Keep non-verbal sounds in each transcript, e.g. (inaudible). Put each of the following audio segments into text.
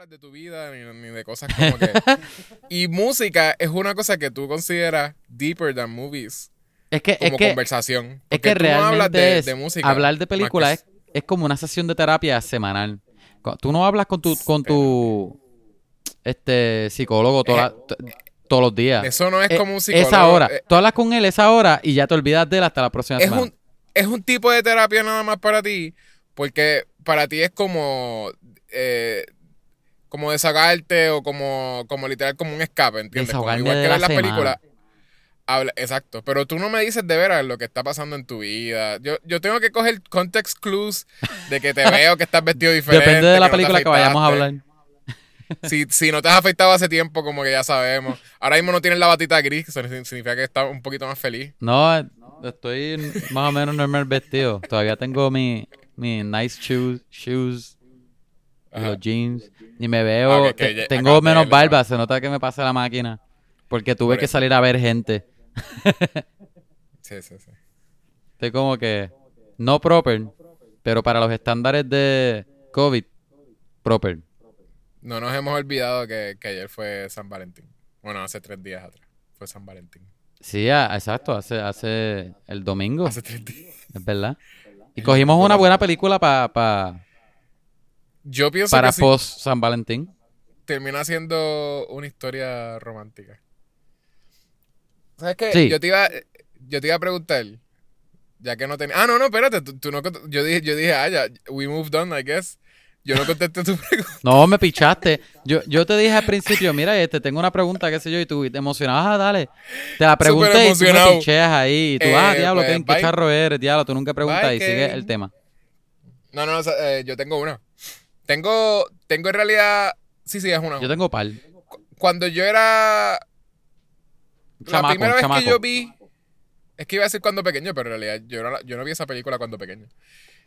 hablas de tu vida ni, ni de cosas como que. (laughs) y música es una cosa que tú consideras deeper than movies. Es que, Como es que, conversación. es que tú no hablas realmente de, es- de música. hablar de películas es, es como una sesión de terapia semanal. Tú no hablas con tu, con tu este psicólogo toda t- todos los días. Eso no es Eh, como un psicólogo. Esa hora. eh, Tú hablas con él esa hora y ya te olvidas de él hasta la próxima es semana. un, es un tipo de terapia nada más para ti, porque para ti es como, eh, como desahogarte o como, como literal como un escape, ¿entiendes? Como igual de que la ver las películas. Habla, exacto, pero tú no me dices de veras lo que está pasando en tu vida. Yo, yo tengo que coger context clues de que te (laughs) veo que estás vestido diferente. Depende de que la no película que vayamos a hablar. Si, si no te has afeitado hace tiempo, como que ya sabemos. Ahora mismo no tienes la batita gris, eso significa que estás un poquito más feliz. No, estoy más o menos normal vestido. Todavía tengo mi, mi nice shoes, shoes Ajá. los jeans. Y me veo, Ah, que te- tengo menos barba, se nota que me pasa la máquina. Porque tuve Por que salir a ver gente. (laughs) Sí, sí, sí. Estoy como que no proper, pero para los estándares de COVID, proper. No nos hemos olvidado que, que ayer fue San Valentín. Bueno, hace tres días atrás fue San Valentín. Sí, a- exacto, hace, hace el domingo, Hace tres días. es verdad. (laughs) Y cogimos una buena película pa- pa- Yo pienso para que sí, post San Valentín. termina siendo una historia romántica. ¿Sabes qué? Sí. Yo te iba, yo te iba a preguntar, ya que no tenía... Ah, no, no, espérate. Tú, tú no yo, dije, yo dije, ah, ya, we moved on, I guess. Yo no contesté tu (laughs) pregunta. No, me pichaste. Yo, yo te dije al principio, mira, este, tengo una pregunta, qué sé yo, y tú te emocionabas, ah, dale. Te la pregunté y tú me picheas ahí. Y tú, ah, Eh, diablo, pues, qué, qué charro eres, diablo, tú nunca preguntas Bye, y sigue el tema. No, no, eh, yo tengo una. Tengo, tengo en realidad... Sí, sí, es una. Yo tengo par. Cuando yo era... La primera vez chamaco. que yo vi... Es que iba a decir cuando pequeño, pero en realidad yo no, yo no vi esa película cuando pequeño.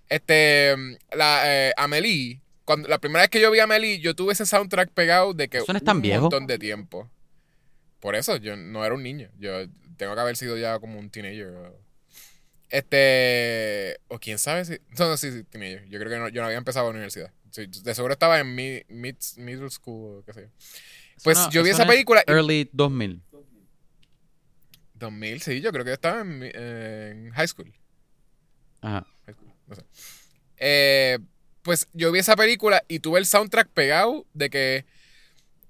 Este, la eh, Amelie, cuando, la primera vez que yo vi a Amelie, yo tuve ese soundtrack pegado de que Eso no es tan un viejo. montón de tiempo. Por eso, yo no era un niño. Yo tengo que haber sido ya como un teenager. Este, o quién sabe si... No, no, sí, sí, teenager. Yo creo que no- yo no había empezado la universidad. Sí, de seguro estaba en mi, mid, middle school o qué sé yo. Pues no- yo vi esa película... Early 2000. 2000, sí, yo creo que yo estaba en, high school. Ajá. High school, no sé. Eh, pues yo vi esa película y tuve el soundtrack pegado de que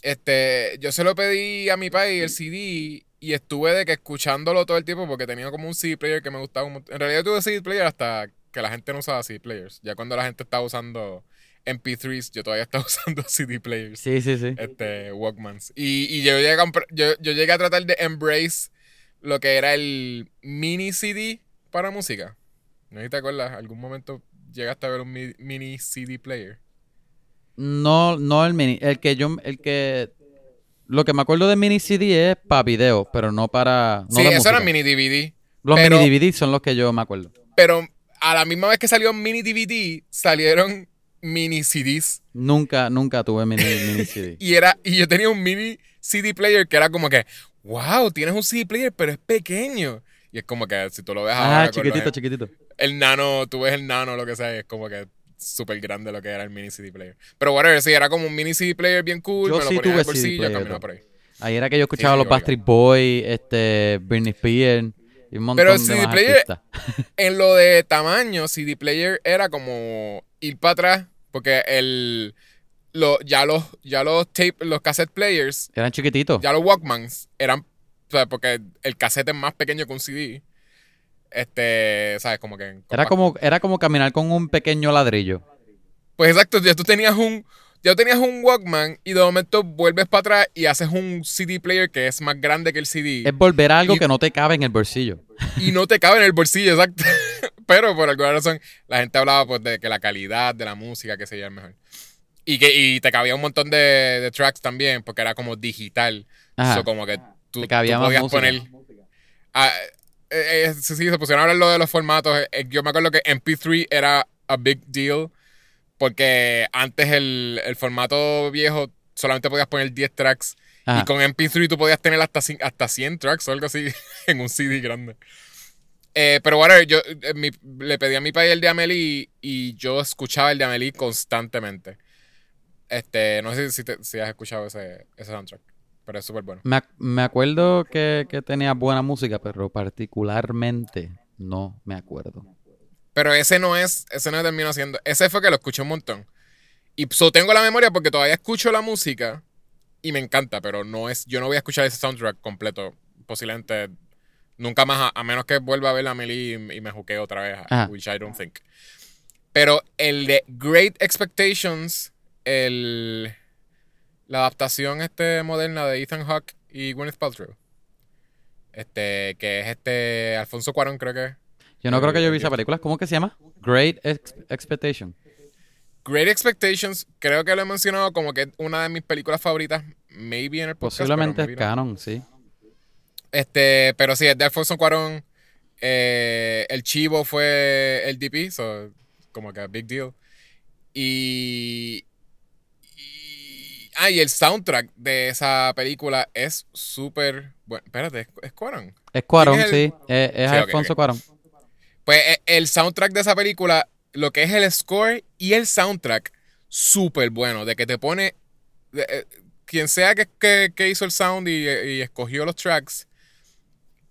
este yo se lo pedí a mi padre el CD y estuve de que escuchándolo todo el tiempo porque tenía como un CD player que me gustaba un montón. En realidad tuve CD player hasta que la gente no usaba CD players. Ya cuando la gente estaba usando MP3s, yo todavía estaba (laughs) usando CD players. Sí, sí, sí. Este, Walkmans. Y, y yo, llegué a yo, yo llegué a tratar de embrace lo que era el mini CD para música. ¿No sé si te acuerdas? ¿Algún momento llegaste a ver un mi- mini CD player? No, no el mini. El que yo, el que. Lo que me acuerdo de mini CD es para video, pero no para. No sí, eso música. era mini DVD. Los pero- mini DVD son los que yo me acuerdo. Pero a la misma vez que salió mini DVD, salieron mini CDs. Nunca, nunca tuve mini, mini CD. (laughs) Y, era, y yo tenía un mini CD player que era como que, wow, tienes un CD player, pero es pequeño. Y es como que si tú lo ves ahora Ah, con los chiquitito, chiquitito. el nano, tú ves el nano, lo que sea, es como que súper grande lo que era el mini CD player. Pero whatever, sí, era como un mini CD player bien cool, Yo me lo sí ponía en el bolsillo caminaba por ahí. Ahí era que yo escuchaba Sí, los Backstreet Boys, este, Britney Spears y un montón Pero de CD más player- artistas. En lo de tamaño, CD player era como ir para atrás, porque el lo, ya los ya los tape, los cassette players, Eran chiquititos. ya los Walkmans eran, o sea, porque el cassette es más pequeño que un CD. Este, sabes, como que Era como, era como caminar con un pequeño ladrillo. Pues exacto, ya tú tenías un. Ya tenías un Walkman y de momento vuelves para atrás y haces un CD player que es más grande que el CD. Es volver a algo Y- que no te cabe en el bolsillo. Y no te cabe en el bolsillo, exacto. (laughs) Pero por alguna razón, la gente hablaba pues de que la calidad de la música, que sería el mejor. Y que y te cabía un montón de, de tracks también, porque era como digital. Ajá. So, como que tú, Te cabía tú más podías música. poner. Ah, eh, eh, sí, sí, se pusieron a hablar lo de los formatos. Eh, yo me acuerdo que MP3 era a big deal. Porque antes el, el formato viejo solamente podías poner 10 tracks. Ajá. Y con MP3 tú podías tener hasta, hasta 100 tracks o algo así (laughs) en un CD grande. Eh, pero whatever, yo eh, mi- le pedí a mi país el de Amelie y yo escuchaba el de Amelie constantemente. Este, no sé si, te- si has escuchado ese, ese soundtrack, pero es súper bueno. Me, ac- me acuerdo que, que tenía buena música, pero particularmente no me acuerdo. Pero ese no es, ese no terminó siendo, ese fue que lo escuché un montón. Y so, tengo la memoria porque todavía escucho la música y me encanta, pero no es, yo no voy a escuchar ese soundtrack completo, posiblemente nunca más, a, a menos que vuelva a ver a Meli y, y me juquee otra vez, Ajá. which I don't think. Pero el de Great Expectations, el, la adaptación este moderna de Ethan Hawke y Gwyneth Paltrow, este, que es este Alfonso Cuarón creo que. Yo no creo que yo vi esa película. ¿Cómo que se llama? Great Ex- Expectation. Great Expectations, creo que lo he mencionado como que es una de mis películas favoritas, maybe en el podcast. Posiblemente es no. canon, sí. Este, pero sí, es de Alfonso Cuarón. Eh, el Chivo fue el DP, so, como que big deal. Y, y. Ah, y el soundtrack de esa película es súper. Bueno, espérate, ¿es, Cuarón? Es Cuarón, ¿Quién es el- sí. Es, es Sí, Alfonso ok. Cuarón. Pues eh, el soundtrack de esa película, lo que es el score y el soundtrack, súper bueno. De que te pone. de- eh, quien sea que, que- que hizo el sound y, y escogió los tracks,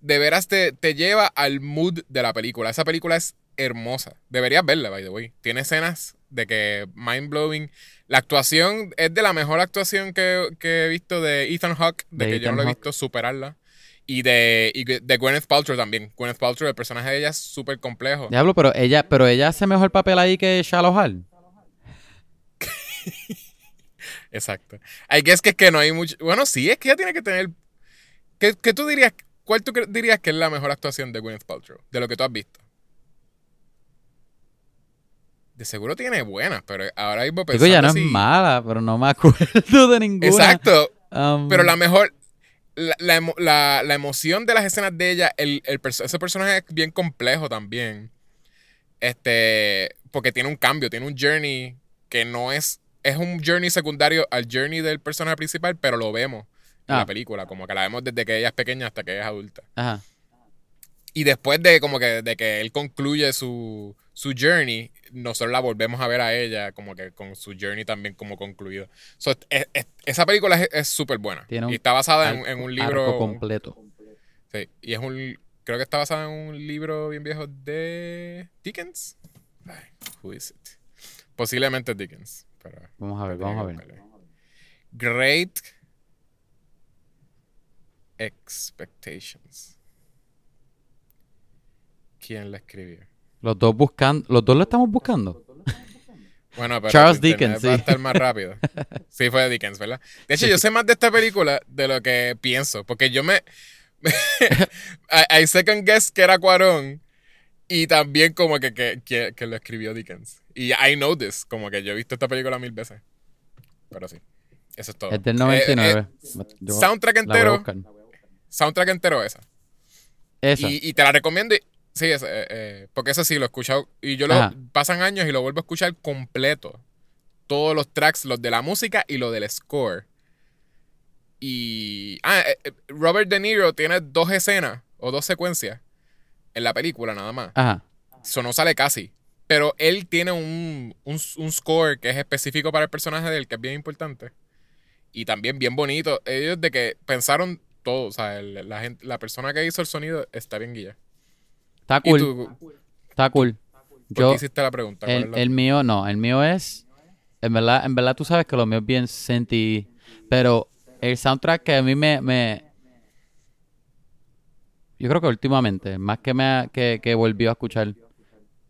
de veras te, te lleva al mood de la película. Esa película es hermosa. Deberías verla, by the way. Tiene escenas de que mind blowing. La actuación es de la mejor actuación que, que he visto de Ethan Hawke, de, De que yo no lo he visto superarla. Y de, y de Gwyneth Paltrow también. Gwyneth Paltrow, el personaje de ella es súper complejo. Diablo, pero ella, pero ella hace mejor papel ahí que Shallow Hall. (laughs) Exacto. Hay que es que, no hay mucho. Bueno, sí, es que ella tiene que tener. ¿Qué, qué tú dirías? ¿Cuál tú dirías que es la mejor actuación de Gwyneth Paltrow? De lo que tú has visto. De seguro tiene buenas, pero ahora mismo Digo, pensando ya no es mala, pero no me (laughs) acuerdo de ninguna. Exacto. Um, Pero la mejor. La, la emo- la- la emoción de las escenas de ella, el, el ese personaje es bien complejo también. Este. Porque tiene un cambio, tiene un journey que no es. Es un journey secundario al journey del personaje principal, pero lo vemos en Ah. la película. Como que la vemos desde que ella es pequeña hasta que ella es adulta. Ajá. Y después de como que, de que él concluye su, su journey, nosotros la volvemos a ver a ella como que con su journey también como concluido. So, es- es- esa película es- súper buena. Tiene Y está basada en, Arco- en un arco libro. completo. Sí, y es un. Creo que está basada en un libro bien viejo de Dickens. Ay, who is it? Posiblemente Dickens. Pero Vamos a ver, vamos a ver. Great Expectations. ¿Quién la escribió? Los dos buscando, los dos lo estamos buscando. Bueno, pero Charles Dickens, va a sí. estar más rápido. (laughs) Sí, fue de Dickens, ¿verdad? De hecho, yo sé más de esta película de lo que pienso, porque yo me... (laughs) I, I second guess que era Cuarón y también como que, que, que, que lo escribió Dickens. Y I know this, como que yo he visto esta película mil veces. Pero sí, eso es todo. Es del Eh, 99. eh, Yo soundtrack entero, soundtrack entero esa. Esa. Y, y te la recomiendo. y- Sí, ese, eh, eh, porque eso sí lo he escuchado. Y yo lo pasan años y lo vuelvo a escuchar completo. Todos los tracks, los de la música y lo del score. Y. Ah, eh, eh, Robert De Niro tiene dos escenas o dos secuencias en la película nada más. Ajá. Eso no sale casi. Pero él tiene un, un, un score que es específico para el personaje de él, que es bien importante. Y también bien bonito. Ellos de que pensaron todo. O sea, el- la, gente, la persona que hizo el sonido está bien guía. Está ¿Y cool. tú? ¿Por Está cool. qué Yo, hiciste la pregunta? ¿Cuál el, es la- el mío, no, el mío es. En verdad, en verdad tú sabes que lo mío es bien senti. Pero el soundtrack que a mí me. me yo creo que últimamente, más que me que, que volvió a escuchar.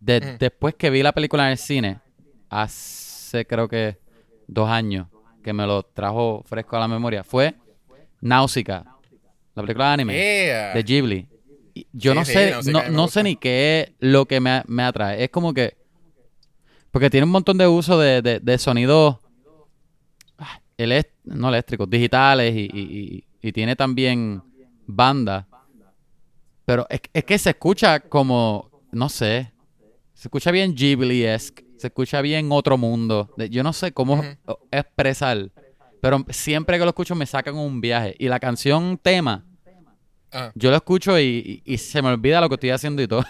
de-. Después que vi la película en el cine, hace creo que dos años, que me lo trajo fresco a la memoria, fue Náusica, la película de anime Yeah. de Ghibli. Yo Sí, no sí, sé, no, no sé ni qué es lo que me, me atrae. Es como que. Porque tiene un montón de uso de, de, de sonidos. ah, no eléctricos, digitales y, y- y- y tiene también banda. Pero es, es que se escucha como. No sé. Se escucha bien Ghibli-esque. Se escucha bien otro mundo. Yo no sé cómo expresar. Pero siempre que lo escucho me sacan un viaje. Y la canción tema. Ah, Yo lo escucho y, y- y se me olvida lo que estoy haciendo y todo.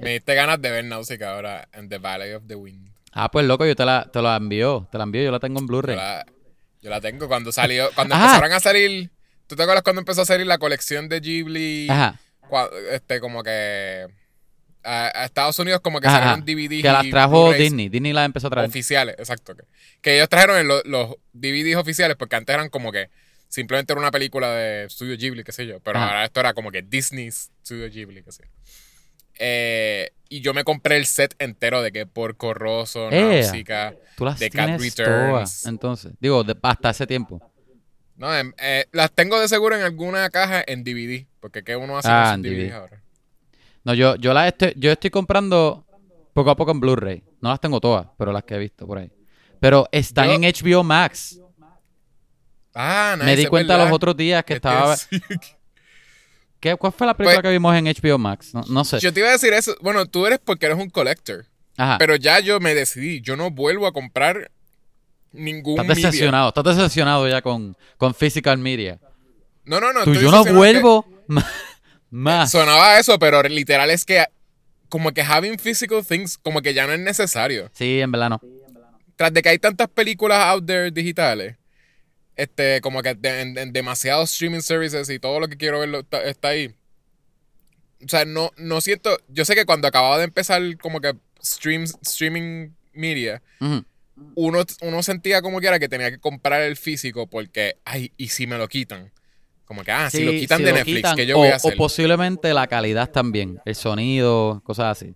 me diste ganas de ver Náusica ahora en The Valley of the Wind. Ah, pues loco, yo te la, te la envío. Te la envío, yo la tengo en Yo Blu-ray. yo la tengo cuando salió, (laughs) cuando empezaron a salir. ¿Tú te acuerdas cuando empezó a salir la colección de Ghibli? Ajá. Cua- este, como que a, Estados Unidos como que Ajá. salieron DVDs Que las trajo Disney. Disney las empezó a traer. oficiales, exacto. Que, que ellos trajeron en lo- los DVDs oficiales porque antes eran como que simplemente era una película de Studio Ghibli, qué sé yo, pero Ajá. ahora esto era como que Disney Studio Ghibli, qué sé yo. Eh, y yo me compré el set entero de que Porco Rosso, ¡Ea! Náusica. Tú las The Cat Returns. todas. Entonces, digo, de- hasta ese tiempo. No, em, eh, las tengo de seguro en alguna caja en DVD, porque ¿qué uno hace Ah, en DVD. ahora? No, yo, yo las estoy, yo estoy comprando poco a poco en Blu-ray. No las tengo todas, pero las que he visto por ahí. Pero están Yo- en HBO Max. Ah, nice, Me di cuenta verdad. los otros días que (laughs) Este estaba. es- (laughs) ¿Qué, ¿Cuál fue la película Pues- que vimos en HBO Max? No, no sé. Yo te iba a decir eso. Bueno, tú eres porque eres un collector. Ajá. Pero ya yo me decidí. Yo no vuelvo a comprar ningún Estás decepcionado. Estás decepcionado ya con, con Physical Media. No, no, no. Tú, yo no vuelvo (laughs) que- más. Sonaba eso, pero literal es que como que having physical things como que ya no es necesario. Sí, en verdad no. Tras de que hay tantas películas out there digitales, este, como que en, en demasiados streaming services y todo lo que quiero ver está, está ahí. O sea, no, no siento. Yo sé que cuando acababa de empezar como que streams, streaming media, uno, uno sentía como que era que tenía que comprar el físico porque, ay, ¿y si me lo quitan? Como que, ah, si lo quitan si de lo Netflix, quitan, ¿qué yo o, voy a o hacer? posiblemente la calidad también. El sonido, cosas así.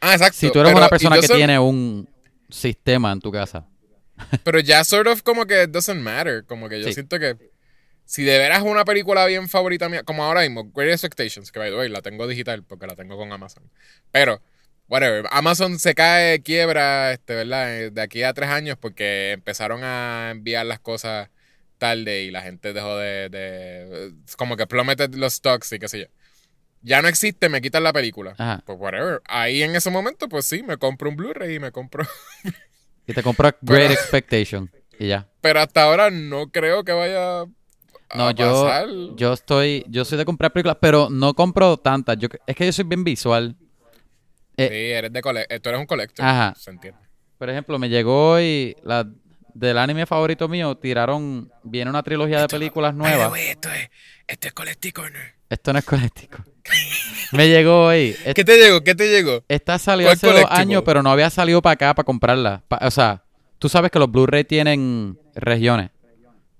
Ah, exacto. Si tú eres pero- una persona que soy- tiene un sistema en tu casa. Pero ya sort of como que it doesn't matter. Como que yo Sí. siento que si de veras una película bien favorita mía, como ahora mismo, Great Expectations, que by the way, la tengo digital porque la tengo con Amazon. Pero, whatever, Amazon se cae, quiebra, este, ¿verdad? Eh, De aquí a tres años porque empezaron a enviar las cosas tarde y la gente dejó de, de como que plummeted los stocks y qué sé yo. Ya no existe, me quitan la película. Ajá. Pues whatever. Ahí en ese momento, pues sí, me compro un Blu-ray y me compro (laughs) Y te compras Great (laughs) Expectation. Y ya. Pero hasta ahora no creo que vaya a No, yo, pasar. yo estoy, yo soy de comprar películas, pero no compro tantas. Yo, es que yo soy bien visual. eh, Sí, eres de cole eh, tú eres un collector. Ajá. Se entiende. Por ejemplo, me llegó hoy la del anime favorito mío, tiraron, viene una trilogía de películas nuevas. esto es, esto es Corner. Esto no es colectico. (laughs) me llegó hoy. ¿Qué te llegó? ¿Qué te llegó? Esta salió ¿Cuál hace dos años, pero no había salido para acá para comprarla. Pa- o sea, tú sabes que los Blu-ray tienen regiones.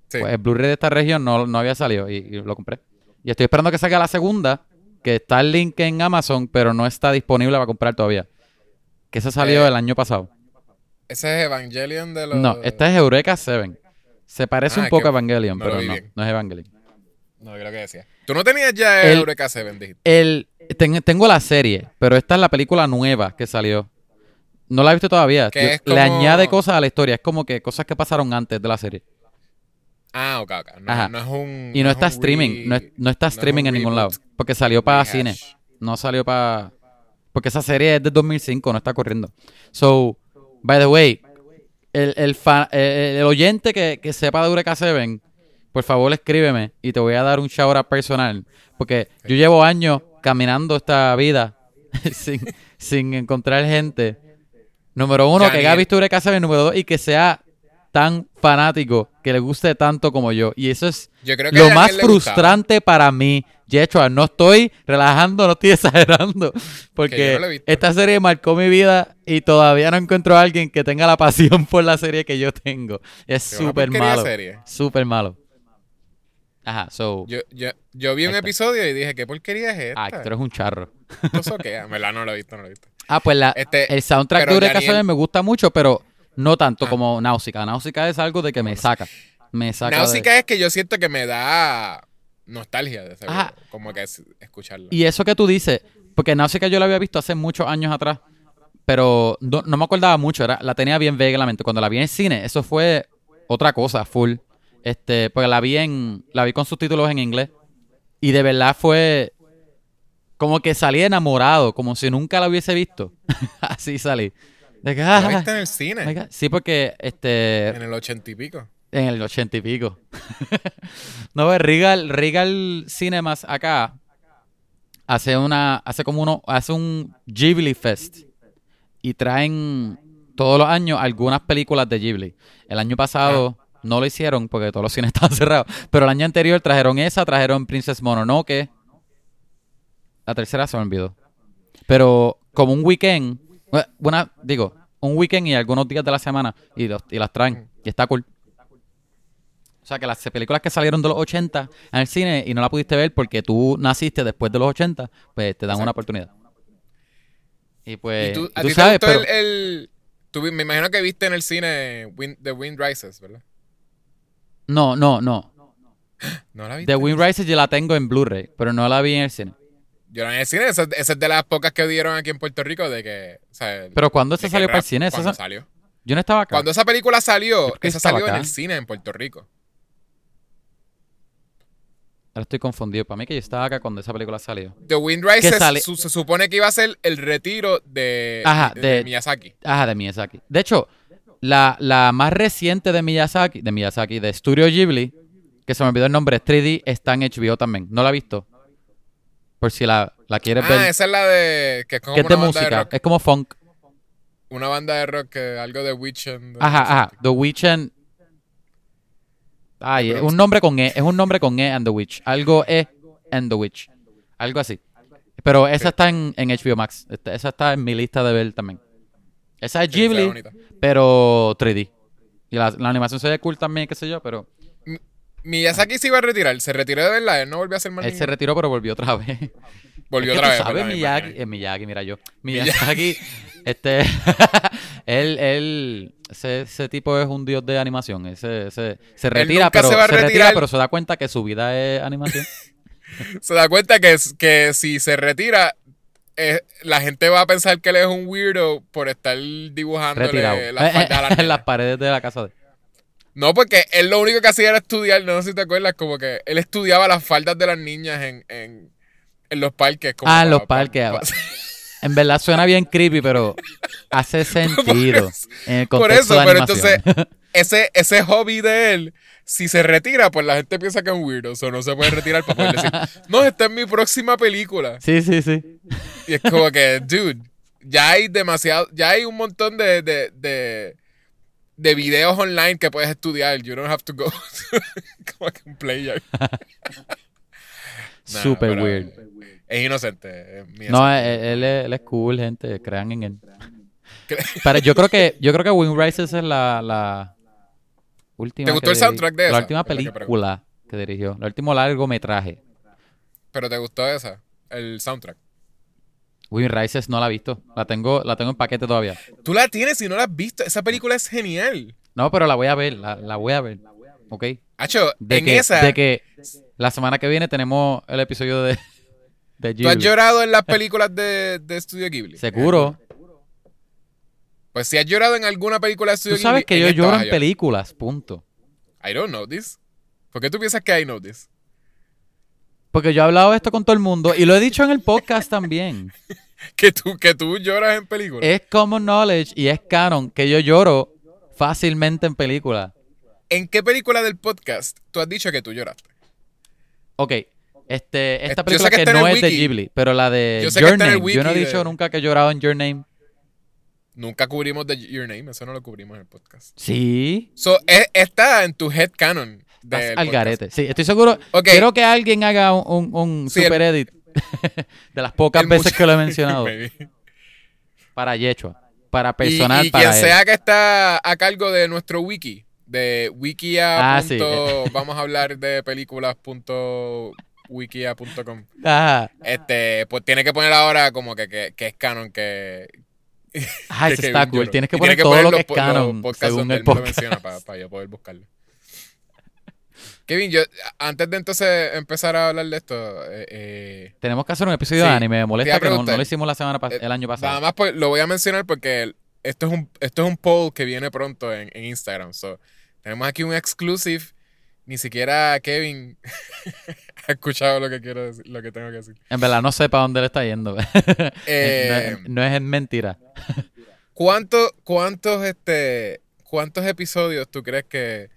Sí. Pues el Blu-ray de esta región no, no había salido y, y lo compré. Y estoy esperando que salga la segunda, que está el link en Amazon, pero no está disponible para comprar todavía. Que esa salió Eh, el año pasado. Ese es Evangelion de los. No, esta es Eureka 7. Se parece Ah, un poco a Evangelion, no pero no, bien. no es Evangelion. No, creo que decía. Tú no tenías ya El- Eureka 7, dijiste. El, ten- tengo la serie, pero esta es la película nueva que salió. No la he visto todavía. Yo- Le añade cosas a la historia. Es como que cosas que pasaron antes de la serie. Ah, ok, ok. No, Ajá. no es un. Y no, es está streaming. re- No, es- no está es streaming en ningún lado. Porque salió para rehash. cine. No salió para... Porque esa serie es de 2005, no está corriendo. So, by the way, el, el, fa- el- el oyente que, que sepa de Eureka 7, por favor escríbeme y te voy a dar un shout out personal. Porque yo llevo años caminando esta vida (laughs) sin, sin encontrar gente. Número uno, que haya Yaniel. visto Eureka 7. Número dos, y que sea tan fanático, que le guste tanto como yo. Y eso es Yo creo que a lo más frustrante para mí. Yechua, no estoy relajando, no estoy (laughs) exagerando. Que Porque no esta serie marcó mi vida y todavía no encuentro a alguien que tenga la (laughs) pasión por la serie que yo tengo. Es súper malo. Súper malo. Ajá, so. Yo, yo, yo vi un episodio y dije, ¿qué porquería es esta? Ah, tú eres un charro. ¿Esto soquea? En verdad no lo he visto, no lo he visto. Ah, pues la, Este, el soundtrack de Eureka Daniel- 7 me gusta mucho, pero no tanto Ah. como Náusica. Náusica es algo de que me saca. Me saca. de- Náusica es que yo siento que me da nostalgia de seguro. Ajá. Como que es escucharla. Y eso que tú dices, porque Náusica yo la había visto hace muchos años atrás, pero no, no me acordaba mucho, era, la tenía bien vaga en la mente. Cuando la vi en cine, eso fue otra cosa, full. Este, porque la vi en, la vi con subtítulos en inglés. Y de verdad fue como que salí enamorado, como si nunca la hubiese visto. (laughs) Así salí. De que, ¿La ah, viste en el cine? Sí, porque este En el ochenta y pico. en el ochenta y pico. (laughs) no, Regal, Regal Cinemas acá hace una, hace como uno, hace un Ghibli Fest. Y traen todos los años algunas películas de Ghibli. El año pasado no lo hicieron porque todos los cines (laughs) estaban cerrados. Pero el año anterior trajeron esa, trajeron Princess Mononoke. La tercera se me olvidó. Pero como un weekend, eh, una, digo, un weekend y algunos días de la semana y, los- y las traen. Y está cool. O sea que las películas que salieron de los 80 en el cine y no la pudiste ver porque tú naciste después de los 80, pues te dan una oportunidad. Y pues, ¿Y tú, a tú ti sabes, te gustó pero el, el- tú vi- me imagino que viste en el cine Wind- The Wind Rises, ¿verdad? No, no, no. (gasps) ¿No la viste? The Wind Rises yo la tengo en Blu-ray, pero no la vi en el cine. Yo la vi en el cine, esa, esa es de las pocas que dieron aquí en Puerto Rico de que... O sea, Pero ¿cuándo se salió para el cine? Esa- cuando salió. Yo no estaba acá. Cuando esa película salió, esa salió en el cine en Puerto Rico. Ahora estoy confundido. Para mí que yo estaba acá cuando esa película salió. The Wind Rises sale- su- se supone que iba a ser el retiro de, Ajá, de- de- de Miyazaki. Ajá, de Miyazaki. De hecho, la, la más reciente de Miyazaki, de Miyazaki, de Studio Ghibli, que se me olvidó el nombre, 3D, está en HBO también. ¿No la he visto? Por si la, la quieres Ah, ver. esa es la de... Que es como que es de música. rock. Es como funk. Una banda de rock, que algo de Witch and... Ajá, ajá. The Witch and... Ay, es un nombre con E. Es un nombre con E and The Witch. Algo E and The Witch. Algo así. Pero esa está en, en HBO Max. Esa está en mi lista de ver también. Esa es se Ghibli, pero 3D. Y la, la animación se ve cool también, qué sé yo, pero Miyazaki se iba a retirar. Se retiró de verdad. Él no volvió a hacer más él se retiró, pero volvió otra vez. Volvió Es que otra vez. sabes, Miyagi, eh, Miyagi, mira yo. Miyagi, (laughs) este, (laughs) él, él, ese, ese tipo es un dios de animación. Ese, ese- se retira, pero se a retira, pero se da cuenta que su vida es animación. (laughs) Se da cuenta que, que si se retira, eh, la gente va a pensar que él es un weirdo por estar Retirado. las faldas a las (laughs) en nenas. las paredes de la casa de él. No, porque él lo único que hacía era estudiar, no sé si te acuerdas, como que él estudiaba las faldas de las niñas en, en, en los parques. como Ah, en los pa- parques. pa- (laughs) En verdad suena bien creepy, pero hace (laughs) sentido. eso- en el Por contexto eso, de pero animación. entonces, (laughs) ese, ese hobby de él, si se retira, pues la gente piensa que es un weirdo. O no se puede retirar para poder decir, (laughs) no, esta es mi próxima película. sí, sí, sí. Y es como que, dude, ya hay demasiado, ya hay un montón de, de, de, de videos online que puedes estudiar. You don't have to go como que un player. Nah, Super pero weird. Es inocente. es mi No, él, él es, él es cool, gente. Crean en él. (laughs) Pero yo creo que yo creo que Wind Rises es la, la última. ¿Te gustó que el soundtrack de La esa? última Es lo que película que dirigió. El último largometraje. Pero te gustó esa, el soundtrack. Wind Rises no la he visto. La tengo, la tengo en paquete todavía. Tú la tienes y no la has visto. Esa película es genial. No, pero la voy a ver. La, la voy a ver. ¿Ok? Hacho, De en que, esa, de que la semana que viene tenemos el episodio de, de ¿tú has Ghibli. llorado en las (laughs) películas de, de Studio Ghibli? Seguro. Pues si has llorado en alguna película de Studio Tú sabes Ghibli, que yo lloro en películas. Punto. I don't know this. ¿Por qué tú piensas que I know this? Porque yo he hablado de esto con todo el mundo y lo he dicho en el podcast también. (laughs) Que tú, que tú lloras en películas. Es common knowledge y es canon que yo lloro fácilmente en películas. ¿En qué película del podcast tú has dicho que tú lloraste? Ok, este, Eh, esta yo película que no es de. Ghibli, pero la de Yo Your Name. Yo no he dicho de- nunca que he llorado en Your Name. Nunca cubrimos de Your Name, eso no lo cubrimos en el podcast. Sí. So, e- está en tu head canon. Al podcast. garete. Sí, estoy seguro. Quiero que alguien haga un, un- un Sí, el- super edit (laughs) de las pocas veces que lo he mencionado. (laughs) Para Yechua. Para Y- personal, y, para quien él. sea que está a cargo de nuestro wiki, de wikia. Ah, sí. vamos a hablar de Ajá. Este, pues tiene que poner ahora como que, que, que es canon, que. Ah, (laughs) que eso está cool. Tienes que poner todo lo que es canon según el lo podcast. menciona para, yo poder buscarlo. Kevin, yo, antes de entonces empezar a hablar de esto, eh, eh, Tenemos que hacer un episodio Sí, de anime. Me molesta que no, lo hicimos la semana Eh, el año Nada pasado. más pues, lo voy a mencionar porque esto es un, esto es un poll que viene pronto en, en Instagram. So, tenemos aquí un exclusive. Ni siquiera Kevin (laughs) ha (laughs) escuchado lo que quiero decir, lo que tengo que decir. En verdad, no sé para dónde le está yendo. (laughs) Eh, no, no es mentira. ¿Cuántos, cuántos, este, cuántos episodios tú crees que,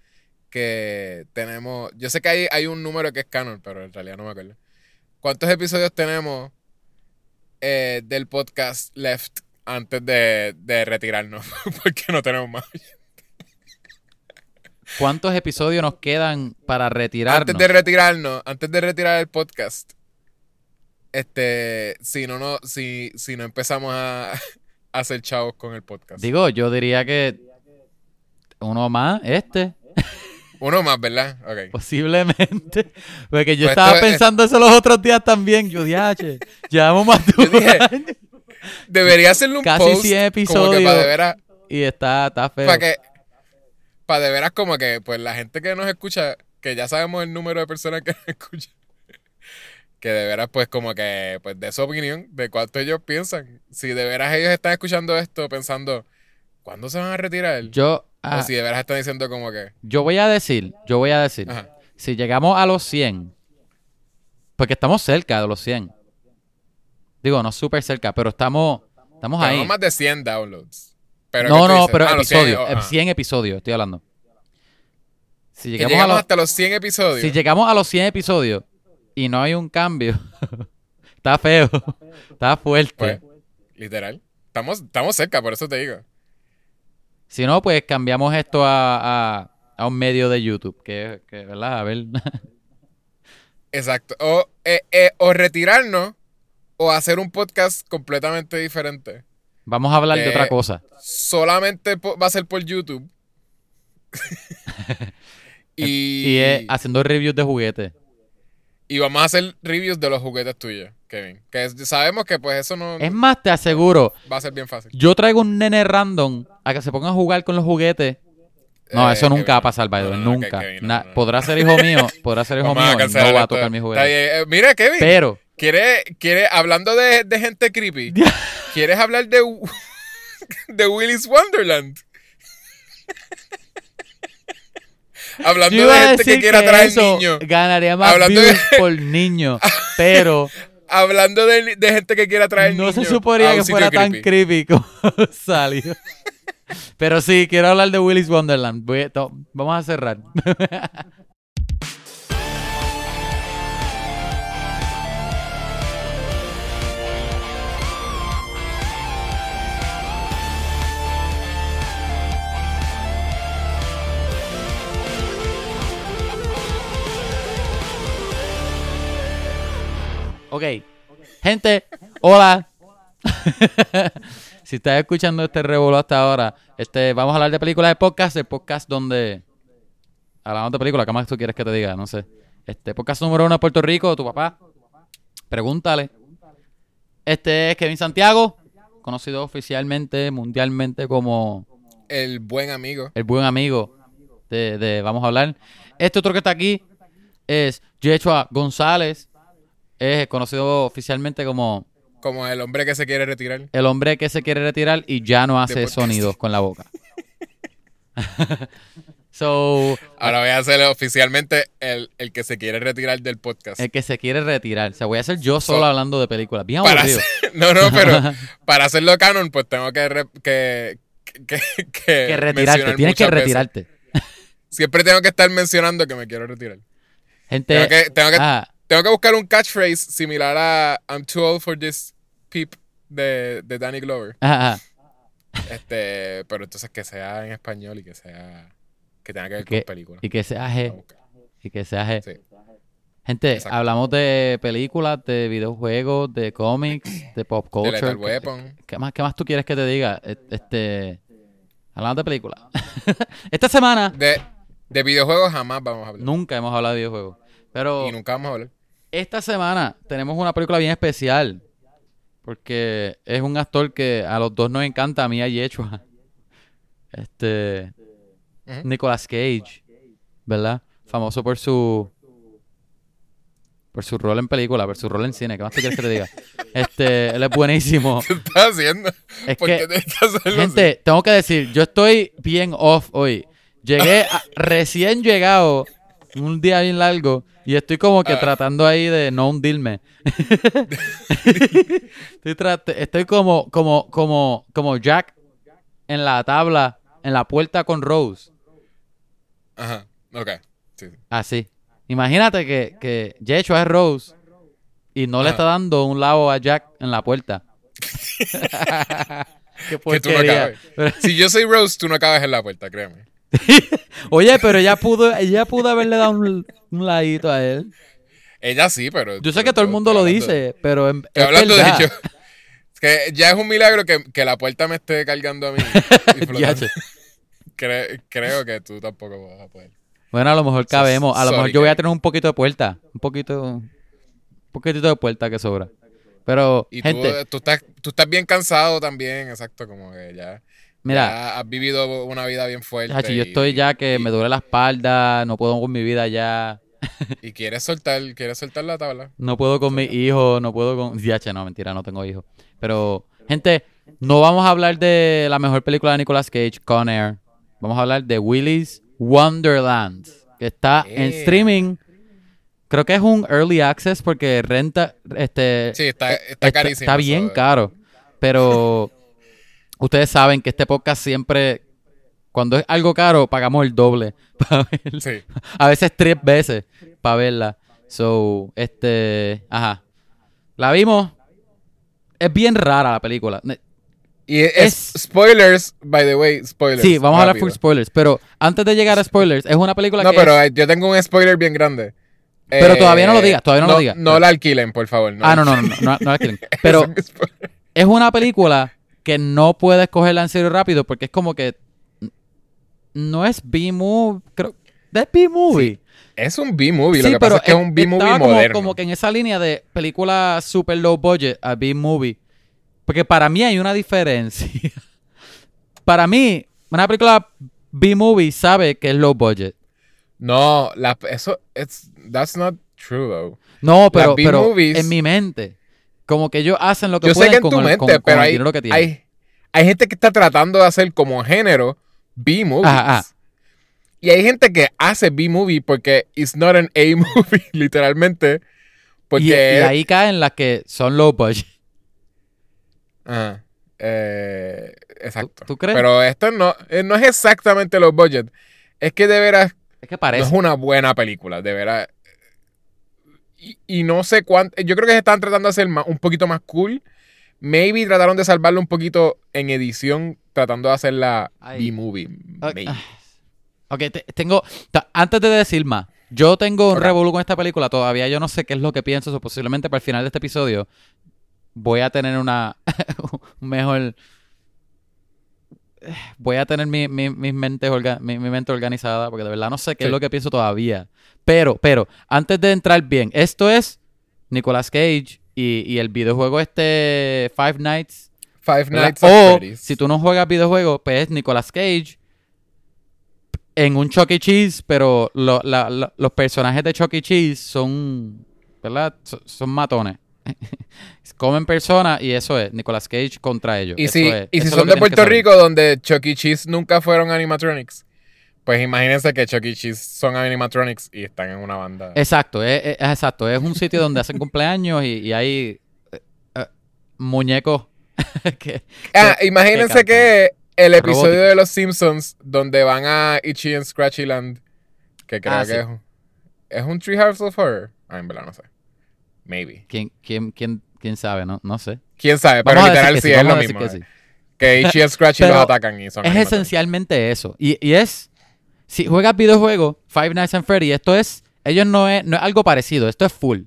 que tenemos? Yo sé que hay, hay un número que es canon, pero en realidad no me acuerdo. ¿Cuántos episodios tenemos eh, del podcast Left antes de, de retirarnos, (laughs) porque no tenemos más. ¿Cuántos episodios nos quedan para retirarnos? Antes de retirarnos, antes de retirar el podcast, este, si no, no, si, si no empezamos a, a hacer chavos con el podcast. Digo, yo diría que uno más, este, Uno más, ¿verdad? Ok. posiblemente. Porque yo Pues estaba es- pensando eso los otros días también. Yo, diache, llevamos más de un dije, año. Debería hacerle un Casi post 100 como que episodios. para de Y está, está feo. para que, para de veras como que, pues la gente que nos escucha, que ya sabemos el número de personas que (laughs) nos escuchan, que de veras pues como que, pues de su opinión, de cuánto ellos piensan. Si de veras ellos están escuchando esto pensando, ¿cuándo se van a retirar? Yo, ah, o si de veras están diciendo como que, yo voy a decir, yo voy a decir, ajá, si llegamos a los 100, porque estamos cerca de los 100. Digo, no súper cerca, pero estamos, estamos ahí. más de 100 downloads. Pero no, ¿qué tú no, pero Ah, los 100, episodios, oh, eh, ajá. 100 episodios, estoy hablando. Si llegamos, llegamos a los, hasta los 100 episodios. si llegamos a los 100 episodios y no hay un cambio, (laughs) está feo, (laughs) está fuerte. Pues, literal. Estamos, estamos cerca, por eso te digo. Si no, pues cambiamos esto a, a, a un medio de YouTube, que, que ¿verdad? A ver. (laughs) Exacto. O, eh, eh, o retirarnos o hacer un podcast completamente diferente. Vamos a hablar de Eh, otra cosa. Solamente va a ser por YouTube. (laughs) y, Y es haciendo reviews de juguetes. y vamos a hacer reviews de los juguetes tuyos, Kevin. Que es- sabemos que pues eso no Es más, te aseguro, va a ser bien fácil. yo traigo un nene random a que se ponga a jugar con los juguetes. No, Eh, eso nunca Kevin, va a pasar, by the no, way, no, nunca. Kevin, no. Podrá ser hijo mío, podrá ser (laughs) hijo mío no va a tocar juguetes. bien. Eh, mira, Kevin. Pero, ¿Quiere, quiere, hablando de, de gente creepy, (laughs) ¿quieres hablar de, (laughs) de Willy's Wonderland? (laughs) hablando de gente que quiera traer niños. ganaría más Hablando views de- por niño, pero Hablando de, de gente que quiera traer no niños. se a suponía que fuera tan creepy como salió. Pero sí, quiero hablar de Willy's Wonderland. Voy to- vamos a cerrar. Ok. Gente, hola. (laughs) si estás escuchando este revuelo hasta ahora, este, vamos a hablar de películas de podcast, el podcast donde hablamos de películas, ¿qué más tú quieres que te diga? No sé. Este podcast número uno de Puerto Rico, tu papá. Pregúntale. Este es Kevin Santiago, conocido oficialmente, mundialmente como El buen amigo. el buen amigo de, de Vamos a hablar. Este otro que está aquí es Yechua González, es conocido oficialmente como Como el hombre que se quiere retirar. el hombre que se quiere retirar y ya no hace sonidos con la boca. (laughs) so, Ahora voy a ser oficialmente el, el que se quiere retirar del podcast. el que se quiere retirar. O sea, voy a ser yo solo So- hablando de películas. Bien Para hacer- no, no, pero (laughs) para hacerlo canon, pues tengo que, re- que, que, que, Que retirarte, tienes que veces. retirarte. Siempre tengo que estar mencionando que me quiero retirar. Gente, Tengo que, tengo que, ah, tengo que buscar un catchphrase similar a I'm too old for this peep de, de Danny Glover. Este, pero entonces que sea en español y que sea que tenga que ver Que- con películas. y que sea G, y que sea G. Sí. Gente, Exacto. hablamos de películas, de videojuegos, de cómics, de pop culture. Lethal ¿Qué- Weapon. ¿Qué más, ¿Qué más tú quieres que te diga? E- Este, hablamos de películas. (laughs) Esta semana De, de videojuegos jamás vamos a hablar. nunca hemos hablado de videojuegos. Pero Y nunca vamos a hablar. Esta semana tenemos una película bien especial. Porque es un actor que a los dos nos encanta, a mí y a Yechua. Este, Ujú. Nicolas Cage, ¿verdad? Famoso por su por su rol en película, por su rol en cine. ¿Qué más te quieres que te diga? (laughs) Este, él es buenísimo. ¿Qué estás haciendo? Es ¿Por que- qué hacerlo así? Gente, tengo que decir, yo estoy bien off hoy. Llegué a- recién llegado, un día bien largo, y estoy como que Ah. tratando ahí de no hundirme. (laughs) estoy, como, como, como, como Jack en la tabla, en la puerta con Rose. Ajá, ok. Sí, sí. Así. Imagínate que, que Yeshua es Rose y no le está dando un lado a Jack en la puerta. (laughs) (laughs) Que tú no porquería. cabes. Si yo soy Rose, tú no cabes en la puerta, créeme. (laughs) Oye, pero ella pudo, ella pudo haberle dado un, un ladito a él. Ella sí, pero. Yo sé que todo el mundo lo dice, pero en- es hablando de verdad. Es que ya es un milagro que, que la puerta me esté cargando a mí. (laughs) Cre- creo que tú tampoco vas a poder. Bueno, a lo mejor cabemos. A lo sorry, mejor yo voy a tener un poquito de puerta. Un poquito. Un poquitito de puerta que sobra. Pero, Y gente, tú, tú, estás, tú estás bien cansado también, exacto, como que ya, mira, ya has vivido una vida bien fuerte. Hachi, yo y- estoy ya que y- me duele la espalda, no puedo con mi vida ya. Y quieres soltar, quieres soltar la tabla. No puedo con mis hijos, no puedo con... Diache, no, mentira, no tengo hijos. Pero, gente, no vamos a hablar de la mejor película de Nicolas Cage, Con Air. Vamos a hablar de Willy's Wonderland, que está en streaming. Creo que es un early access porque renta, este... Sí, está, está carísimo. Está bien caro. Pero ustedes saben que este podcast siempre, cuando es algo caro, pagamos el doble. (laughs) para verla. Sí. A veces tres veces para verla. So, este, ajá. La vimos. Es bien rara la película. Y es, Es- spoilers, by the way, spoilers. Sí, vamos a hablar full spoilers. Pero antes de llegar a spoilers, es una película No, que pero es- eh, yo tengo un spoiler bien grande. Pero Eh, todavía no lo digas, todavía no lo digas. No la alquilen, por favor. Ah, no, no, no, no, no, no la quieren. (laughs) Pero Es un spoiler. es una película que no puedes cogerla en serio rápido porque es como que no es B-movie, creo, es B-movie. Es un B-movie, Sí, lo que pero pasa es que es un B-movie estaba como, moderno. como que en esa línea de película super low budget a B-movie. Porque para mí hay una diferencia. (laughs) para mí, una película B-movie sabe que es low budget. No, la, eso, it's, that's not true, though. No, pero, pero en mi mente, como que ellos hacen lo que Yo sé pueden que en con, tu el, mente, con- pero hay, que tienen. hay, hay gente que está tratando de hacer como género B-movies. Ajá, ajá. Y hay gente que hace B-movie porque it's not an A-movie, (laughs) literalmente. Porque... y, y ahí caen las que son low budget. Ajá. Eh, exacto. ¿Tú- tú crees? Pero esto no, eh, no es exactamente los budget. Es que de veras Es que no parece. es una buena película, de veras. Y, y no sé cuánto. Yo creo que se están tratando de hacer ma- un poquito más cool. Maybe trataron de salvarlo un poquito en edición, tratando de hacerla Ay. B-movie. Ok, maybe. ah, Ok, te- tengo. Antes de decir más, yo tengo un Ok. revolú con esta película. Todavía yo no sé qué es lo que pienso. o posiblemente para el final de este episodio voy a tener una. (laughs) un mejor. Voy a tener mi, mi, mis mentes orga- mi, mi mente organizada. Porque de verdad no sé qué Sí. es lo que pienso todavía. Pero, pero, antes de entrar bien, esto es Nicolas Cage y, y el videojuego este Five Nights Five. Nights O si tú no juegas videojuegos, pues es Nicolas Cage en un Chuck E. Cheese, pero lo- la- la- los personajes de Chuck E. Cheese son, ¿verdad? So- son matones. (laughs) Comen personas y eso es Nicolas Cage contra ellos. Y Eso si, es- y si son de Puerto. Rico, donde Chuck E. Cheese nunca fueron animatronics, pues imagínense que Chuck E. Cheese son animatronics y están en una banda. Exacto, es, exacto. Es un sitio donde hacen cumpleaños y, y hay eh, eh, muñecos (laughs) que, ah, que- imagínense que que el episodio de Los Simpsons donde van a Itchy and Scratchy Land, que creo Ah, que sí. es, un- es un Treehouse of Horror. Ah, en verdad no sé. Maybe. ¿quién, quién, quién, quién sabe? No, no sé. Quién sabe, pero Vamos literal sí, es lo mismo. que eh. sí. Que (laughs) Scratchy Pero los atacan y son Es esencialmente eso. Y, y es. Si juegas videojuegos, Five Nights at Freddy, esto es. Ellos no es, no es algo parecido, esto es full.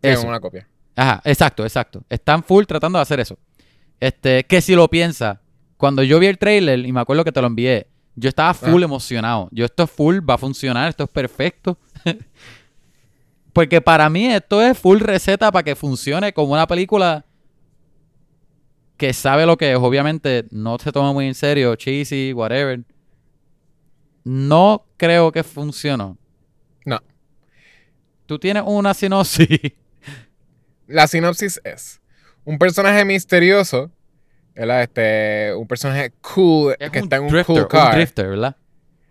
Es una copia. Ajá, exacto, exacto. Están full tratando de hacer eso. Este, que si lo piensa, cuando yo vi el trailer y me acuerdo que te lo envié, yo estaba full emocionado. Yo esto es full, va a funcionar, esto es perfecto. (laughs) Porque para mí esto es full receta para que funcione como una película que sabe lo que es. Obviamente no se toma muy en serio, cheesy, whatever. No creo que funcionó. No. Tú tienes una sinopsis. (laughs) La sinopsis es un personaje misterioso, ¿verdad? Este, un personaje cool Es que un está en un drifter, cool car. un drifter, ¿verdad?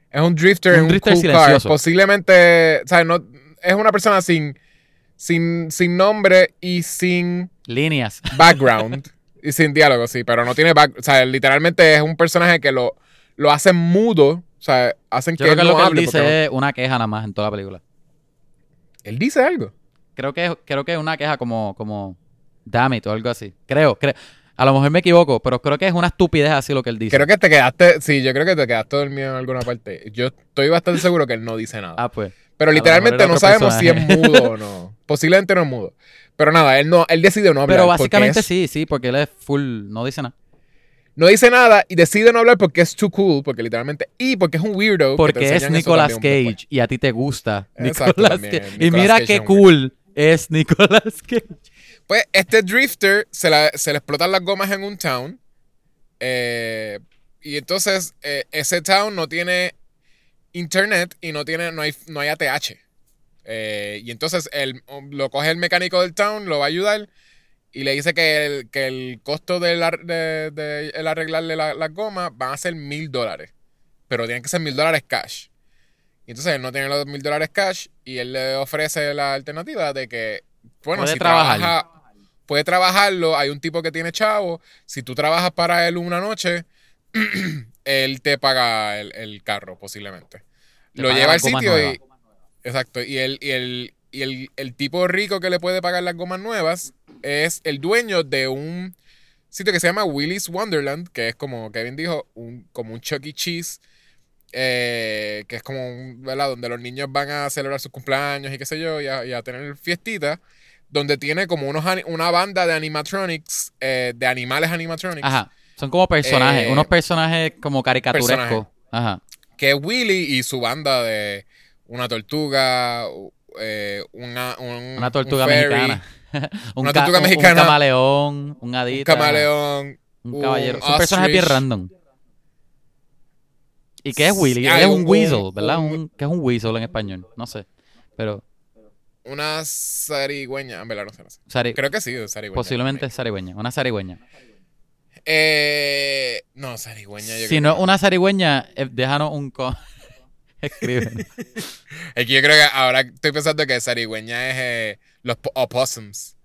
Es un drifter Un en un drifter cool silencioso. car. Posiblemente, ¿sabes? No, es una persona sin, sin, sin nombre y sin Líneas. (laughs) background y sin diálogo, sí, pero no tiene back, o sea, literalmente es un personaje que lo, lo hacen mudo, o sea, hacen Yo que creo él que no lo que él hable. porque dice es una queja nada más en toda la película. él dice algo. Creo que, creo que es una queja como, como damn it o algo así. Creo, creo. A lo mejor me equivoco, pero creo que es una estupidez así lo que él dice. Creo que te quedaste, sí, yo creo que te quedaste dormido en alguna parte. Yo estoy bastante seguro que él no dice nada. Ah, pues. Pero literalmente no sabemos si es mudo o (laughs) no. Posiblemente no es mudo. Pero nada, él no, él decide no hablar. Pero básicamente es- sí, sí, porque él es full, no dice nada. No dice nada y decide no hablar porque es too cool, porque literalmente. Y porque es un weirdo. Porque es Nicolas. Cage y a ti te gusta Exacto, Nicolas Cage. Y mira Cage qué cool es Nicolas Cage. Pues este drifter se, la- se le explotan las gomas en un town. eh, y entonces eh, ese town no tiene internet y no tiene no hay, no hay ATH. Eh, y entonces um, lo coge el mecánico del town, lo va a ayudar y le dice que el, que el costo de, la- de- de el arreglarle la- las gomas van a ser mil dólares. Pero tienen que ser mil dólares cash. Y entonces él no tiene los mil dólares cash y él le ofrece la alternativa de que, bueno, Puede si trabajar. trabaja, puede trabajarlo. Hay un tipo que tiene chavo. Si tú trabajas para él una noche, (clears throat) él te paga el, el carro, posiblemente. Te Lo lleva al sitio y. Exacto. Y el, y el, y el, el tipo rico que le puede pagar las gomas nuevas es el dueño de un sitio que se llama Willy's Wonderland, que es como Kevin dijo, un, como un Chuck E. Cheese. eh, que es como un, ¿verdad? Donde los niños van a celebrar sus cumpleaños y qué sé yo, y a, y a tener fiestitas, donde tiene como unos, una banda de animatronics, eh, de animales animatronics, Aja. Son como personajes, Eh, unos personajes como caricaturescos. Ajá. que es Willy y su banda de una tortuga, eh, una, un- Una tortuga un mexicana. (laughs) un Una tortuga un- Un mexicana. camaleón, un un adita. camaleón. Un un caballero. Son personajes bien random. ¿Y qué es Willy? Es un, un- weasel, ¿verdad? un- Un, ¿Qué es un weasel en español? No sé. Pero Una zarigüeña, en verdad no sé. no sé. sari- Creo que sí, zarigüeña. posiblemente zarigüeña. Una zarigüeña. Eh, no, zarigüeña. Yo Si no que- es una zarigüeña, eh, déjanos un... co- (laughs) Escribe. Es que yo creo que ahora estoy pensando que zarigüeña es eh, los po- opossums.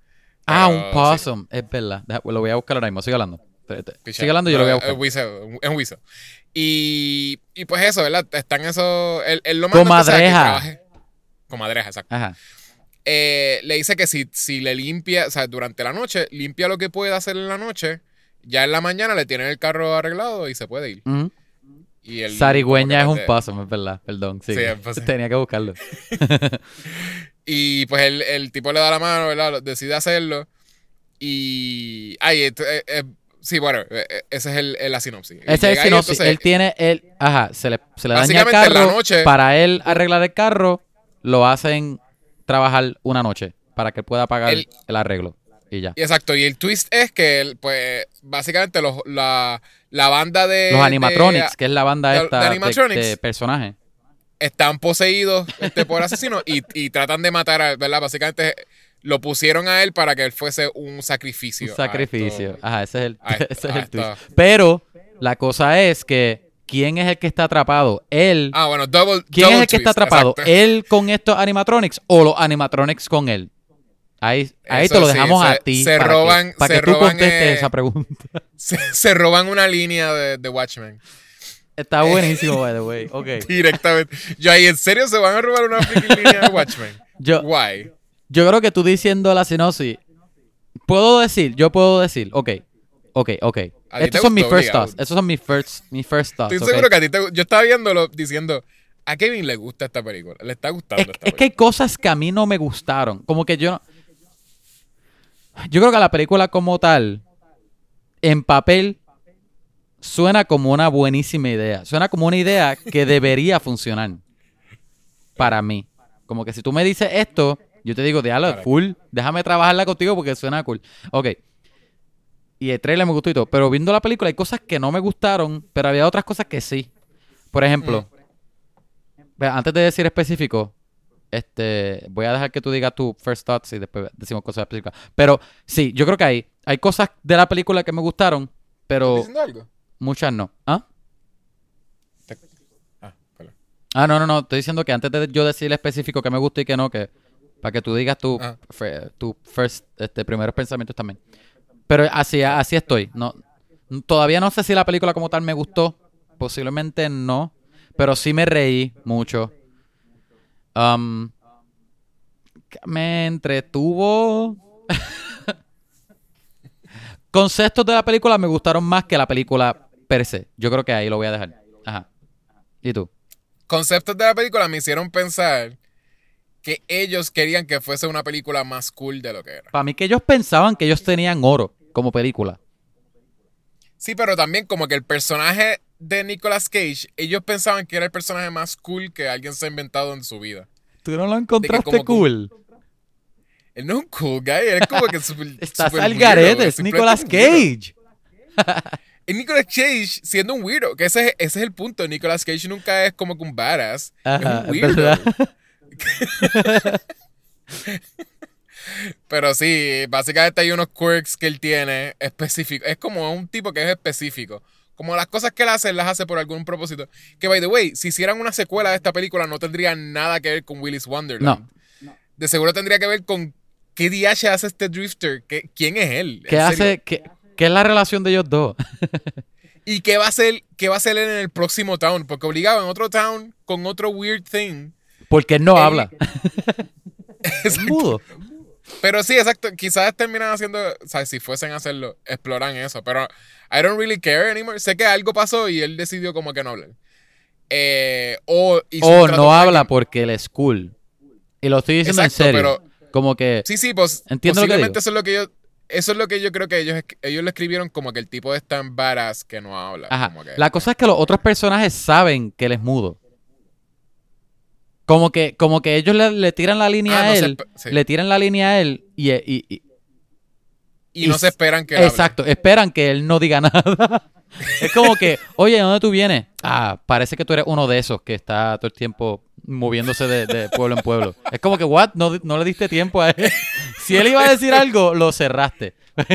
ah, Pero, un sí. possum. Es verdad. Deja- lo voy a buscar ahora mismo. Sigue hablando. Sigue hablando y yo lo voy a No, buscar. Es weasel, es un weasel. Y, y pues eso, ¿verdad? Están esos. Él, él lo que Comadreja. Comadreja, exacto. Ajá. Eh, le dice que si, si le limpia, o sea, durante la noche, limpia lo que pueda hacer en la noche, ya en la mañana le tienen el carro arreglado y se puede ir. Y él, Zarigüeña es un possum, es verdad. Perdón. Sí, Sí, es possum. (laughs) Tenía que buscarlo. (laughs) Y pues el, el tipo le da la mano, ¿verdad? Decide hacerlo. Y. Ay, esto, eh, eh, sí, bueno, eh, eh, ese es el, el- la sinopsis. Ese es el ahí, sinopsis. entonces, Él tiene, él, ajá, se le, se le daña el la carro. noche- Para él arreglar el carro, lo hacen trabajar una noche para que pueda pagar El- el arreglo. Y ya. y Exacto, y el twist es que, pues, básicamente los, la, la banda de. Los de- animatronics, que es la banda de- esta de, animatronics. de personajes. están poseídos este, por asesinos y, y tratan de matar a él, ¿verdad? Básicamente lo pusieron a él para que él fuese un sacrificio. Un sacrificio. esto. Ajá, ese es el, a esto- (laughs) ese es el twist. esto. Pero la cosa es que, ¿quién es el que está atrapado? Él. Ah, bueno, double ¿Quién double es el que está twist, atrapado? exacto. ¿Él con estos animatronics o los animatronics con él? Ahí, ahí te lo sí, dejamos se- a ti. se para roban- que, para se que tú roban, contestes eh, esa pregunta. (laughs) Se, se roban una línea de, de Watchmen. Está buenísimo, by the (laughs) way. Ok. Directamente. Yo ahí, ¿en serio se van a robar una línea de Watchmen? (laughs) Yo, Why? yo creo que tú diciendo la sinopsis. Puedo decir, yo puedo decir, ok, ok, ok. Estos son mis first obligado. thoughts. Estos son mis first, mis first thoughts. Estoy seguro que a ti te Yo estaba viéndolo diciendo, a Kevin le gusta esta película. Le está gustando Es, esta es que hay cosas que a mí no me gustaron. Como que yo no- Yo creo que la película como tal, en papel, suena como una buenísima idea. Suena como una idea que (laughs) debería funcionar. Para mí. Como que si tú me dices esto, yo te digo, Claro. full, déjame trabajarla contigo porque suena cool. Ok. Y el trailer me gustó y todo. Pero viendo la película hay cosas que no me gustaron, pero había otras cosas que sí. Por ejemplo, Ve, antes de decir específico, este, voy a dejar que tú digas tu first thoughts y después decimos cosas específicas. Pero sí, yo creo que hay, hay cosas de la película que me gustaron, ¿Estás pero algo? muchas no. ¿Ah? Ah, perdón. Ah, no, no, no. Estoy diciendo que antes de yo decir específico que me gusta y que no, que para que tú digas tu, Ah. tu first, este, primeros pensamientos también. Pero así, así estoy. No, todavía no sé si la película como tal me gustó. Posiblemente no. Pero sí me reí mucho. Um, me entretuvo. (laughs) conceptos de la película me gustaron más que la película per se. Yo creo que ahí lo voy a dejar. Ajá. ¿Y tú? Conceptos de la película me hicieron pensar que ellos querían que fuese una película más cool de lo que era. Para mí que ellos pensaban que ellos tenían oro como película. Sí, pero también como que el personaje de Nicolas Cage, ellos pensaban que era el personaje más cool que alguien se ha inventado en su vida. ¿Tú no lo encontraste como que- cool? Él no es un cool guy, él es como que (laughs) super, Estás super al garete, es Nicolas. Cage. (laughs) Es Nicolas Cage siendo un weirdo, que ese, es- ese es el punto. Nicolas Cage nunca es como que un badass. Ajá, es un weirdo. (laughs) Pero sí, básicamente hay unos quirks que él tiene específicos. Es como un tipo que es específico. Como las cosas que él hace, él las hace por algún propósito. Que, by the way, si hicieran una secuela de esta película, no tendría nada que ver con Willis Wonderland. De seguro tendría que ver con qué DH hace este Drifter. ¿Qué- ¿Quién es él? ¿Qué hace? ¿Qué, qué es la relación de ellos dos? (laughs) ¿Y qué va a hacer, qué va a hacer él en el próximo town? Porque obligado en otro town con otro weird thing. Porque él no Él- habla. (laughs) Es mudo. Pero sí, exacto. Quizás terminan haciendo, o sea, si fuesen a hacerlo, exploran eso. Pero I don't really care anymore. Sé que algo pasó y él decidió como que no hablar. Eh, o hizo no habla porque él es cool. Y lo estoy diciendo Exacto, en serio. pero- Como que Sí, sí, pues Entiendo lo que eso es lo que yo. Eso es lo que yo creo que ellos, ellos lo escribieron como que el tipo es tan badass que no habla. Ajá. como que- La cosa es que los otros personajes saben que él es mudo. Como que, como que ellos le, le tiran la línea Ah, a no él, sí. le tiran la línea a él y, y- y- y no se esperan que él hable. exacto, esperan que él no diga (laughs) nada. es como que, oye, ¿de dónde tú vienes? Ah, parece que tú eres uno de esos que está todo el tiempo moviéndose de, de pueblo en pueblo. Es como que, what? No, no le diste tiempo a él. (laughs) si él iba a decir algo, lo cerraste. (laughs)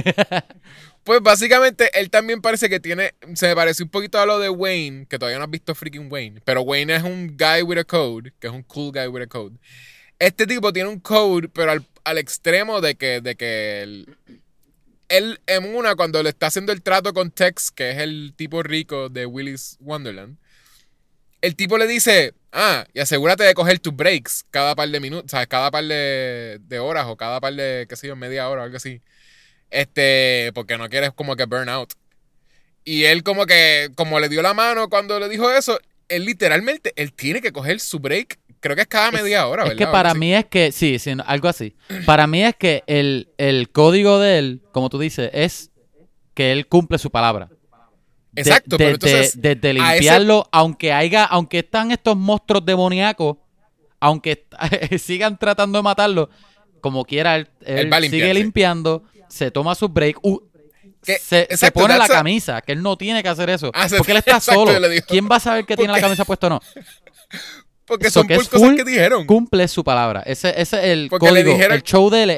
Pues básicamente él también parece que tiene. Se me parece un poquito a lo de Wayne, que todavía no has visto freaking Wayne. Pero Wayne es un guy with a code, que es un cool guy with a code. Este tipo tiene un code, pero al, al extremo de que, de que él, en una, cuando le está haciendo el trato con Tex, que es el tipo rico de Willis Wonderland, el tipo le dice, ah, y asegúrate de coger tus breaks cada par de minutos, ¿sabes? Cada par de, de horas o cada par de, qué sé yo, media hora o algo así. Este, porque no quieres como que burn out. Y él como que, como le dio la mano cuando le dijo eso, él literalmente, él tiene que coger su break, creo que es cada media hora, Es ¿verdad? que para Sí. mí es que, sí, sí, algo así. Para mí es que el, el código de él, como tú dices, es que él cumple su palabra. De- Exacto, pero desde- entonces, ese- limpiarlo, aunque haya, aunque están estos monstruos demoníacos, aunque (laughs) sigan tratando de matarlo, como quiera, él, él sigue limpiando, se toma su break, uh, Que- se, se pone la camisa, que él no tiene que hacer eso, Ah, porque él está (laughs) exacto, solo. ¿Quién va a saber que tiene la camisa puesta o no? (laughs) porque So son por cosas que dijeron. Cumple su palabra. Ese, ese es el Porque le código, dijeron- el show de él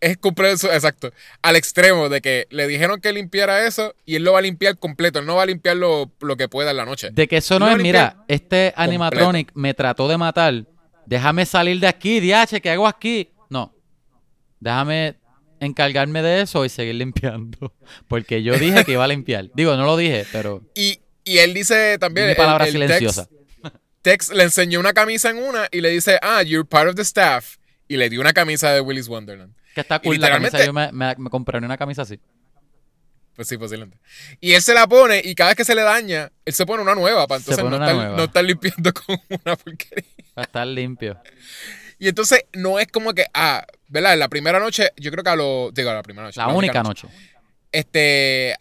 es cumplir eso, exacto. Al extremo de que le dijeron que limpiara eso y él lo va a limpiar completo. Él no va a limpiar lo, lo que pueda en la noche. De que eso no es, mira, este animatronic me trató de matar. Déjame salir de aquí, DH, ¿qué hago aquí? No. Déjame encargarme de eso y seguir limpiando. (laughs) Porque yo dije que iba a limpiar. Digo, no lo dije, pero Y, y él dice también. mi palabra el- el silenciosa. Tex le enseñó una camisa en una y le dice, ah, you're part of the staff. Y le dio una camisa de Willis Wonderland. Que está cool la camisa. Yo me, me, me compraré una camisa así. Pues sí, posiblemente. Y él se la pone y cada vez que se le daña, él se pone una nueva para entonces no estar, nueva. no estar limpiando (laughs) con una porquería. Para estar limpio. Y entonces no es como que, ah, ¿verdad? En la primera noche, yo creo que a lo. Digo, a la primera noche. La única noche. Este,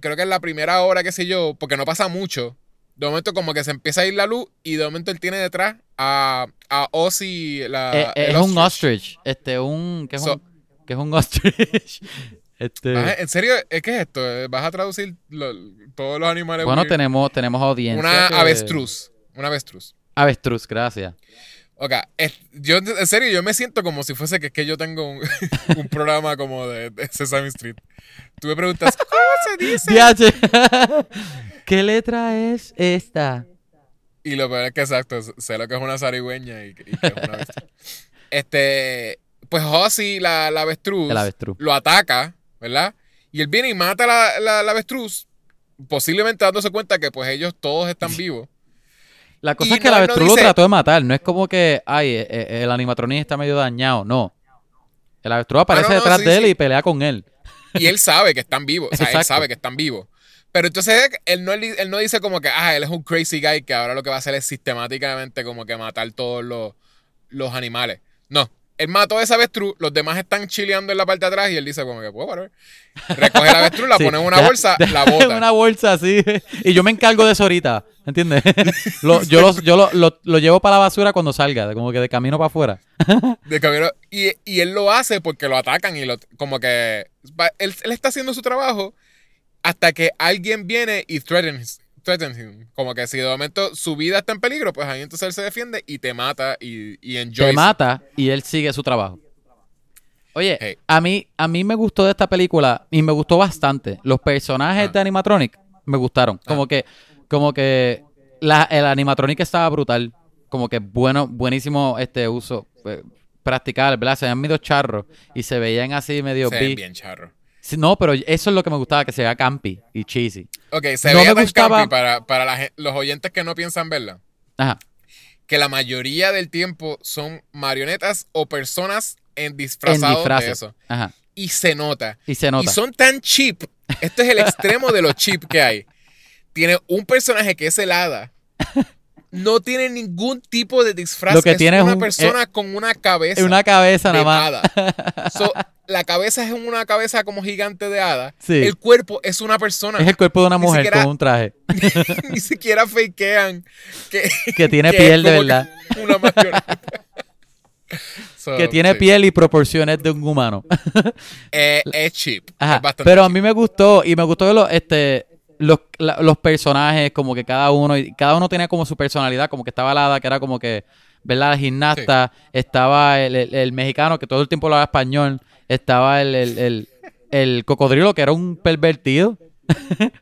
creo que en la primera hora, qué sé yo, porque no pasa mucho. De momento, como que se empieza a ir la luz y de momento él tiene detrás a, a Ozzy. La, Eh, eh, el es un ostrich. Este, un. ¿Qué es, So- un, qué es un ostrich? (laughs) este. ¿En serio? ¿Es qué es esto? ¿Vas a traducir lo- todos los animales? Bueno, weird? tenemos, tenemos audiencia. Una que- avestruz. Una avestruz. Avestruz, gracias. Ok, es- yo en serio, yo me siento como si fuese que, que yo tengo un, (laughs) un programa como de, de Sesame Street. Tú me preguntas, (laughs) ¿cómo se dice? ¿Qué letra es esta? Y lo peor es que exacto, sé lo que es una zarigüeña y, y que es una avestruz. (laughs) Este, pues Ozzy, la, la avestruz, El avestruz. lo ataca, ¿verdad? Y él viene y mata a la, la, la avestruz, posiblemente dándose cuenta que pues ellos todos están (laughs) vivos. La cosa Y es que no- no avestruz lo dice- trató de matar. No es como que, ay, eh, eh, el animatronic está medio dañado. No. El avestruz aparece Ah, no, detrás sí, de él sí. y pelea con él. Y él sabe que están vivos. O sea, él (laughs) Exacto. sabe que están vivos. Pero entonces él no, él no dice como que, ah, él es un crazy guy que ahora lo que va a hacer es sistemáticamente como que matar todos los, los animales. No. Él mató a esa avestruz, los demás están chileando en la parte de atrás y él dice como que, pues, whatever. Recoge la avestruz, la (laughs) Sí, pone en una deja- bolsa, deja la en bota. una bolsa así. (laughs) Y yo me encargo de eso ahorita. ¿Entiendes? (laughs) Lo- yo los- yo lo, lo- lo llevo para la basura cuando salga, como que de camino para afuera. de camino. Y, y él lo hace porque lo atacan y lo, como que él, él está haciendo su trabajo hasta que alguien viene y threatens, threatens him. Como que si de momento su vida está en peligro, pues ahí entonces él se defiende y te mata y, y enjoy. Te mata y él sigue su trabajo. Oye, Hey. a mí, a mí me gustó de esta película y me gustó bastante. Los personajes Ah. de animatronic me gustaron. Como que, como que la, el animatronic estaba brutal. Como que bueno, buenísimo este uso. eh, practicar, ¿verdad? Se veían medio charros y se veían así medio Se ven bien charro. No, pero eso es lo que me gustaba, que se vea campi y cheesy. Ok, se No veía tan gustaba- campi para, para la los oyentes que no piensan verla. Ajá. Que la mayoría del tiempo son marionetas o personas en En disfrazados disfraces. de eso. Ajá. Y se nota. Y se nota. Y son tan cheap. Este es el extremo de lo cheap que hay. Tiene un personaje que es el hada. (laughs) No tiene ningún tipo de disfraz. Lo que es tiene es una un- persona con una cabeza Es una cabeza de nada más. (laughs) So, la cabeza es una cabeza como gigante de hada. Sí. El cuerpo es una persona. Es el cuerpo de una mujer siquiera- con un traje (laughs) Ni siquiera fakean que, (laughs) que tiene que piel de verdad. Una marioneta. So, Que tiene sí. piel y proporciones de un humano. Eh, es cheap. Ajá, es bastante pero a mí me gustó y me gustó que los, este, los, la- los personajes, como que cada uno, y cada uno tenía como su personalidad, como que estaba la que era como que, ¿verdad? La gimnasta, estaba el, el- el mexicano que todo el tiempo hablaba español, estaba el, el, el- cocodrilo que era un pervertido. (laughs)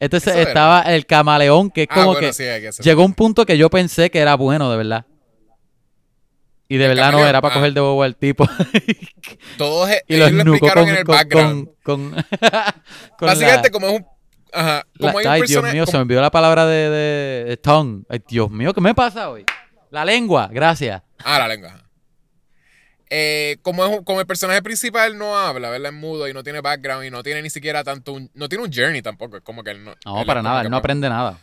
Entonces Eso era. estaba el camaleón, que es Ah, como bueno, que sí, llegó un punto que yo pensé que era bueno, de verdad. Y de El verdad no, era para ah. coger de bobo al tipo. Todos (laughs) y los ellos lo explicaron con, en el con, background. con (laughs) Básicamente, la- como es un. Ajá. la- Como hay un ay, Dios mío, se me olvidó la palabra de, de, de tongue. Ay, Dios mío, ¿qué me pasa hoy? La lengua, gracias. Ah, la lengua. Eh, como, es como el personaje principal no habla, ¿verdad? Es mudo y no tiene background y no tiene ni siquiera tanto. Un, no tiene un journey tampoco. Es como que él no. No, él para nada, él no aprende nada.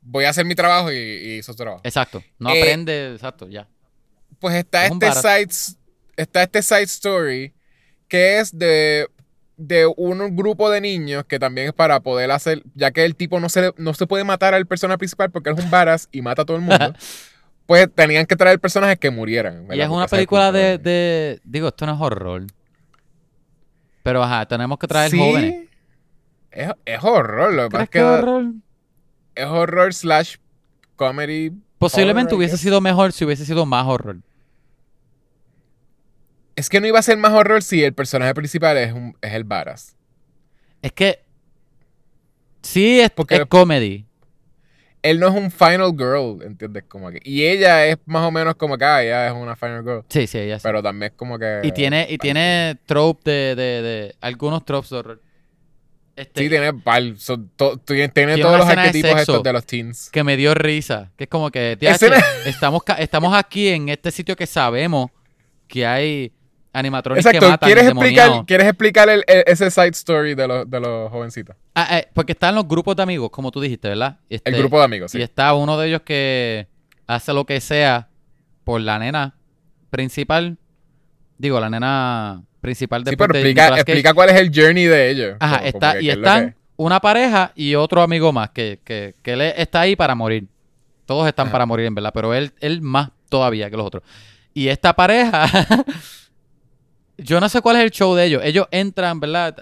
Voy a hacer mi trabajo y, y hizo su trabajo. Exacto, no Eh, aprende, exacto, ya. Pues está Es este side, está este side story que es de, de un grupo de niños que también es para poder hacer, ya que el tipo no se, no se puede matar al personaje principal porque es un varas y mata a todo el mundo, (laughs) pues tenían que traer personajes que murieran. Y ¿verdad? es una Porque película de, de- Digo, esto no es horror. Pero ajá, tenemos que traer Sí, jóvenes. Es, es horror, lo que pasa ¿Crees es que horror? es horror slash comedy. Posiblemente horror, hubiese sido mejor si hubiese sido más horror. Es que no iba a ser más horror si el personaje principal es, un, es el varas. Es que. Sí, es, Porque- es comedy. él no es un final girl, ¿entiendes? Como que, y ella es más o menos como que, ah, ella es una final girl. Sí, sí, ella sí. Pero también es como que. Y tiene, y tiene trope de, de, de algunos tropes de horror. Este, Sí, tiene, pal- son to- tiene, todos los de arquetipos sexo. estos de los teens. que me dio risa. Que es como que, tía, estamos, estamos aquí en este sitio que sabemos que hay animatronics que Exacto, matan ¿quieres explicar, ¿quieres explicar el- el- ese side story de los, de los jovencitos? Ah, eh, porque están los grupos de amigos, como tú dijiste, ¿verdad? Este, El grupo de amigos, sí. Y está uno de ellos que hace lo que sea por la nena principal. Digo, la nena principal Sí, después pero de explica, explica cuál es el journey de ellos. Ajá, Como- como está, que y es están que- una pareja y otro amigo más que, que, que él está ahí para morir. Todos están Ajá. (laughs) para morir, en verdad, pero él, él más todavía que los otros. Y esta pareja, (laughs) yo no sé cuál es el show de ellos. Ellos entran, ¿verdad?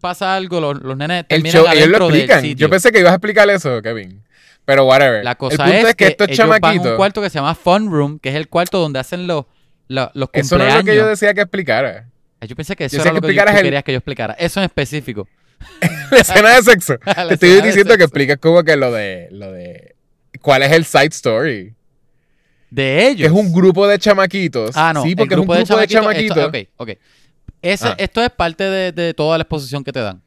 Pasa algo, los, los nenes El terminan show, ellos lo del explican. sitio. Yo pensé que ibas a explicar eso, Kevin. Pero whatever. La el cosa punto es, que, estos ellos van a un chamaquitos. cuarto que se llama Fun Room, que es el cuarto donde hacen los, los, los Eso no cumpleaños. es lo que yo decía que explicara. Yo pensé que eso Yo era lo que que yo- tú el- querías que yo explicara. Eso en específico. (laughs) La escena de sexo. (laughs) Te estoy diciendo que expliques como que lo de, lo de. ¿Cuál es el side story? De ellos. es un grupo de chamaquitos. Ah, no. Sí, porque es un grupo de chamaquitos. Esto, ok, ok. Ese- Ah. Esto es parte de, de toda la exposición que te dan.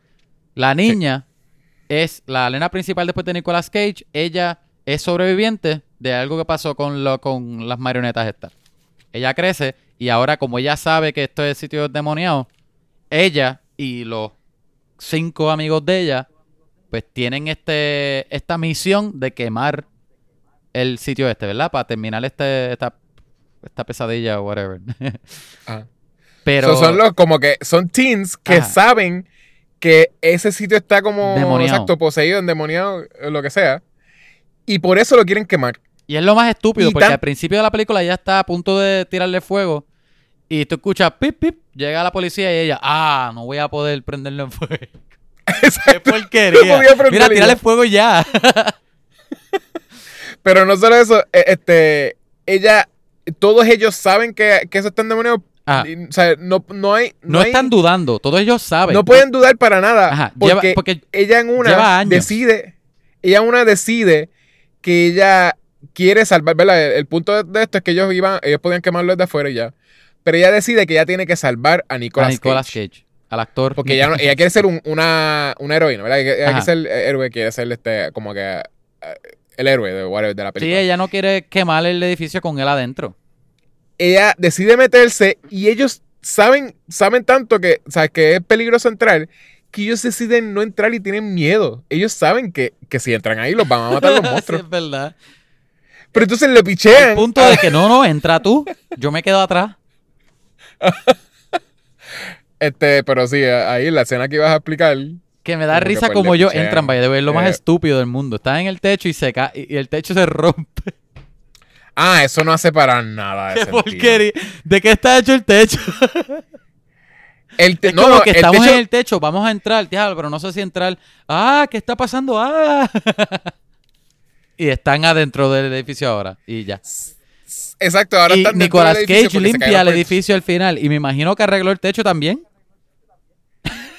La niña es la nena principal después de Nicolas Cage. Ella es sobreviviente de algo que pasó con, lo, con las marionetas estas. Ella crece y ahora como ella sabe que esto es sitio demoniado, ella y los cinco amigos de ella, pues tienen este esta misión de quemar el sitio este, ¿verdad? Para terminar este, esta, esta pesadilla o whatever. Ajá. (laughs) Pero So, son los como que son teens que Ajá. saben que ese sitio está como Demoniado. exacto, poseído, endemoniado, lo que sea. Y por eso lo quieren quemar. Y es lo más estúpido, Y porque tan- al principio de la película ella está a punto de tirarle fuego. Y tú escuchas pip, pip, llega la policía y ella, ah, no voy a poder prenderlo en fuego. (laughs) ¡Qué Exacto. porquería! No podía prenderlo Mira, ya. tírale fuego ya. (laughs) Pero no solo eso, eh, este, ella, todos ellos saben que, que eso está endemoniado. Y, O sea, no, no hay. No, están dudando, todos ellos saben. No pueden dudar para nada. Ajá, lleva- porque, porque ella en una decide. Ella en una decide que ella quiere salvar. ¿verdad? El, el punto de, esto es que ellos iban, ellos podían quemarlo desde afuera y ya. Pero ella decide que ella tiene que salvar a a Nicolas, Nicolas Cage. Cage. al actor. Porque ella, ella quiere ser un- una, una heroína, ¿verdad? Ella, quiere ser eh, héroe, quiere ser este, como que eh, el héroe de, whatever, de la Sí, película. ella no quiere quemar el edificio con él adentro. ella decide meterse y ellos saben, saben tanto que, o sea, que es peligro central que ellos deciden no entrar y tienen miedo. Ellos saben que, que si entran ahí los van a matar los (laughs) Sí, monstruos. es verdad. Pero entonces le pichean. Al punto de que no, no, entra tú. Yo me quedo atrás. (laughs) Este, pero sí, ahí la escena que ibas a explicar. Que me da Como risa pues, como ellos pichean. entran, vaya, de ver lo más Eh. estúpido del mundo. Están en el techo y se cae y el techo se rompe. Ah, eso no hace para nada de (laughs) ¡Qué sentido. porquería! ¿De qué está hecho el techo? (laughs) El te- Es no, como que el estamos techo- en el techo, vamos a entrar, pero no sé si entrar. ¡Ah! ¿Qué está pasando? ¡Ah! (laughs) y están adentro del edificio ahora. Y ya. Exacto, ahora y están dentro Nicolas del edificio Cage limpia el edificio al final. Y me imagino que arregló el techo también.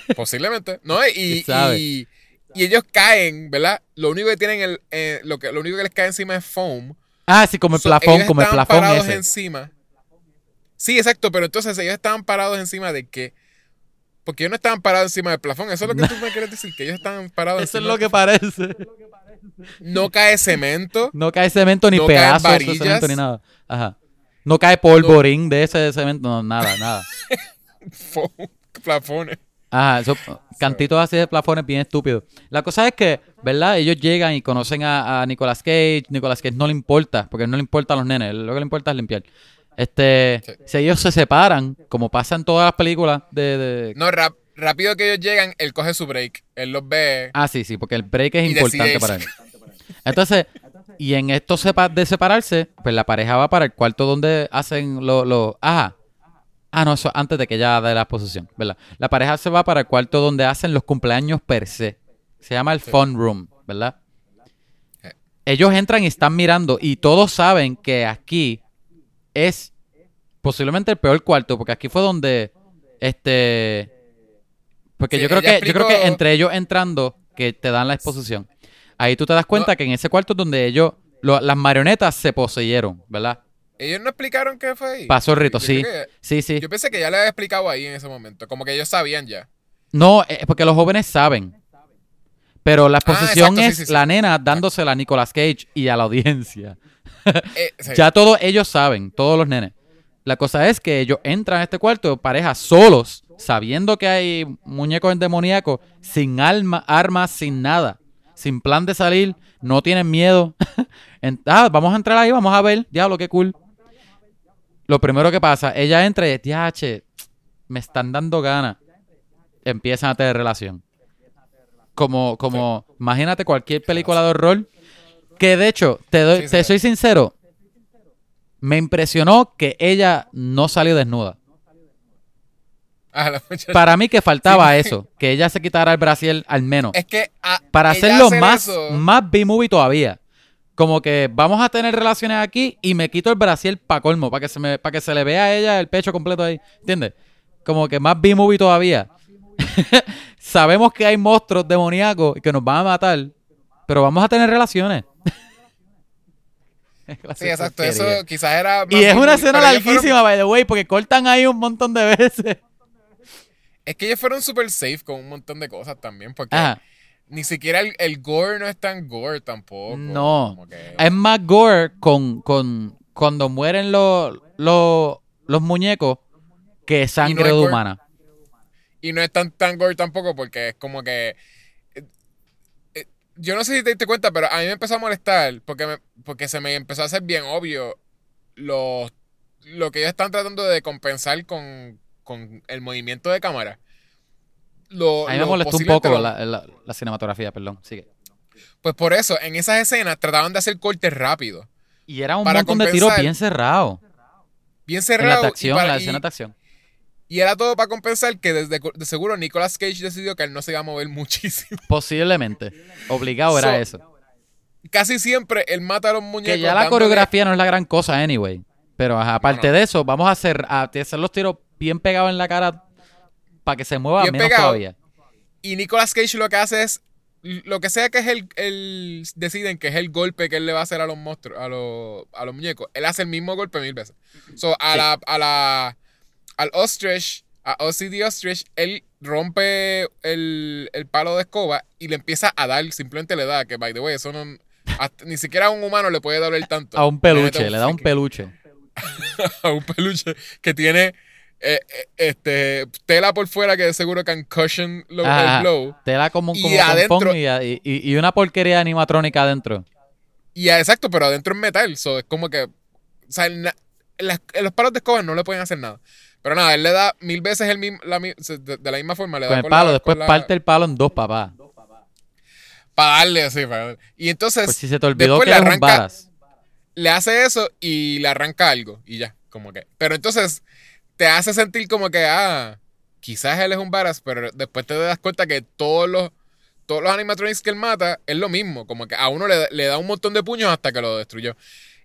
(laughs) Posiblemente. ¿No? Y, y, y ellos caen, ¿verdad? Lo único que tienen el, eh, lo que lo único que les cae encima es foam. Ah, sí, como el So, plafón, ellos como el estaban plafón parados ese. encima. Sí, exacto, pero entonces ellos estaban parados encima de que. Porque ellos no estaban parados encima del plafón. Eso es lo que tú me quieres decir, que ellos estaban parados Eso es encima lo que parece. No cae cemento. No cae cemento ni No pedazos de cemento ni nada. Ajá. No cae polvorín de ese cemento, no, nada, nada. (laughs) foam, plafones. Ajá, esos (laughs) cantitos así de plafones bien estúpidos. La cosa es que, ¿verdad? Ellos llegan y conocen a, a Nicolas Cage. Nicolas Cage no le importa, porque no le importa a los nenes. Lo que le importa es limpiar. Este, Sí. si ellos se separan, como pasa en todas las películas de... de- No, rap- rápido que ellos llegan, él coge su break. Él los ve. Ah, sí, sí, porque el break es importante para él. Entonces, y en esto de separarse, pues la pareja va para el cuarto donde hacen los... Lo, ajá. Ah, no, eso antes de que ella dé la exposición, ¿verdad? La pareja se va para el cuarto donde hacen los cumpleaños per se. Se llama el fun room, ¿verdad? Sí. Ellos entran y están mirando y todos saben que aquí es posiblemente el peor cuarto, porque aquí fue donde este porque Sí, yo creo que yo creo que entre ellos entrando que te dan la exposición. Ahí tú te das cuenta No. que en ese cuarto es donde ellos lo- las marionetas se poseyeron, ¿verdad? Ellos no explicaron qué fue ahí. Pasó el rito, Yo sí. que- Sí, sí. Yo pensé que ya le había explicado ahí en ese momento. Como que ellos sabían ya. No, es porque los jóvenes saben. Pero la exposición Ah, exacto, sí, es sí, sí. la nena dándosela a Nicolas Cage y a la audiencia. (laughs) Eh. Ya todos ellos saben, todos los nenes. La cosa es que ellos entran a este cuarto, parejas solos, sabiendo que hay muñecos demoníacos, sin alma, armas, sin nada, sin plan de salir, no tienen miedo. (laughs) Ah, vamos a entrar ahí, vamos a ver, diablo, qué cool. Lo primero que pasa, ella entra y diache, me están dando ganas. Empiezan a tener relación. Como, como, imagínate cualquier película de horror. Que de hecho, te, doy, Sí, te soy sincero, me impresionó que ella no salió desnuda. Ah, Para mí que faltaba Sí. eso, que ella se quitara el brasier al menos. Es que. ah, Para hacerlo hacer más, eso- más B-movie todavía. Como que vamos a tener relaciones aquí y me quito el brasier para colmo, para que se me, para que se le vea a ella el pecho completo ahí. ¿Entiendes? Como que más B-movie todavía. (laughs) Sabemos que hay monstruos demoníacos que nos van a matar, pero vamos a tener relaciones. (laughs) Sí, exacto. Eso quizás era. Y es una escena ellos fueron- larguísima, by the way, porque cortan ahí un montón de veces. es que ellos fueron super safe con un montón de cosas también. Porque Ajá. Ni siquiera el, el gore no es tan gore tampoco. No. Que- Es más gore con, con cuando mueren los, los, los muñecos que sangre de humana. Y no es tan, tan gore tampoco porque es como que... eh, eh, Yo no sé si te diste cuenta, pero a mí me empezó a molestar porque, me- porque se me empezó a hacer bien obvio los, lo que ellos están tratando de compensar con, con el movimiento de cámara. Lo, A mí me molestó un poco lo- la, la- la cinematografía, perdón. Sigue. Pues por eso, en esas escenas trataban de hacer cortes rápidos. Y era un Para montón de tiros bien cerrados. Bien En cerrados. de y acción, para- y- escenas de acción. Y era todo para compensar que desde de seguro Nicolas Cage decidió que él no se iba a mover (laughs) muchísimo. Posiblemente. Obligado era So, eso. Casi siempre él mata a los muñecos. Que ya la coreografía no es la gran cosa, anyway. Pero ajá, aparte No, no. de eso, vamos a hacer, a hacer los tiros bien pegados en la cara para que se mueva menos pegado. todavía. Y Nicolas Cage lo que hace es. Lo que sea que es el, el- Deciden que es el golpe que él le va a hacer a los monstruos, a los, a los muñecos. Él hace el mismo golpe mil veces. So, a Sí. la. A la al ostrich, a OCD ostrich, él rompe el, el palo de escoba y le empieza a dar, simplemente le da, que by the way, eso no. hasta- ni siquiera a un humano le puede doler tanto. A un peluche, le da un peluche. (laughs) a un peluche que tiene eh, eh, este tela por fuera que de seguro concussion lo, Ajá, el blow. Te da como, Y como pompón adentro- y, y- y una porquería animatrónica adentro. Y exacto, pero adentro es metal. So, es como que. O sea, na- las- en los palos de escoba no le pueden hacer nada. Pero nada, él le da mil veces el mismo, la, de, de la misma forma. Le Con da el palo, la- después la- parte el palo en dos, papá. Para darle así. para darle. Y entonces. Pues si se te olvidó que le arranca- le hace eso y le arranca algo y ya, como que. Pero entonces te hace sentir como que, ah, quizás él es un varas, pero después te das cuenta que todos los, todos los animatronics que él mata es lo mismo, como que a uno le, le da un montón de puños hasta que lo destruyó.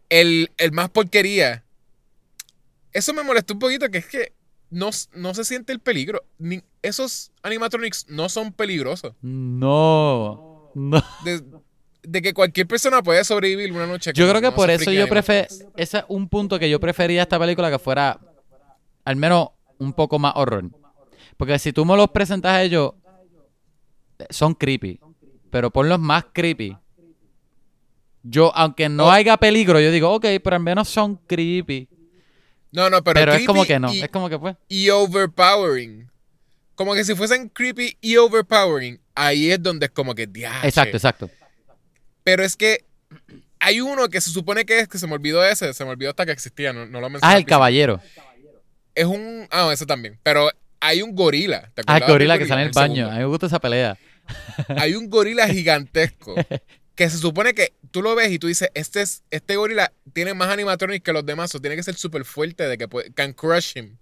El, el más porquería, eso me molestó un poquito, que es que no, no se siente el peligro. Ni, esos animatronics no son peligrosos. No. No. De, de que cualquier persona puede sobrevivir una noche. Yo creo que por eso yo prefiero. Ese es un punto que yo prefería esta película que fuera al menos un poco más horror. Porque si tú me los presentas a ellos, son creepy. Pero ponlos más creepy. Yo, aunque no Oh. haya peligro, yo digo, ok, pero al menos son creepy. No, no, pero, Pero, es como que no. Y, Es como que pues. y overpowering. Como que si fuesen creepy y overpowering, ahí es donde es como que diache. Exacto, exacto. Pero es que hay uno que se supone que es, que se me olvidó ese, se me olvidó hasta que existía, no, no lo mencioné. Ah, el caballero. Es un. Ah, ese también. Pero hay un gorila. ¿te Ah, el gorila que sale en el baño. segundo? A mí me gusta esa pelea. (laughs) Hay un gorila gigantesco. (laughs) que se supone que tú lo ves y tú dices, este, es, este gorila tiene más animatronics que los demás, o tiene que ser súper fuerte de que puede, can crush him.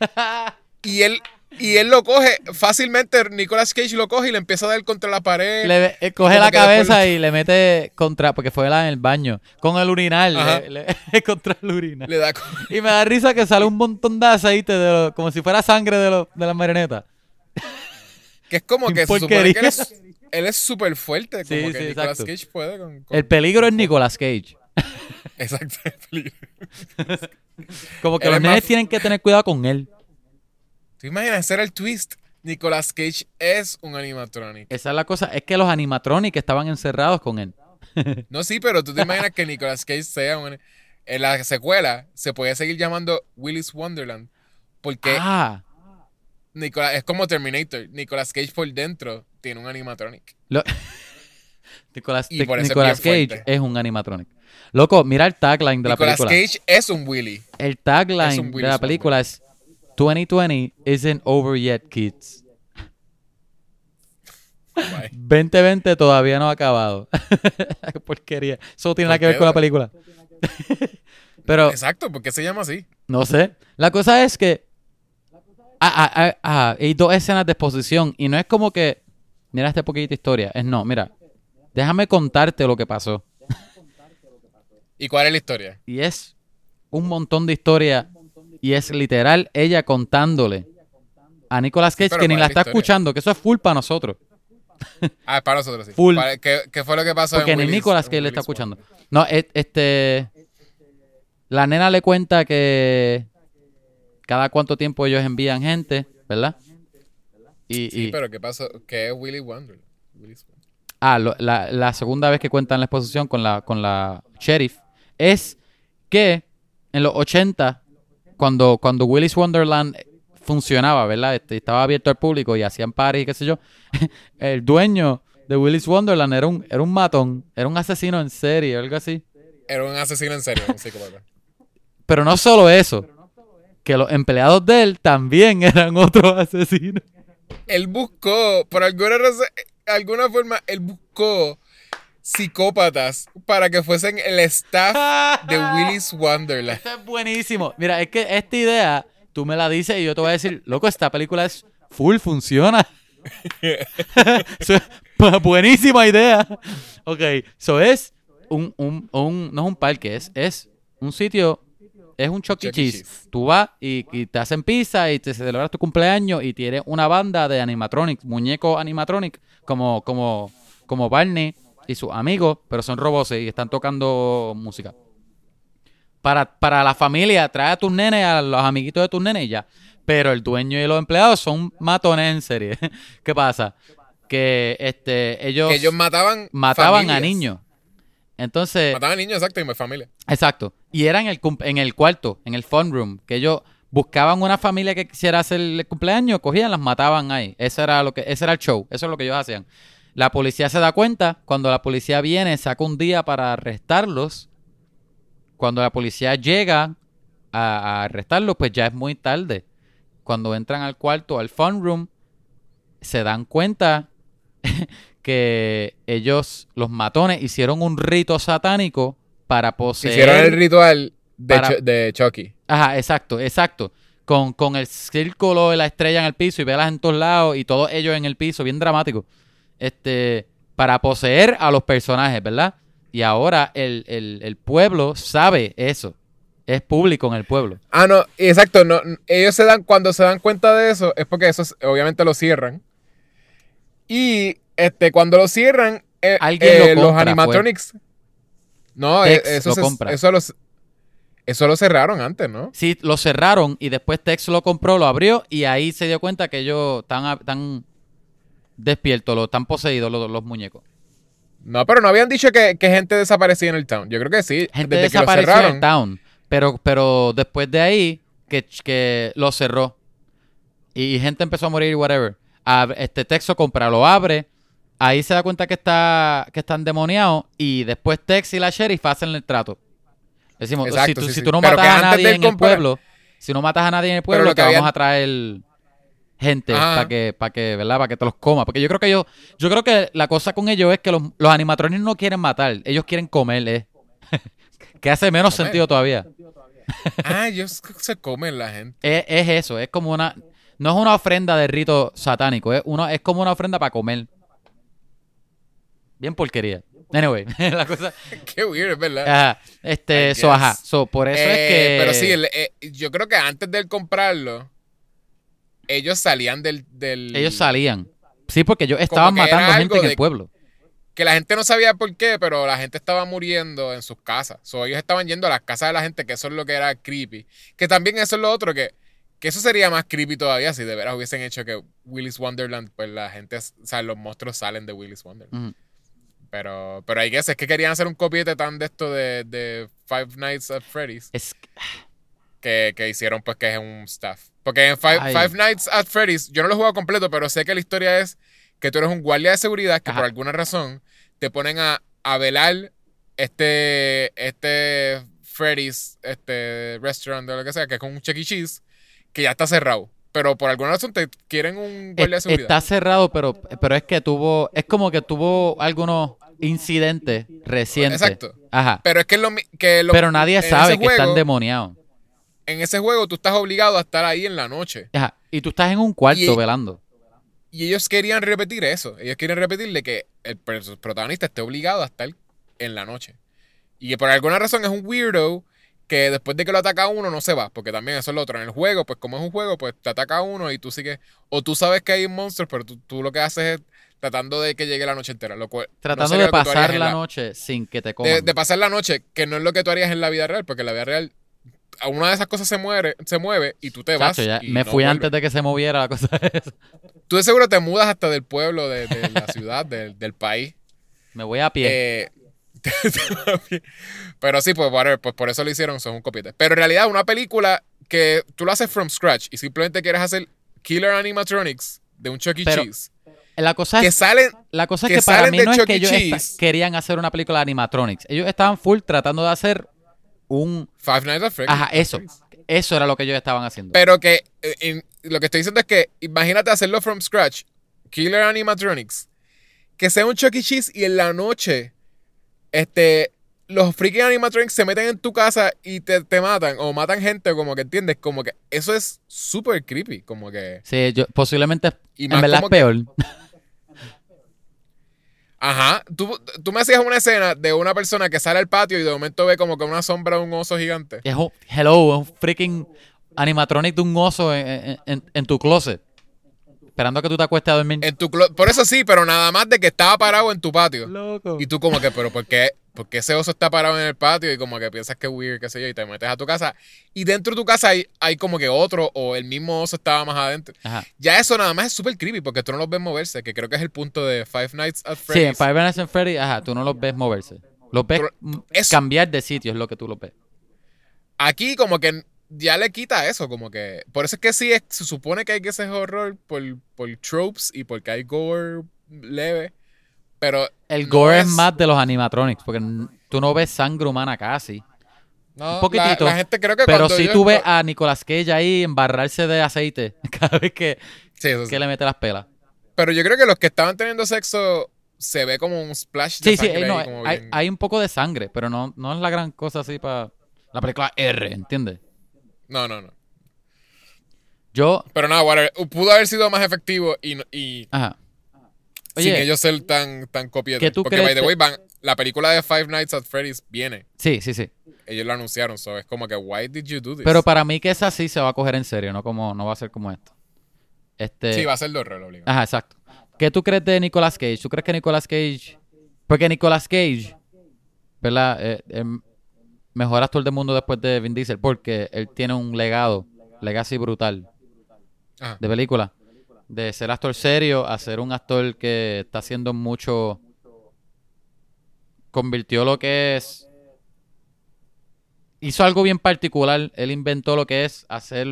(laughs) y él, y él lo coge fácilmente, Nicolas Cage lo coge y le empieza a dar contra la pared. Le eh, coge la después cabeza y le mete contra, porque fue la en el baño, con el urinal, Ajá. le- (laughs) le- contra el urinal. Le da con- Y me da risa que sale un montón de aceite, de lo- como si fuera sangre de, lo- de la marioneta. que es como que se supone que él es súper fuerte, como Sí, que sí, Nicolas exacto. Cage puede con, con- El peligro es Nicolas Cage. (laughs) Exacto, el peligro. (laughs) Como que Él los más nenes tienen que tener cuidado con él. ¿Tú imaginas hacer el twist? Nicolas Cage es un animatronic. Esa es la cosa. Es que los animatronics estaban encerrados con él. (laughs) No, sí, pero tú te imaginas que Nicolas Cage sea un... En la secuela se puede seguir llamando Willis Wonderland. Porque Ah, Nicolas, es como Terminator. Nicolas Cage por dentro tiene un animatronic. lo- (laughs) Nicolas, Nicolas Cage fuerte. es un animatronic. Loco, mira el tagline de la Nicolas película. Cage es un Willy. El tagline de la película es 2020 isn't over yet, kids. Guay. 2020 todavía no ha acabado. (laughs) Qué porquería. Eso tiene nada ¿Por que ver qué? con la película. (laughs) Pero, Exacto, porque se llama así. no sé. La cosa es que ah, ah, ah, ah, hay dos escenas de exposición y no es como que, mira esta poquita historia. Es no, mira, déjame contarte lo que pasó. ¿Y cuál es la historia? Y es un montón de historia y es literal ella contándole a Nicolas Cage que ni ¿cuál la es la está historia? escuchando, que eso es full para nosotros. Ah, es para nosotros sí. Full. Para- ¿qué, qué fue lo que pasó Porque en ni Nicolas Cage le está escuchando. No, e- este. La nena le cuenta que cada cuánto tiempo ellos envían gente, ¿verdad? Y, Sí, y- pero ¿qué pasó? ¿Qué es Willy? Willy's Wonderland. ah, lo- la, la segunda vez que cuentan la exposición con la, con la sheriff es que en los 80, cuando, cuando Willis Wonderland funcionaba, ¿verdad? Este, estaba abierto al público y hacían party y qué sé yo. (laughs) el dueño de Willis Wonderland era un, era un matón, era un asesino en serie, algo así. Era un asesino en serie, un psicópata. (laughs) Pero no solo eso, que los empleados de él también (laughs) eran otros asesinos. Él buscó, por alguna razón, alguna forma, él buscó psicópatas para que fuesen el staff de (laughs) Willis Wonderland. Esto es buenísimo. Mira, es que esta idea, tú me la dices y yo te voy a decir, loco, esta película es full, funciona. (laughs) (laughs) buenísima idea. Ok, eso es un, un, un, no es un parque, es, es un sitio, es un Chuck E. Cheese. Tú vas y, y, te hacen pizza y te celebras tu cumpleaños y tienes una banda de animatronics, muñecos animatronics, como, como, como Barney y sus amigos, pero son robots y están tocando música. Para, para la familia, trae a tus nenes, a los amiguitos de tus nenes y ya. Pero el dueño y los empleados son matones en serie. (laughs) ¿Qué pasa? Que este, ellos, que ellos mataban, mataban a niños. Entonces. Mataban a niños, exacto, y mi familia. Exacto. Y era en el, en el cuarto, en el fun room, que ellos buscaban una familia que quisiera hacer el cumpleaños, cogían, las mataban ahí. Ese era lo que, ese era el show, eso es lo que ellos hacían. La policía se da cuenta, cuando la policía viene, saca un día para arrestarlos. Cuando la policía llega a, arrestarlos, pues ya es muy tarde. Cuando entran al cuarto, al fun room, se dan cuenta (laughs) que ellos, los matones, hicieron un rito satánico para poseer. Hicieron el ritual de, de Chucky. Ajá, exacto, exacto. Con, con el círculo de la estrella en el piso y velas en todos lados y todos ellos en el piso, bien dramático este, para poseer a los personajes, ¿verdad? Y ahora el, pueblo sabe eso. Es público en el pueblo. Ah, no, exacto. No, ellos se dan, cuando se dan cuenta de eso, es porque eso obviamente lo cierran. Y este, cuando lo cierran, eh, eh, los pues. animatronics. No, eh, eso, lo compra. eso, eso lo cerraron antes, ¿no? Sí, lo cerraron y después Tex lo compró, lo abrió y ahí se dio cuenta que ellos están, están despiertos, los, están poseídos los, muñecos. No, pero no habían dicho que, gente desaparecía en el town. Yo creo que sí. Gente desapareció en el town. Pero, pero después de ahí, que, que lo cerró. Y, gente empezó a morir y whatever. este texto compra, lo abre. Ahí se da cuenta que está que están demoniados. Y después Tex y la sheriff hacen el trato. Decimos, si, tú, si tú no matas a nadie en el pueblo, si no matas a nadie en el pueblo, te vamos a traer gente para que, para que, ¿verdad? Para que te los coma. Porque yo creo que ellos, yo creo que la cosa con ellos es que los, los animatrones no quieren matar, ellos quieren comer, ¿eh? (laughs) que hace menos sentido todavía. (laughs) ah, ellos se comen la gente. Es, eso, es como una, no es una ofrenda de rito satánico, es, uno, es como una ofrenda para comer. Bien porquería. Anyway, (laughs) la cosa. Qué weird, ¿verdad? Ajá. Este, so, ajá. So, por eso es eh, que. Pero sí, eh, yo creo que antes de comprarlo, ellos salían del, Ellos salían. Sí, porque ellos estaban matando gente en el pueblo. Que la gente no sabía por qué, pero la gente estaba muriendo en sus casas. So, ellos estaban yendo a las casas de la gente, que eso es lo que era creepy. Que también eso es lo otro, que, que eso sería más creepy todavía si de veras hubiesen hecho que Willis Wonderland, pues la gente, o sea, los monstruos salen de Willis Wonderland. Pero, pero hay que es que querían hacer un copiete tan de esto de, de Five Nights at Freddy's. Es que, que hicieron pues que es un staff. Porque en Five, Nights at Freddy's, yo no lo he jugado completo, pero sé que la historia es que tú eres un guardia de seguridad que por alguna razón te ponen a, a velar este, este Freddy's, este restaurant o lo que sea, que es con un Chuck E. Cheese, que ya está cerrado. Pero por alguna razón te quieren un guardia de seguridad. Está cerrado, pero, pero es que tuvo, es como que tuvo algunos incidentes recientes. Exacto. Ajá. Pero es que, lo, que lo, Pero nadie sabe que están demoniados en ese juego tú estás obligado a estar ahí en la noche. Ajá. Y tú estás en un cuarto velando. Y ellos querían repetir eso. Ellos quieren repetirle que el protagonista esté obligado a estar en la noche. Y que por alguna razón es un weirdo que después de que lo ataca uno no se va. Porque también eso es lo otro. En el juego, pues como es un juego, pues te ataca uno y tú sigues. O tú sabes que hay monstruos, pero tú, lo que haces es tratando de que llegue la noche entera. Lo tratando de pasar la, noche sin que te coman. De, de, pasar la noche, que no es lo que tú harías en la vida real, porque en la vida real una de esas cosas se mueve, se mueve y tú te vas. me fui antes de que se moviera la cosa (laughs) esa. Tú de seguro te mudas hasta del pueblo, de, la ciudad, del, país. Me voy a pie. Eh, (laughs) pero sí, pues, pues, por eso lo hicieron, son un copete. Pero en realidad, una película que tú lo haces from scratch y simplemente quieres hacer killer animatronics de un Chuck E. Pero- Cheese. La cosa Que es, salen, la cosa es que que para salen mí no es Chuck que E. ellos querían hacer una película de animatronics. Ellos estaban full tratando de hacer un... Five Nights at Freddy's. Ajá, eso. Eso era lo que ellos estaban haciendo. Pero que eh, en- lo que estoy diciendo es que imagínate hacerlo from scratch, Killer Animatronics, que sea un Chuck E. Cheese y en la noche, este, los freaking animatronics se meten en tu casa y te, te matan o matan gente, como que entiendes, como que eso es súper creepy, como que, Sí, yo, posiblemente Y en verdad es como que- peor. (laughs) ajá, tú, tú me hacías una escena de una persona que sale al patio y de momento ve como que una sombra de un oso gigante. Es un, hello, es un freaking animatronic de un oso en, en- tu closet. Esperando a que tú te acuestes a dormir. En tu clo- por eso sí, pero nada más de que estaba parado en tu patio. Loco. Y tú como que, pero ¿por qué, por qué ese oso está parado en el patio? Y como que piensas que es weird, qué sé yo, y te metes a tu casa. Y dentro de tu casa hay, hay como que otro o el mismo oso estaba más adentro. Ajá. Ya eso nada más es súper creepy porque tú no los ves moverse, que creo que es el punto de Five Nights at Sí, en Freddy's. Five Nights at Freddy, ajá, tú no los ves moverse. Los ves eso- cambiar de sitio, es lo que tú los ves. Aquí como que ya le quita eso, como que... Por eso es que sí, es- se supone que hay que hacer horror por, por tropes y porque hay gore leve. Pero El no gore es más de los animatronics, porque tú no ves sangre humana casi. no, un poquitito, La, la gente creo que Pero si ellos tú ves a Nicolas Cage ahí embarrarse de aceite (laughs) cada vez que, Sí, eso sí. que le mete las pelas. Pero yo creo que los que estaban teniendo sexo se ve como un splash de Sí, sí, sangre eh, no, ahí, como hay, bien- hay un poco de sangre, pero no, no es la gran cosa así para la película R, ¿entiendes? No, no, no. Yo, Pero nada, whatever. Pudo haber sido más efectivo y, no- y ajá. Sin ellos ser tan, tan copietos. ¿qué tú Porque, crees by the way, van, la película de Five Nights at Freddy's viene. sí, sí, sí. Ellos lo anunciaron, so es como que, why did you do this? Pero para mí que esa sí se va a coger en serio, no como no va a ser como esto. Este, Sí, va a ser de horror, obligado. Ajá, exacto. ¿Qué tú crees de Nicolas Cage? ¿Tú crees que Nicolas Cage... Porque Nicolas Cage, ¿verdad? Eh, eh, mejor actor del mundo después de Vin Diesel porque él tiene un legado, legacy brutal Ajá. de película. De ser actor serio a ser un actor que está haciendo mucho... Convirtió lo que es... Hizo algo bien particular. Él inventó lo que es hacer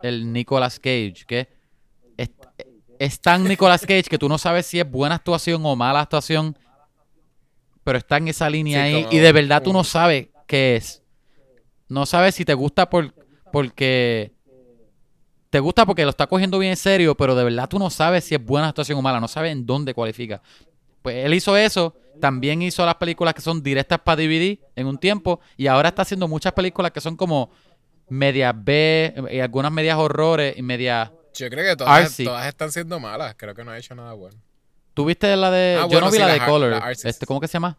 el Nicolas Cage, que es, es tan Nicolas Cage que tú no sabes si es buena actuación o mala actuación, pero está en esa línea Sí, ahí como- y de verdad tú no sabes qué es. No sabes si te gusta por, porque te gusta porque lo está cogiendo bien en serio, pero de verdad tú no sabes si es buena actuación o mala, no sabes en dónde cualifica. Pues él hizo eso, también hizo las películas que son directas para DVD en un tiempo y ahora está haciendo muchas películas que son como medias B y algunas medias horrores y medias... Yo creo que todas, Artsy. todas están siendo malas. Creo que no ha hecho nada bueno. ¿Tuviste la de... Ah, yo bueno, no vi sí, la de Color. Este, ¿Cómo que se llama?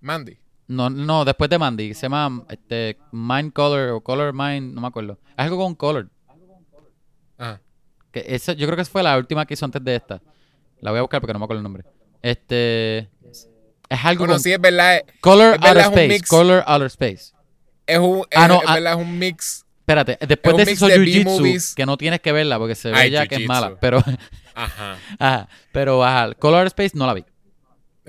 Mandy. No, no, después de Mandy. Se llama este, Mind Color o Color Mind, no me acuerdo. Algo con Color. Ajá. Que esa, yo creo que esa fue la última que hizo antes de esta. La voy a buscar porque no me acuerdo el nombre. Este... Es algo Bueno, con sí, es verdad. Color es verdad, Outer Space. mix. Color Outer Space. es un, Ah, es- no, es ah. verdad, es un mix. Espérate, después de eso de Jiu-Jitsu, que no tienes que verla porque se ve Ay, ya que es mala. Pero, Ajá. (laughs) ajá, pero ajá, Color Outer Space no la vi.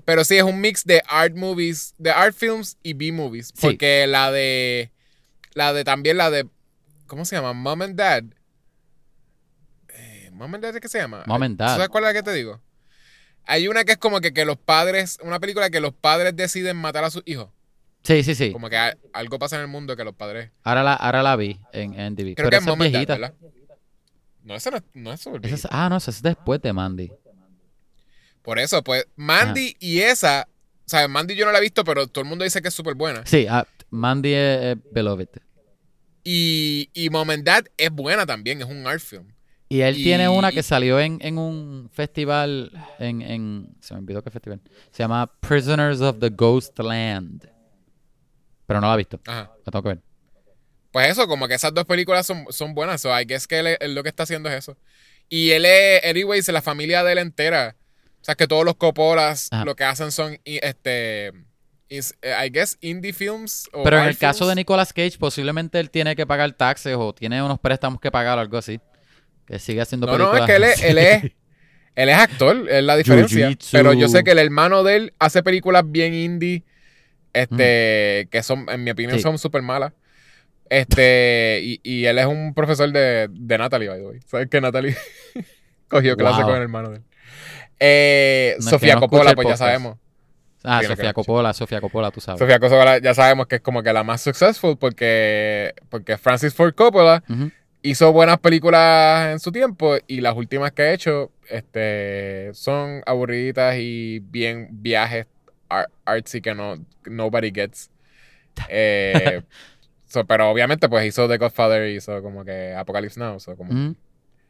Pero sí, es un mix de art movies, de art films y B-movies. Sí. Porque la de. La de también la de. ¿Cómo se llama? Mom and Dad. Eh, ¿Mom and Dad qué se llama? Mom and ¿Tú Dad. ¿Sabes cuál es la que te digo? Hay una que es como que, que los padres. Una película que los padres deciden matar a sus hijos. Sí, sí, sí. Como que a- algo pasa en el mundo que los padres. Ahora la, ahora la vi en, en DV. Creo pero que es es Mom and Dad. ¿verdad? No, esa no, es- no es Esa es- ah, no, esa es después de Mandy. Por eso, pues, Mandy y esa. O sea, Mandy yo no la he visto, pero todo el mundo dice que es súper buena. Sí, ah, Mandy es, es Beloved. Y, y Mom and Dad es buena también, es un art film. Y él Y- tiene una que salió en, en un festival en, en... Se me olvidó qué festival. Se llama Prisoners of the Ghost Land. Pero no la he visto. Ajá. La tengo que ver. Pues eso, como que esas dos películas son, son buenas. So, I guess que él, él lo que está haciendo es eso. Y él es, anyways, la familia de él entera. O sea, que todos los Coppolas Ajá. lo que hacen son, este, is, eh, I guess, indie films. O Pero en el caso de. Nicolas Cage, posiblemente él tiene que pagar taxes o tiene unos préstamos que pagar o algo así. Que sigue haciendo No, no, películas. es que él es, él es, (laughs) él es actor, es la diferencia. Pero yo sé que el hermano de él hace películas bien indie, este, que son, en mi opinión, Sí. son súper malas. Este, y, y él es un profesor de, de Natalie, by the way. ¿Sabes que Natalie (laughs) cogió clase Wow. con el hermano de él? Eh, No, Sofía no Coppola, pues ya sabemos. Ah, Sí, Sofía Coppola, Sofía Coppola, tú sabes. Sofía Coppola ya sabemos que es como que la más successful porque, porque Francis Ford Coppola hizo buenas películas en su tiempo y las últimas que ha hecho este, son aburriditas y bien viajes ar- artsy que no nobody gets. (laughs) Eh, so, pero obviamente pues hizo The Godfather y hizo como que Apocalypse Now, so, como.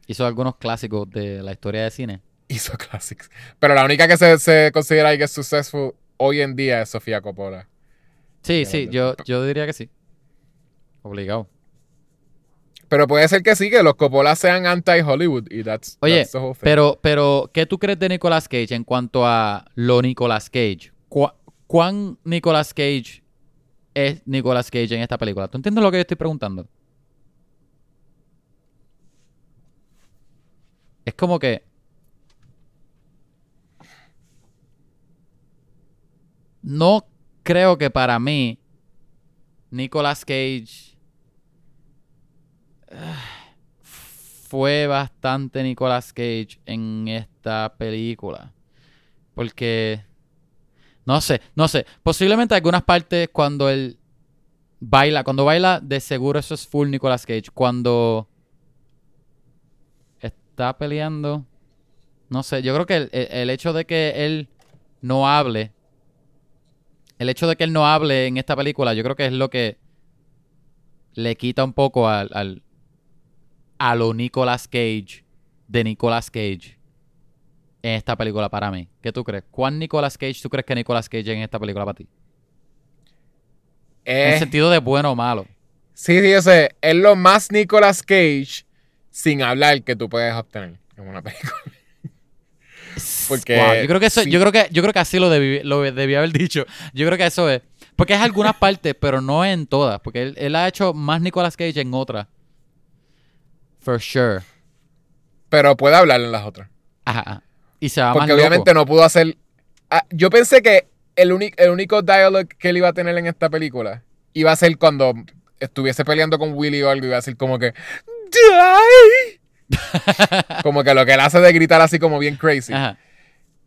Hizo algunos clásicos de la historia de cine. Hizo (laughs) classics. Pero la única que se, se considera que es successful hoy en día es Sofía Coppola. Sí, sí, yo, yo diría que sí. Obligado. Pero puede ser que sí, que los Coppola sean anti-Hollywood y that's, Oye, that's the whole thing. Pero, pero, ¿qué tú crees de Nicolas Cage en cuanto a lo Nicolas Cage? ¿Cu- ¿Cuán Nicolas Cage es Nicolas Cage en esta película? ¿Tú entiendes lo que yo estoy preguntando? Es como que... No creo que para mí Nicolas Cage (sighs) fue bastante Nicolas Cage en esta película. Porque no sé, no sé, posiblemente algunas partes cuando él baila, cuando baila de seguro eso es full Nicolas Cage, cuando está peleando no sé, yo creo que el- el hecho de que él no hable el hecho de que él no hable en esta película, yo creo que es lo que le quita un poco al, al a lo Nicolas Cage de Nicolas Cage en esta película para mí. ¿Qué tú crees? ¿Cuán Nicolas Cage tú crees que Nicolas Cage en esta película para ti? En Eh, el sentido de bueno o malo. Sí, sí, yo sé. Es lo más Nicolas Cage sin hablar que tú puedes obtener en una película. Porque Wow, yo creo que eso, sí. yo creo que, yo creo que así lo debí, lo debí haber (laughs) dicho. Yo creo que eso es. Porque es algunas partes, pero no en todas. Porque él, él ha hecho más Nicolas Cage en otras. For sure. Pero puede hablar en las otras. Ajá. Y se va más Porque loco. obviamente no pudo hacer. Ah, yo pensé que el, único el único dialogue que él iba a tener en esta película iba a ser cuando estuviese peleando con Willy o algo. Iba a decir como que. "Die". Como que lo que él hace de gritar así como bien crazy. Ajá.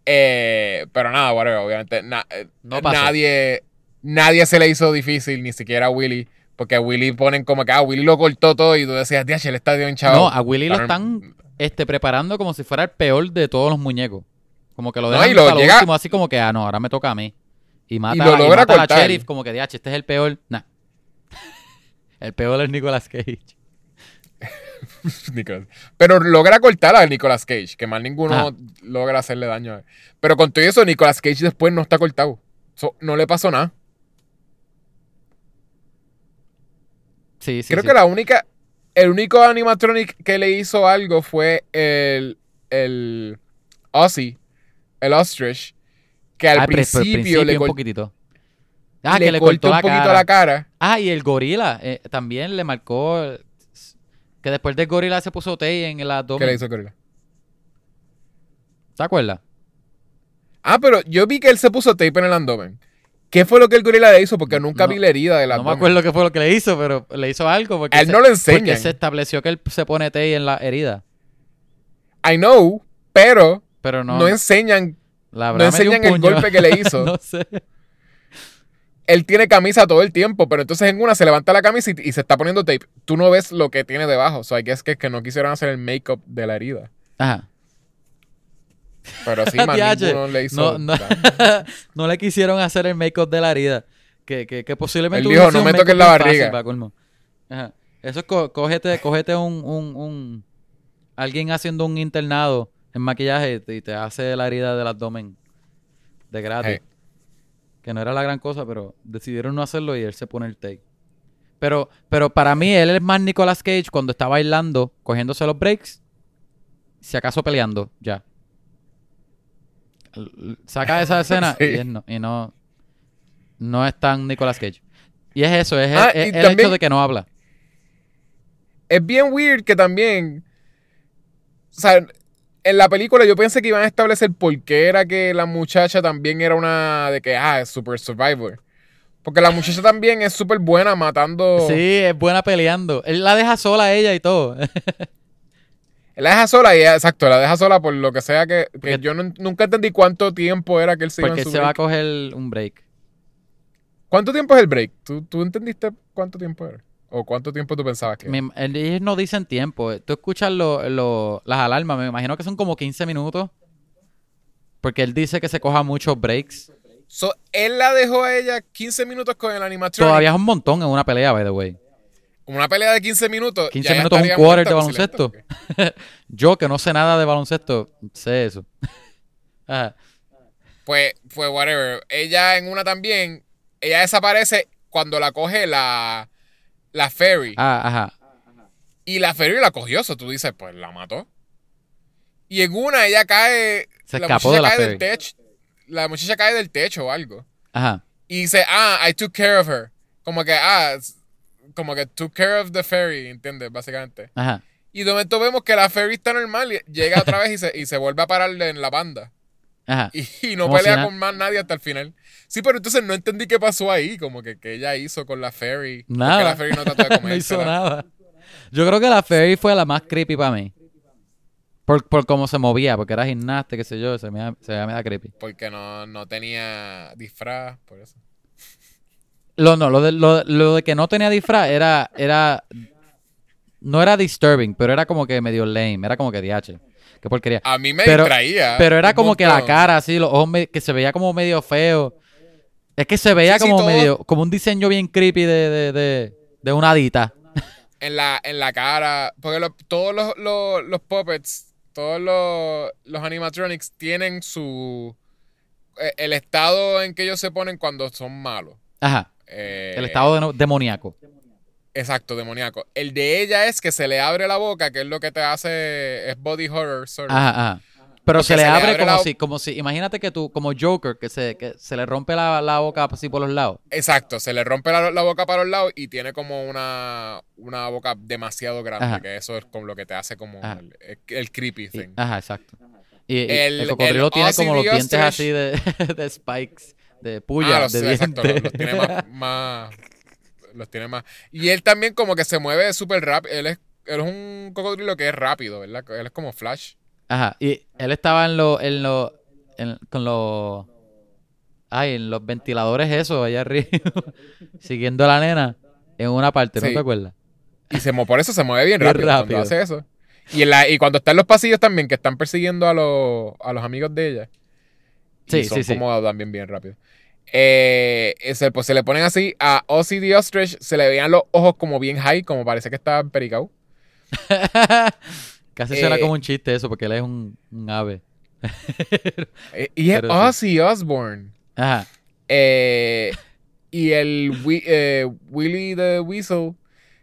Eh, pero nada, whatever, obviamente. na- eh, No nadie, nadie se le hizo difícil, ni siquiera a Willy. Porque a Willy ponen como que, ah, Willy lo cortó todo y tú decías, diache, él está bien chavo. No, a Willy lo están este, preparando como si fuera el peor de todos los muñecos. Como que lo No, dejan y lo para lo llega- último, así como que, ah, no, ahora me toca a mí. Y mata, lo y mata a la sheriff, como que, DH, este es el peor. Nah. (laughs) el peor es Nicolas Cage. (laughs) Pero logra cortar a Nicolas Cage, que más ninguno Ajá. logra hacerle daño. a él. Pero con todo eso, Nicolas Cage después no está cortado. So, no le pasó nada. Sí, sí, Creo sí. que la única, el único animatronic que le hizo algo fue el, el Ozzy, el Ostrich, que al Ah, principio, le, un poquito. Ah, le que le cortó cortó un la poquito cara. la cara. Ah, y el gorila eh, también le marcó que después del gorila se puso Tay en el ¿Qué le abdomen. hizo gorila? ¿Te acuerdas? Ah, pero yo vi que él se puso tape en el abdomen. ¿Qué fue lo que el gorila le hizo? Porque nunca No, vi la herida del No abdomen. me acuerdo qué fue lo que le hizo, pero le hizo algo porque A él se- no le porque enseñan. se estableció que él se pone Tay en la herida, I know, pero pero no no, enseñan. la no enseñan el golpe que le hizo. (laughs) no sé. Él tiene camisa todo el tiempo, pero entonces en una se levanta la camisa y, y se está poniendo tape. Tú no ves lo que tiene debajo. O sea, que es que, no quisieron hacer el make-up de la herida. Ajá. Pero sí, (laughs) ninguno le hizo. No, (laughs) no, le quisieron hacer el make-up de la herida. Que, que, que posiblemente Él dijo, "No me toques la fácil barriga". Ajá. Eso es co- cógete, cógete un, un, un- alguien haciendo un internado en maquillaje y te hace la herida del abdomen de gratis. Hey. Que no era la gran cosa, pero decidieron no hacerlo y él se pone el take. Pero, pero para mí, él es más Nicolas Cage cuando está bailando, cogiéndose los breaks, si acaso peleando, ya. Saca esa escena (laughs) Sí. y, es no, y no, no es tan Nicolas Cage. Y es eso, es, Ah, el también- hecho de que no habla. Es bien weird que también. O sea, en la película yo pensé que iban a establecer por qué era que la muchacha también era una. de que, ah, es super survivor. Porque la muchacha también es súper buena matando. Sí, es buena peleando. Él la deja sola a ella y todo. Él la deja sola y exacto, la deja sola por lo que sea que, que Porque- yo no- nunca entendí cuánto tiempo era que él se iba porque en su se va a coger un break. ¿Cuánto tiempo es el break? ¿Tú, tú entendiste cuánto tiempo era? ¿O cuánto tiempo tú pensabas que? Me- ellos no dicen tiempo. Tú escuchas lo- lo- las alarmas, me imagino que son como 15 minutos. Porque él dice que se coja muchos breaks. So, él la dejó a ella 15 minutos con el animatronic. Todavía es un montón en una pelea, by the way. Una pelea de 15 minutos. 15 ya minutos, un quarter de baloncesto. (laughs) Yo, que no sé nada de baloncesto, sé eso. (laughs) Ajá. Pues, pues, whatever. Ella en una también, ella desaparece cuando la coge la, la ferry. Ah, ajá. Y la ferry la cogió, eso tú dices, pues la mató. Y en una ella cae. Se la escapó muchacha de la cae ferry. del techo. La muchacha cae del techo o algo. Ajá. Y dice, ah, I took care of her. Como que, ah, como que took care of the ferry, ¿entiendes? Básicamente. Ajá. Y de momento vemos que la ferry está normal y llega otra vez y se, y se vuelve a parar en la banda. Ajá. (laughs) Y, no si pelea con más nadie hasta el final. Sí, pero entonces no entendí qué pasó ahí, como que, que ella hizo con la ferry. Porque Nada. la no trató de (laughs) no hizo nada. Yo creo que la Fairy fue la más creepy para mí. Por, por cómo se movía, porque era gimnasta, qué sé yo, se me da, se me da creepy. Porque no, no tenía disfraz, por eso. Lo, no, lo de, lo, lo de que no tenía disfraz era, era, no era disturbing, pero era como que medio lame, era como que DH. Qué porquería. A mí me Pero- distraía. Pero era como que la cara así, los ojos me- que se veía como medio feo. Es que se veía Sí, como medio, como un diseño bien creepy de, de, de, de una adita. En la, en la cara. Porque lo- todos los, los, los puppets, todos los, los animatronics tienen su. eh, El estado en que ellos se ponen cuando son malos. Ajá. Eh, El estado de- demoníaco. Exacto, demoníaco. El de ella es que se le abre la boca, que es lo que te hace. Es body horror, sort of. Ajá, ajá. Pero se le se le abre, abre como la- si, como si, imagínate que tú, como Joker, que se, que se le rompe la, la boca así por los lados. Exacto, se le rompe la, la boca para los lados y tiene como una, una boca demasiado grande, Ajá. que eso es como lo que te hace como el, el creepy Y- thing. ajá, exacto. Y, y El- el, cocodrilo tiene como los dientes así de, (laughs) de spikes, de puya, Ah, los, de exacto, los, los tiene más, (laughs) más- Los tiene más. Y él también como que se mueve súper rápido. Él es, él es un cocodrilo que es rápido, ¿verdad? Él es como Flash. Ajá, y él estaba en los, en los, en- con los, ay, en los ventiladores eso, allá arriba, (laughs) siguiendo a la nena en una parte, ¿no Sí. te acuerdas? Y se, por eso se mueve bien rápido, rápido. cuando hace eso. Y, en la, y cuando está en los pasillos también, que están persiguiendo a los, a los amigos de ella. Y Sí, son sí, sí. también bien rápido. Eh, ese, pues se le ponen así a Ozzy the Ostrich, se le veían los ojos como bien high, como parece que está pericao. (laughs) Casi suena Eh, como un chiste eso, porque él es un, un ave. (laughs) Eh, y es Pero sí. Ozzy Osbourne. Ajá, Eh, y el Wi- eh, Willy the Weasel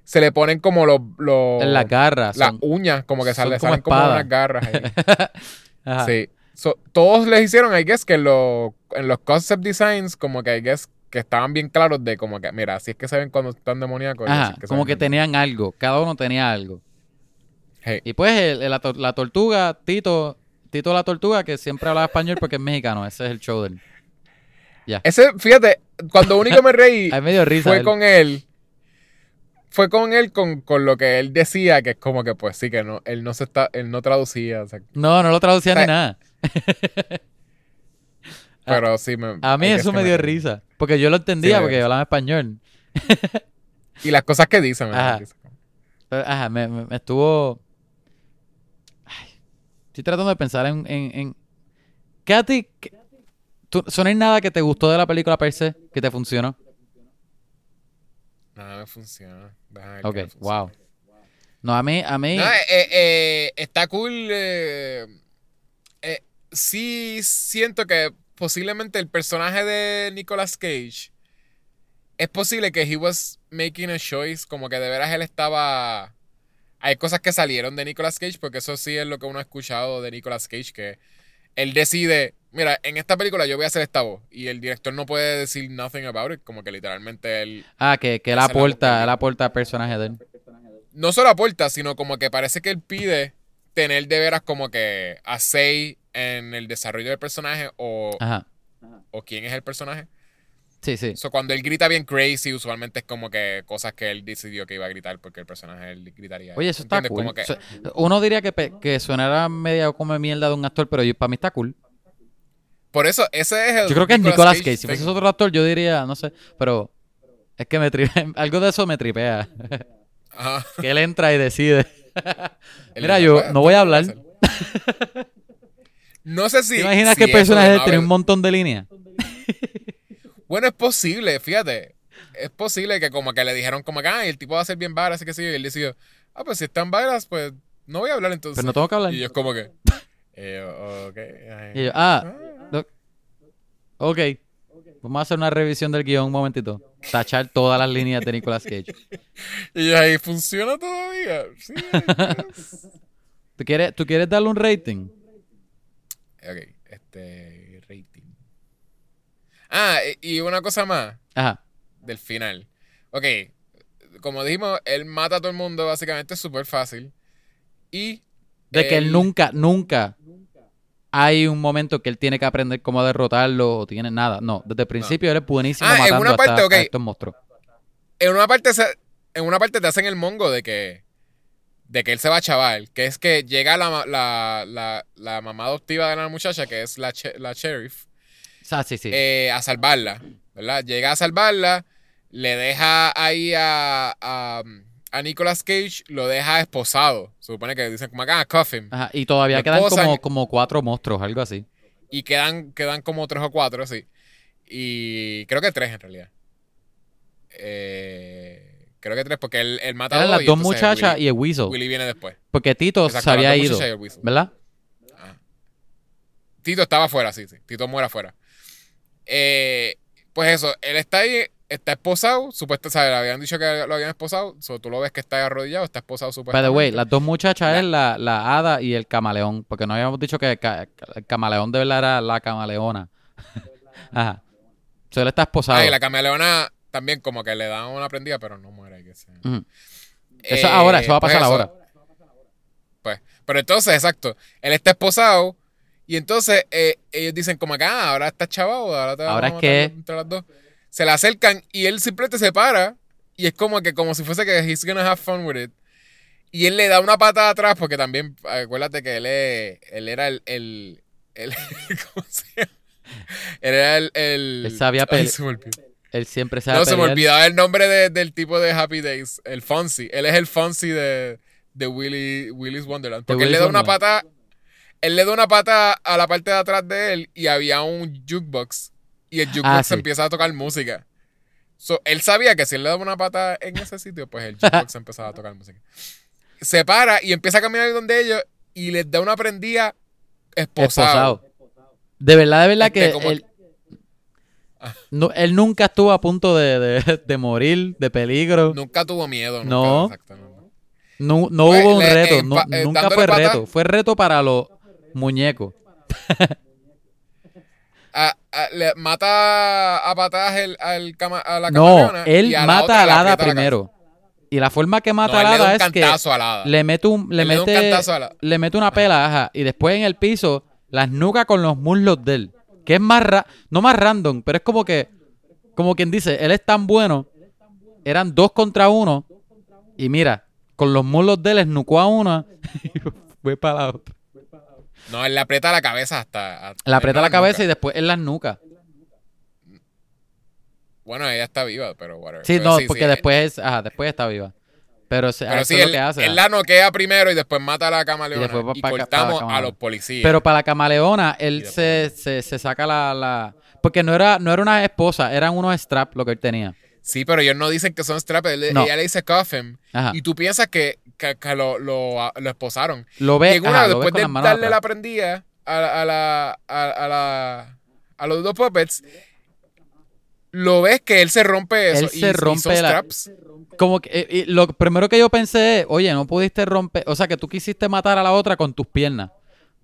se le ponen como los, las garras. las uñas, como que sale, como salen como unas garras ahí. (laughs) Ajá. Sí. So, todos les hicieron, I guess, que en los, en los concept designs, como que I guess, que estaban bien claros de como que, mira, así es que se ven cuando están demoníacos. Ajá, como que tenían algo, cada uno tenía algo. Hey. Y pues el- el- la, tor- la tortuga, Tito, Tito la tortuga, que siempre hablaba español porque es mexicano, ese es el show de él. Ese, fíjate, cuando único me reí (laughs) Hay medio risa. fue él. con él. Fue con él con, con lo que él decía, que es como que pues sí, que no, él no se está, él no traducía, o sea, No, no lo traducía O sea, ni nada. (laughs) pero sí me... A mí eso me dio risa. Porque yo lo entendía porque yo hablaba español. Y las cosas que dice me Ajá. ajá, me, estuvo. Ay, estoy tratando de pensar en. en, en... ¿Qué a ti. qué- tú- ¿So no hay nada que te gustó de la película per se? Que te funcionó. Nada me funciona. Ok, qué me funciona. wow. No, a mí. A mí No, eh, eh, eh, está cool. eh, sí siento que posiblemente el personaje de Nicolas Cage es posible que he was making a choice, como que de veras él estaba... Hay cosas que salieron de Nicolas Cage, porque eso sí es lo que uno ha escuchado de Nicolas Cage, que él decide, mira, en esta película yo voy a hacer esta voz, y el director no puede decir nothing about it, como que literalmente él Ah, que, que él aporta, él aporta al personaje de él. no solo aporta, sino como que parece que él pide tener de veras como que a say en el desarrollo del personaje o, Ajá. o quién es el personaje. Sí, sí. So, cuando él grita bien crazy, usualmente es como que cosas que él decidió que iba a gritar porque el personaje él gritaría. Oye, eso está ¿Entiendes? cool. Como que- uno diría que, que sonara media como mierda de un actor, pero yo- para mí está cool. por eso, ese es el. Yo creo que es Nicolas Cage. Si thing. fuese otro actor, yo diría, no sé, pero es que me tri- (laughs) algo de eso me tripea. Ajá. que él entra y decide. (laughs) Mira, yo puede, no voy a hablar. (laughs) No sé si. ¿Te imaginas si que el personaje tiene un montón de líneas? (laughs) Bueno, es posible, fíjate. Es posible que como que le dijeron como que, ah, el tipo va a ser bien varas, así que sí. Y él decidió, ah, pues si están varas, pues no voy a hablar entonces. Pero no tengo que hablar. Y yo es como que. (laughs) Y yo, ah, no- ok. Vamos a hacer una revisión del guion un momentito. Tachar todas las líneas de Nicolas Cage. (laughs) Y yo ahí, ¿funciona todavía? Sí. ¿Tú quieres, ¿Tú quieres darle un rating? Ok, este, rating. Ah, y una cosa más Ajá. del final. Ok, como dijimos, él mata a todo el mundo, básicamente es súper fácil. Y... De que él nunca, nunca hay un momento que él tiene que aprender cómo derrotarlo o tiene nada. No, desde el principio él es buenísimo Ah, en matando una hasta- parte, ok. a estos monstruos. en una parte en una parte te hacen el mongo de que de que él se va a chaval, que es que llega la, la, la, la mamá adoptiva de la muchacha, que es la, che- la sheriff, sea, sí, sí. eh, a salvarla, ¿verdad? Llega a salvarla, le deja ahí a, a, a Nicolas Cage, lo deja esposado. Se supone que dicen como acá, ah, him. Ajá, Y todavía lo quedan como, como cuatro monstruos, algo así. Y quedan, quedan como tres o cuatro, así. Y creo que tres en realidad. Eh, creo que tres, porque él, él mata a Eran dos las dos muchachas y el Weasel. Willy viene después. Porque Tito Exacto, se había ido. ¿verdad? Ah. Tito estaba afuera, sí, sí. Tito muere afuera. Eh, pues eso, él está ahí, está esposado, supuestamente, ¿sabes? Le habían dicho que lo habían esposado, so, tú lo ves que está arrodillado, está esposado By supuestamente. the way, las dos muchachas es la, la hada y el camaleón. Porque no habíamos dicho que el camaleón de verdad era la camaleona. (laughs) Ajá. So, él está esposado. Ah, y la camaleona también como que le dan una prendida, pero no muere. Que sea. Eso Eh, ahora, eso va a pasar eso. ahora. Pues, pero entonces, exacto, él está esposado y entonces eh, ellos dicen como que, ah, ahora está chavado, ahora te Ahora a es que- entre las dos. Se le acercan y él simplemente se para y es como que como si fuese que he's gonna have fun with it. Y él le da una patada atrás porque también, acuérdate que él, es- él era el, el, el- (laughs) ¿cómo se llama? Él era el, el Él sabía Ay, Él siempre se No, se me olvidaba el nombre de- del tipo de Happy Days, el Fonzie. Él es el Fonzie de, de Willy, Willy's Wonderland. De Porque él le da una pata, él le da una pata a la parte de atrás de él y había un jukebox. Y el jukebox Ah, sí. empieza a tocar música. So, él sabía que si él le daba una pata en ese sitio, pues el jukebox (laughs) empezaba a tocar música. Se para y empieza a caminar donde ellos y les da una prendida esposado. Esposado. De verdad, de verdad Este, que como- no, él nunca estuvo a punto de, de- (laughs) de morir, de peligro. Nunca tuvo miedo. Nunca, No. exactamente. No, no Pues, hubo un le- reto. eh, no- eh, nunca fue reto. Fue reto para los muñecos. (laughs) a- a- le mata a patadas el- al cama- a la No, él y a la mata otra hada la primero. Y la forma que mata al hada es que hada. le mete un, le le un le mete una pela, ajá, y después en el piso las nuca con los muslos de él. Que es más ra- no más random, pero es como que, como quien dice, él es tan bueno, eran dos contra uno, y mira, con los muslos de él esnucó a una y (laughs) fue para la otra. No, él le aprieta la cabeza hasta. hasta- Le aprieta la cabeza nuca. y después en las nucas. Bueno, ella está viva, pero whatever. Sí, Pero no, sí, porque sí, después, ajá, después está viva. Pero, se- Pero eso sí, es lo él, que hace. él la noquea primero y después mata a la camaleona. Y después Y, pa- cortamos a los policías. Pero para la camaleona, él se, se, se saca la, la... Porque no era, no era una esposa, eran unos straps lo que él tenía. Sí, pero ellos no dicen que son straps. él- No. Ella le dice. Ajá. Y tú piensas que, que, que lo, lo, lo esposaron. Lo Y ves, en una, ajá, después con de las manos darle la prendida a, la- a, la, a, a la, a los dos puppets, lo ves que él se rompe eso. Él y- se y rompe son la- straps. Como que, eh, y lo primero que yo pensé es, oye, no pudiste romper, o sea, que tú quisiste matar a la otra con tus piernas.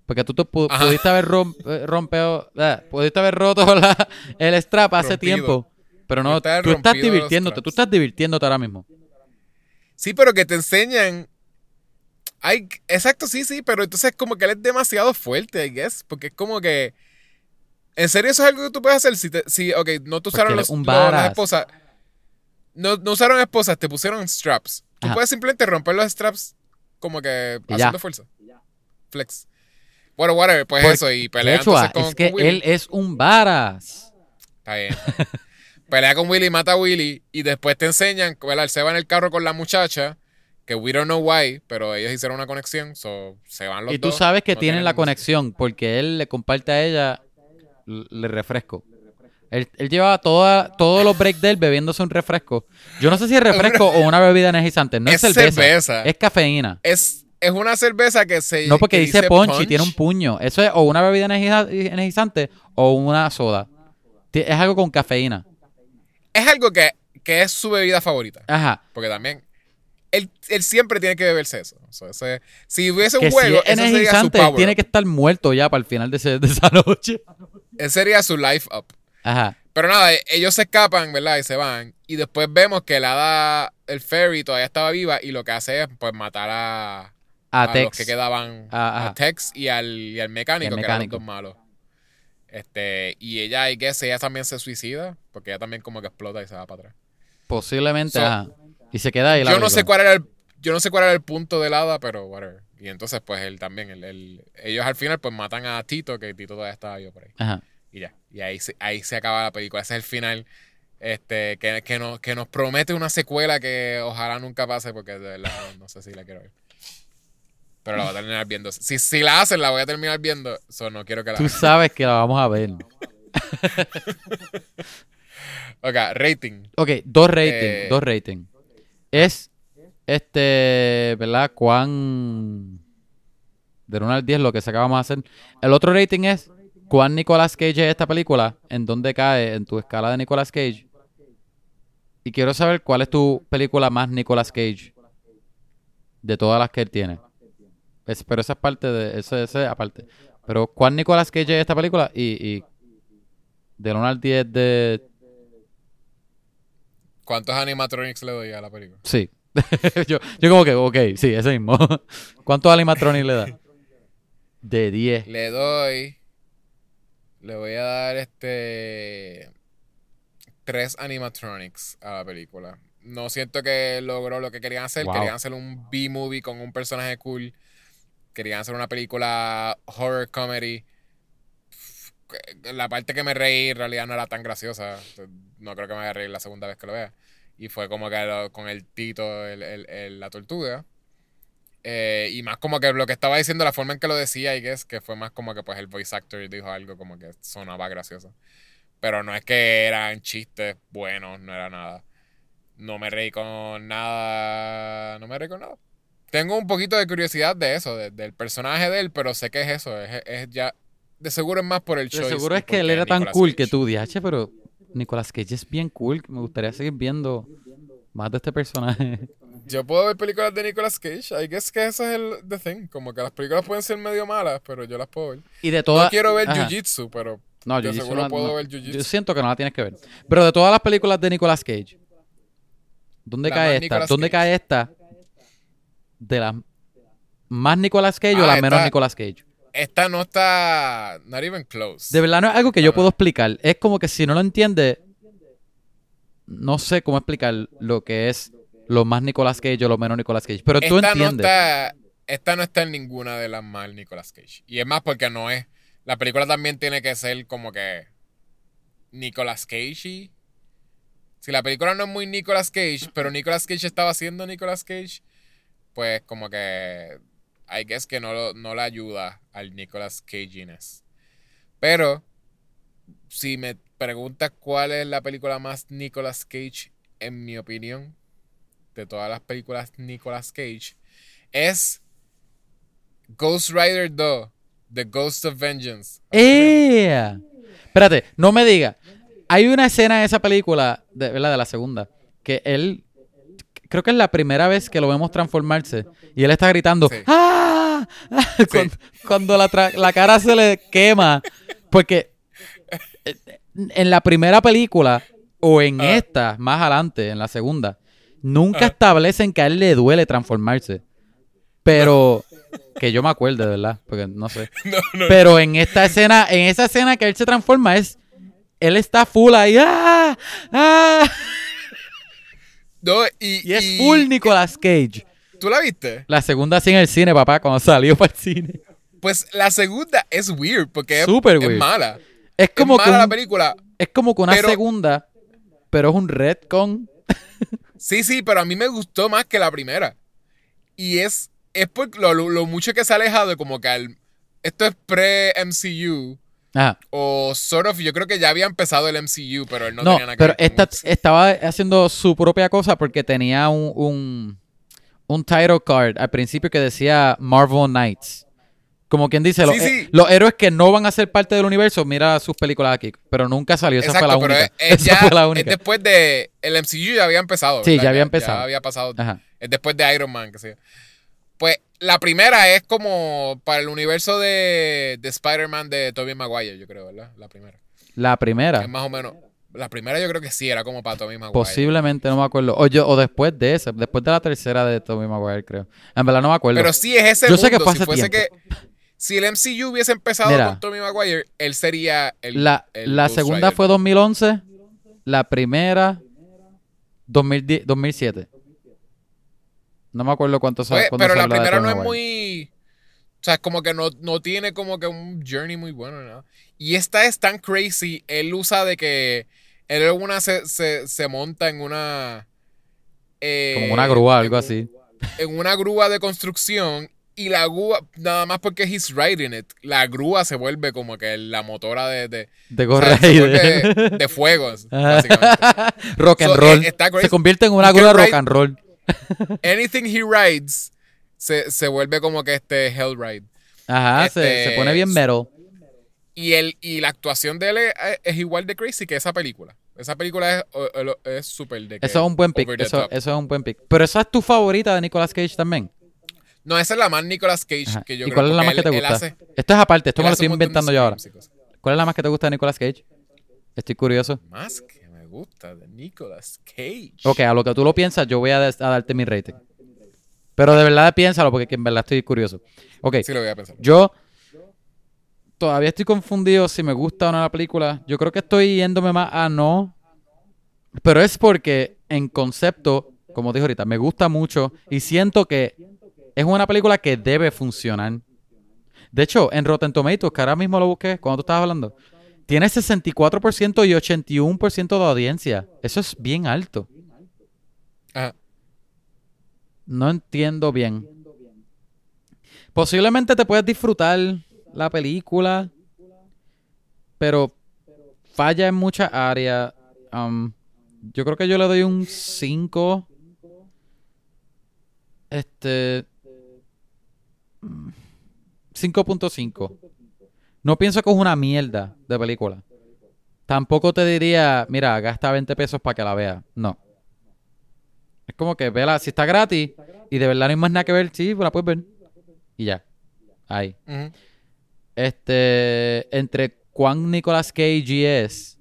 Porque tú te pu- Ajá. pudiste haber rom- eh, rompeo- eh, pudiste haber roto (laughs) la- el strap hace Rompido. tiempo. Pero no, tú estás divirtiéndote, tú estás divirtiéndote ahora mismo. Sí, pero que te enseñan. Ay, exacto, sí, sí, pero entonces como que él es demasiado fuerte, I guess. Porque es como que. ¿En serio eso es algo que tú puedes hacer? Si, te, si ok, no te usaron los, un los- las esposas. No, no usaron esposas, te pusieron straps. Tú Ajá. puedes simplemente romper los straps como que haciendo ya. fuerza. Flex. Bueno, whatever, pues eso. Y pelea entonces con, es que con Willy. él es un varas. Está bien. (laughs) pelea con Willy, mata a Willy. Y después te enseñan, ¿verdad? Él se va en el carro con la muchacha. Que we don't know why, pero ellos hicieron una conexión. So, se van los Y tú dos, sabes que no tienen la conexión porque él le comparte a ella le refresco. Él, él llevaba toda, todos los breaks de él bebiéndose un refresco. Yo no sé si es refresco o una bebida energizante. No es, Es cerveza, cerveza. Es cafeína. Es, es una cerveza que se. No porque que dice punch y tiene un puño. Eso es o una bebida energiza- energizante o una soda. Es algo con cafeína. Es algo que, que es su bebida favorita. Ajá. Porque también. Él, él siempre tiene que beberse eso. O sea, ese- si hubiese Que un juego, si es ese sería su energizante, power. tiene que estar muerto ya para el final de, ese- de esa (laughs) noche. Ese sería su life up. Ajá. Pero nada, e- ellos se escapan, ¿verdad? Y se van. Y después vemos que la hada, el fairy todavía estaba viva y lo que hace es pues matar a, A, a Tex. los que quedaban, Ah, a Tex y al, y al mecánico, que eran los dos malos. Este, y ella, y que ella también se suicida, porque ella también como que explota y se va para atrás. Posiblemente, So, ajá. Y se queda ahí la Yo no sé cuál era el, yo no sé cuál era el punto del hada, pero whatever. Y entonces, pues él también, el- el- ellos al final pues matan a Tito, que Tito todavía estaba vivo por ahí. Ajá. Y ya. Y ahí se, ahí se acaba la película. Ese es el final. Este, que, que, nos, que nos promete una secuela que ojalá nunca pase, porque de verdad no, no sé si la quiero ver. Pero la voy a terminar viendo. Si, si la hacen, la voy a terminar viendo. So, no quiero que la Tú hagan. sabes que la vamos a ver. (laughs) Ok, rating. Ok, dos ratings, Eh. dos ratings. Es, este, ¿verdad? Cuán... De 1 al 10 lo que se acabamos de hacer. El otro rating es cuán Nicolas Cage es esta película, en dónde cae en tu escala de Nicolas Cage. Y quiero saber cuál es tu película más Nicolas Cage de todas las que él tiene. Es- pero esa es parte de, ese, ese aparte. Pero cuán Nicolas Cage es esta película y, y del 1 al 10 de ¿Cuántos animatronics le doy a la película? Sí. (laughs) yo, yo como que, ok, sí, ese mismo. (laughs) ¿Cuántos animatronics le da? De 10. Le doy. Le voy a dar este. Tres animatronics a la película. No siento que logró lo que querían hacer. Wow. Querían hacer un B-movie con un personaje cool. Querían hacer una película horror comedy. La parte que me reí en realidad no era tan graciosa. No creo que me vaya a reír la segunda vez que lo vea. Y fue como que lo- con el Tito, el- el- el- la tortuga. Eh, y más como que lo que estaba diciendo, la forma en que lo decía, y que es que fue más como que pues el voice actor dijo algo como que sonaba gracioso. Pero no es que eran chistes buenos, no era nada. No me reí con nada. No me reí con nada. Tengo un poquito de curiosidad de eso, de- del personaje de él, pero sé que es eso. Es, es ya. De seguro es más por el De choice. seguro es que él era tan Nicolas cool Cage. que tú dices, pero Nicolas Cage es bien cool. Me gustaría seguir viendo más de este personaje. (laughs) Yo puedo ver películas de Nicolas Cage. I guess que ese es el the thing. Como que las películas pueden ser medio malas, pero yo las puedo ver. Y de todas. No quiero ver. Jiu-Jitsu, pero No, yo seguro no- puedo no. ver Yo Jiu-Jitsu. siento que no la tienes que ver. Pero de todas las películas de Nicolas Cage, ¿dónde La cae esta? Nicolas ¿Dónde Cage. cae esta? ¿De las más Nicolas Cage o Ah, la menos Nicolas Cage? Esta no está. Not even close. De verdad no es algo que yo puedo explicar. Es como que si no lo entiende, no sé cómo explicar lo que es lo más Nicolas Cage o lo menos Nicolas Cage. Pero tú no entiendes. está. Esta no está en ninguna de las mal Nicolas Cage. Y es más porque no es. La película también tiene que ser como que. Nicolas Cage. Si la película no es muy Nicolas Cage, pero Nicolas Cage estaba haciendo Nicolas Cage, pues como que. I guess que no, no le ayuda al Nicolas Caginess. Pero. Si me preguntas cuál es la película más Nicolas Cage, en mi opinión, de todas las películas Nicolas Cage, es Ghost Rider 2, The Ghost of Vengeance. ¡Eh! Espérate, no me diga. Hay una escena de esa película, de, ¿verdad? de la segunda, que él, creo que es la primera vez que lo vemos transformarse y él está gritando, Sí. ¡Ah! (laughs) cuando, cuando la, cara se le quema. Porque eh, en la primera película o en Ah. esta, más adelante, en la segunda, nunca Ah. establecen que a él le duele transformarse. Pero que yo me acuerde, de verdad, porque no sé. (laughs) No, no. Pero en esta escena, en esa escena que él se transforma es él está full ahí, ¡ah! ¡ah! No, y, (laughs) Y es y- full Nicolas Cage. ¿Tú la viste? La segunda sí en el cine, papá, cuando (laughs) salió para el cine. Pues la segunda es weird porque es, mala. Es como es que mala la película. es como que una pero- segunda, pero es un retcon. (laughs) Sí, sí, pero a mí me gustó más que la primera. Y es, es por lo, mucho que se ha alejado como que al- esto es pre-MCU. Ajá. O sort of, yo creo que ya había empezado el MCU, pero él no, No, tenía nada que pero ver con esta, estaba haciendo su propia cosa porque tenía un, un, un title card al principio que decía Marvel Knights. Como quien dice, los, Sí, sí. los héroes que no van a ser parte del universo, mira sus películas aquí. Pero nunca salió, esa fue la pero única. es, es (laughs) Esa ya, fue la es única. después de. El MCU ya había empezado. Sí, ya había empezado. Ya había pasado. Ajá. Es después de Iron Man, que yo. Pues la primera es como para el universo de, de Spider-Man de Tobey Maguire, yo creo, ¿verdad? La primera. La primera. Es más o menos. La primera yo creo que sí, era como para Tobey Maguire. Posiblemente, no me acuerdo. O, yo- o después de esa, después de la tercera de Tobey Maguire, creo. En verdad no me acuerdo. Pero sí es ese Yo sé que fue si hace fuese tiempo. que. Si el MCU hubiese empezado Mira. con Tobey Maguire, él sería el. la el la segunda Rider. fue 2011, la primera 2010, 2007. No me acuerdo cuánto sa- Pues, cuándo pero la primera no es muy. O sea, como que no, no tiene como que un journey muy bueno, ¿no? Y esta es tan crazy. Él usa de que. Él en una se, se, se monta en una. eh, Como una grúa, algo así. En una grúa de construcción. Y la grúa, nada más porque he's riding it, la grúa se vuelve como que la motora de. de De o sea, (laughs) de fuegos, básicamente. (laughs) rock and So, roll. eh. Se convierte en una grúa rock ride- and roll. (laughs) Anything he rides se, se vuelve como que este Hell Ride. Ajá, se, Este, se pone bien metal. Y, el, y la actuación de él es, es igual de crazy que esa película. Esa película es o- es súper de Eso es un buen pick. Eso, eso es un buen pick. Pero esa es tu favorita de Nicolas Cage también. No, esa es la más Nicolas Cage Ajá. que yo ¿Y creo. cuál es la más que te gusta? hace- Esto es aparte, esto me lo estoy inventando yo ahora. y. ¿Cuál es la más que te gusta de Nicolas Cage? Estoy curioso. Más que me gusta de Nicolas Cage. Ok, a lo que tú lo piensas, yo voy a, a darte mi rating. Pero de verdad piénsalo, porque en verdad estoy curioso. Ok, Sí lo voy a pensar. yo todavía estoy confundido si me gusta o no la película. Yo creo que estoy yéndome más a no. Pero es porque en concepto, como dije ahorita, me gusta mucho y siento que es una película que debe funcionar. De hecho, en Rotten Tomatoes, que ahora mismo lo busqué cuando tú estabas hablando, tiene 64% y 81% de audiencia. Eso es bien alto. Ajá. No entiendo bien. Posiblemente te puedes disfrutar la película, pero falla en muchas áreas. Um, yo creo que yo le doy un 5. Este. mm, 5.5. No pienso que es una mierda de película. Tampoco te diría, mira, gasta 20 pesos para que la vea. No. Es como que vela, si está gratis y de verdad no hay más nada que ver, sí, pues la puedes ver. Y ya. Ahí. Este, entre cuán Nicolas Cage es,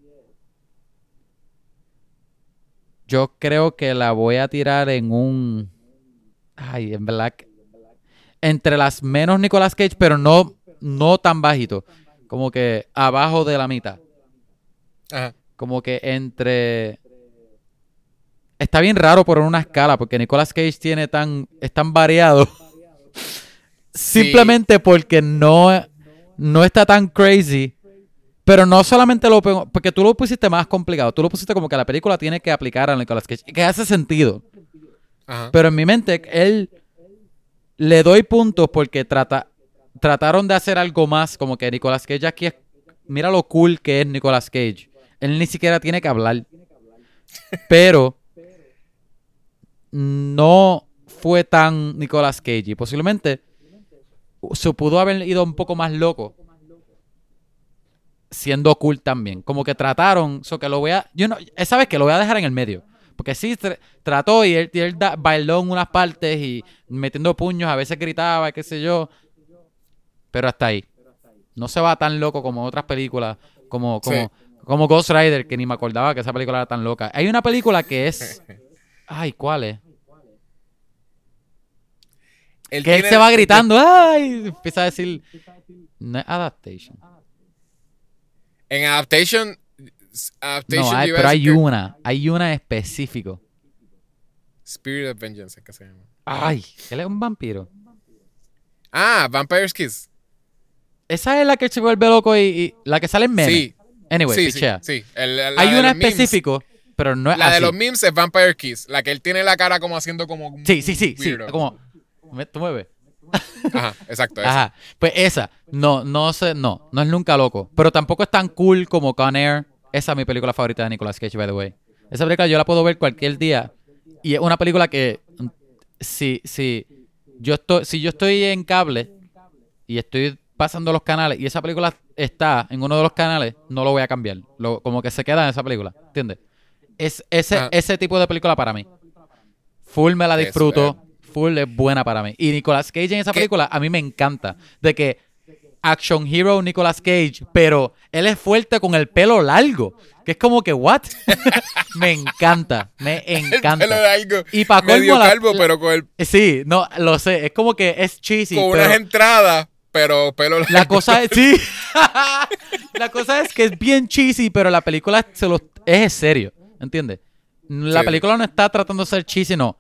yo creo que la voy a tirar en un, ay, en que- entre las menos Nicolas Cage, pero no, no tan bajito, como que abajo de la mitad, Ajá. como que entre, está bien raro por una escala, porque Nicolas Cage tiene tan, es tan variado. Simplemente porque no, no está tan crazy. Pero no solamente lo pongo- porque tú lo pusiste más complicado, tú lo pusiste como que la película tiene que aplicar a Nicolas Cage, que hace sentido. Ajá. Pero en mi mente, él le doy puntos porque trata, trataron de hacer algo más, como que Nicolas Cage aquí es, mira lo cool que es Nicolas Cage. Él ni siquiera tiene que hablar. Pero no fue tan Nicolas Cage y posiblemente se pudo haber ido un poco más loco siendo cool también. Como que trataron, so que lo voy a, yo no, esa vez que lo voy a dejar en el medio. Porque sí, tr- trató y él, y él da- bailó en unas partes y metiendo puños, a veces gritaba, qué sé yo. Pero hasta ahí. No se va tan loco como otras películas, como, como, Sí. como Ghost Rider, que ni me acordaba que esa película era tan loca. Hay una película que es... (laughs) Ay, ¿cuál es? Él Que él se va gritando, ¡ay! Empieza a decir. No es adaptation. En Adaptation. Adaptation No, hay, pero hay que- una. Hay una específico. Spirit of Vengeance que se llama. Ay, él es un vampiro. Ah, Vampire's Kiss. Esa es la que se vuelve loco y, y- la que sale en meme. Sí. Anyway, sí, sí, pichea. sí. El- la Hay una memes- específico, pero no es La de los memes es Vampire Kiss. La que él tiene la cara como haciendo como. Sí, sí, sí, sí. Como, ¿me- ¿tú me ves? Ajá, exacto. esa. Ajá. Pues esa, no, no sé, no, no es nunca loco. Pero tampoco es tan cool como Con Air. Esa es mi película favorita de Nicolas Cage, by the way. Esa película yo la puedo ver cualquier día. Y es una película que si, si yo estoy, si yo estoy en cable y estoy pasando los canales y esa película está en uno de los canales, no lo voy a cambiar. Lo- como que se queda en esa película. ¿Entiendes? Es ese, Ajá. ese tipo de película para mí. Full me la disfruto. Full es buena para mí. Y Nicolas Cage en esa ¿Qué? película a mí me encanta. De que action hero Nicolas Cage, pero él es fuerte con el pelo largo. Que es como que, ¿what? (laughs) me encanta. Me (laughs) El encanta. pelo de algo. Y pa' medio calvo, la- pero con, el, Sí, no, lo sé. Es como que es cheesy. con pero unas entradas, pero pelo largo. la cosa es, sí. (laughs) la cosa es que es bien cheesy, pero la película se lo, es serio. ¿Entiendes? La Sí. película no está tratando de ser cheesy, no.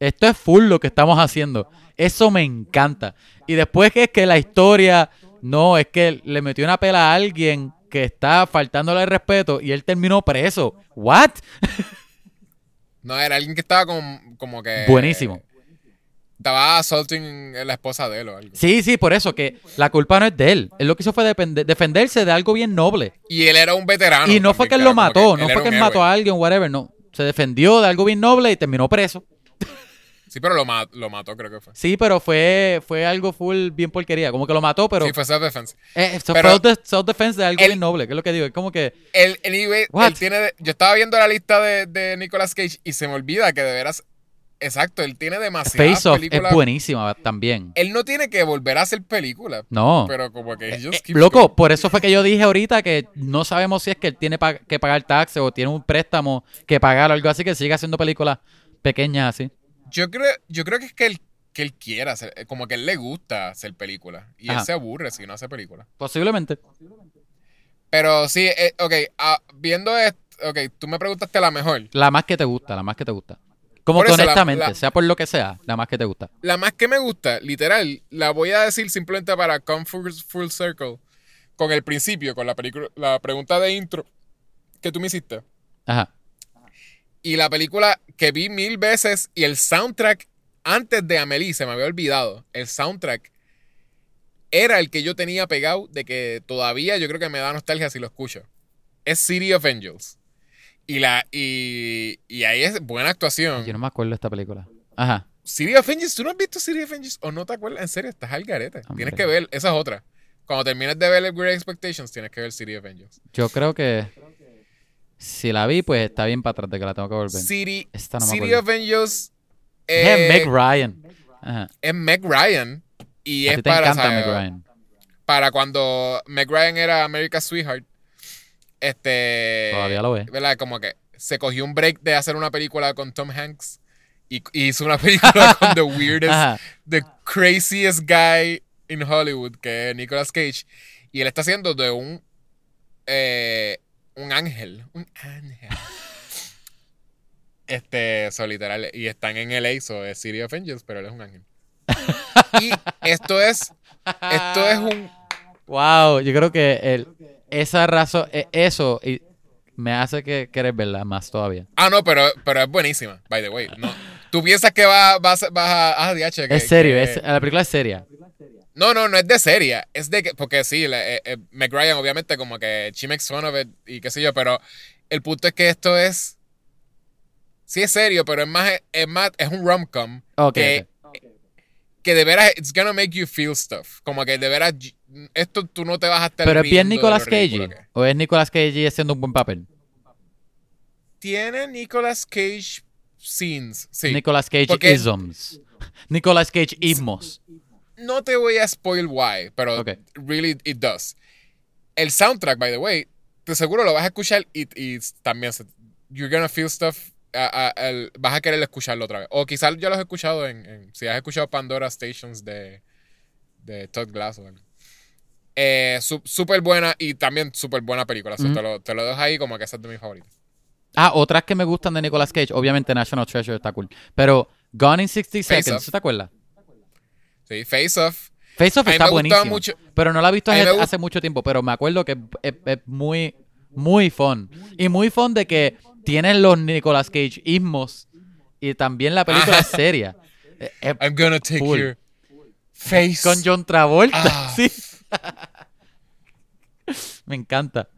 Esto es full lo que estamos haciendo. Eso me encanta. Y después que es que la historia, no, es que le metió una pela a alguien que está faltándole el respeto y él terminó preso. ¿What? No, era alguien que estaba como, como que. Buenísimo. Estaba assaulting a la esposa de él o algo. Sí, sí, por eso que la culpa no es de él. Él lo que hizo fue defenderse de algo bien noble. Y él era un veterano. Y no fue que él lo mató, no fue que él mató a alguien, whatever, no. Se defendió de algo bien noble y terminó preso. Sí, pero lo, lo mató, creo que fue. Sí, pero fue, fue algo full bien porquería. Como que lo mató, pero sí, fue self-defense. eh, self- self-defense de algo bien noble, que es lo que digo. Es como que, Él, anyway, What? él tiene. Yo estaba viendo la lista de, de Nicolas Cage y se me olvida que de veras. Exacto, él tiene demasiadas Face Off es películas. buenísima también. Él no tiene que volver a hacer películas. No. Pero como que he just Eh, loco, going. por eso fue que yo dije ahorita que no sabemos si es que él tiene pa- que pagar taxes o tiene un préstamo que pagar o algo así, que sigue haciendo películas pequeñas así. Yo creo, yo creo que es que él, que él quiera hacer, eh, como que él le gusta hacer películas. Y él se aburre si no hace películas. Posiblemente. Pero sí, eh, ok, ah, viendo esto, ok, tú me preguntaste la mejor. La más que te gusta, la más que te gusta. Como Por que eso, honestamente, la- sea por lo que sea, la más que te gusta. La más que me gusta, literal, la voy a decir simplemente para come full, full circle con el principio, con la película, la pregunta de intro que tú me hiciste. Ajá. Y la película que vi mil veces y el soundtrack antes de Amelie, se me había olvidado. El soundtrack era el que yo tenía pegado de que todavía yo creo que me da nostalgia si lo escucho. Es City of Angels. Y, la, y, y ahí es buena actuación. Yo no me acuerdo de esta película. Ajá. City of Angels, ¿tú no has visto City of Angels? ¿O no te acuerdas? En serio, estás al garete. Hombre. Tienes que ver, esa es otra. Cuando termines de ver Great Expectations, tienes que ver City of Angels. Yo creo que si la vi, pues está bien para atrás de que la tengo que volver. City, Esta no me City acuerdo. of Angels Es eh, Meg Ryan. Ajá. es Meg Ryan. Y A es ti te para, encanta. Meg Ryan. para cuando Meg Ryan era America's Sweetheart. Este. Todavía lo es. ¿Verdad? Como que se cogió un break de hacer una película con Tom Hanks. Y, y hizo una (laughs) película con The Weirdest, Ajá. The Craziest Guy in Hollywood, que es Nicolas Cage. Y él está haciendo de un. eh, un ángel. Un ángel. Este, so, literal. Y están en LA, so es City of Angels, pero él es un ángel. (laughs) Y esto es. Esto es un. Wow, yo creo que el, esa razón, e- eso y me hace que querer verla más todavía. Ah, no, pero, pero es buenísima, by the way. No. Tú piensas que va, vas, vas a. Ah, DH, que- es serio, que- es, la película es seria. No, no, no es de seria. Es de que. Porque sí, la- eh, eh, Meg Ryan, obviamente, como que she makes fun of it y qué sé yo, pero el punto es que esto es. Sí es serio, pero es más. Es, más, es un rom-com. Ok, que, que de veras. It's gonna make you feel stuff. Como que de veras. Esto tú no te vas a estar. Pero es bien Nicolas Cage. ¿O es Nicolas Cage haciendo un buen papel? Tiene Nicolas Cage scenes. Sí. Nicolas Cage Porque- isms. Nicolas Cage ismos. No te voy a spoil why, pero really it does. El soundtrack, by the way, de seguro lo vas a escuchar y, y también se- you're gonna feel stuff a- a- el- vas a querer escucharlo otra vez. O quizás yo los he escuchado en, en- si has escuchado Pandora Stations de, de Todd Glass o algo. Eh, súper buena y también súper buena película. Te, lo, te lo dejo ahí como que esa es de mis favoritas. Ah, otras que me gustan de Nicolas Cage, obviamente National Treasure está cool. Pero Gone in 60 Face Seconds. ¿te acuerdas? Sí, Face Off. Face Off está buenísimo. mucho- Pero no la he visto hace, mucho tiempo, pero me acuerdo que es, es- es muy, muy fun. Y muy fun de que tienen los Nicolas Cage ismos y también la película es seria. Eh, eh, I'm gonna take Full. your face. con John Travolta, Ah. (laughs) sí. me encanta.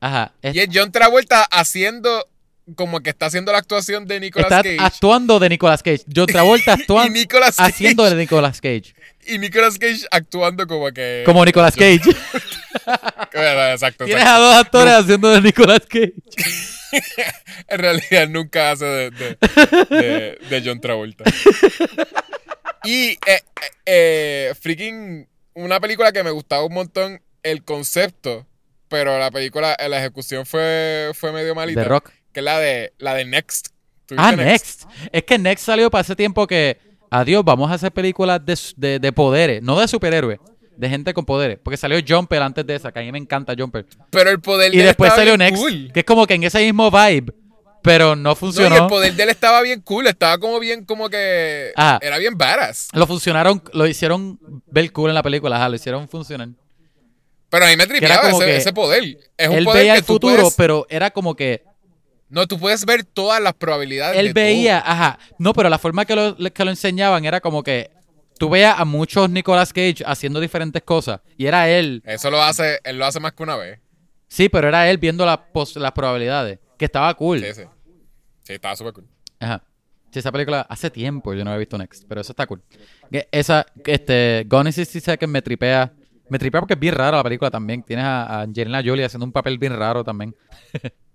Ajá. es- Y es John Travolta haciendo como que está haciendo la actuación de Nicolas está Cage. actuando de Nicolas Cage. John Travolta (laughs) actuando haciendo de Nicolas Cage. y Nicolas Cage actuando como que Como Nicolas Cage. (laughs) exacto, Tienes exacto. a dos actores haciendo de Nicolas Cage. (laughs) En realidad nunca hace de, de, de- de John Travolta. Y eh, eh, eh, freaking una película que me gustaba un montón el concepto, pero la película, la ejecución fue, fue medio malita. De Rock. Que es la de la de Next. ¿Tú Ah, Next. Es que Next salió para ese tiempo que, adiós, vamos a hacer películas de, de- de poderes, no de superhéroes, de gente con poderes. Porque salió Jumper antes de esa, que a mí me encanta Jumper. Pero el poder Y de él después salió Next, cool. que es como que en ese mismo vibe, pero no No, y funcionó. el poder de él estaba bien cool, estaba como bien, como que Ajá. era bien badass. Lo funcionaron, lo hicieron ver cool en la película, ajá, lo hicieron funcionar. Pero a mí me tripeaba ese, poder. Es un Él poder veía que el futuro, puedes- pero era como que No, tú puedes ver todas las probabilidades él de veía, todo. ajá, no, pero la forma que lo, que lo enseñaban era como que tú veías a muchos Nicolas Cage haciendo diferentes cosas y era él Eso lo hace, él lo hace más que una vez. Sí, pero era él viendo las pos- las probabilidades. Que estaba cool. Sí, sí. Sí, estaba súper cool. Ajá. Sí, esa película hace tiempo yo no había visto Next, pero eso está cool. Que Esa, este, Gone in 60 Seconds me tripea. Me tripea porque es bien rara la película también. Tienes a, a Angelina Jolie haciendo un papel bien raro también. (laughs)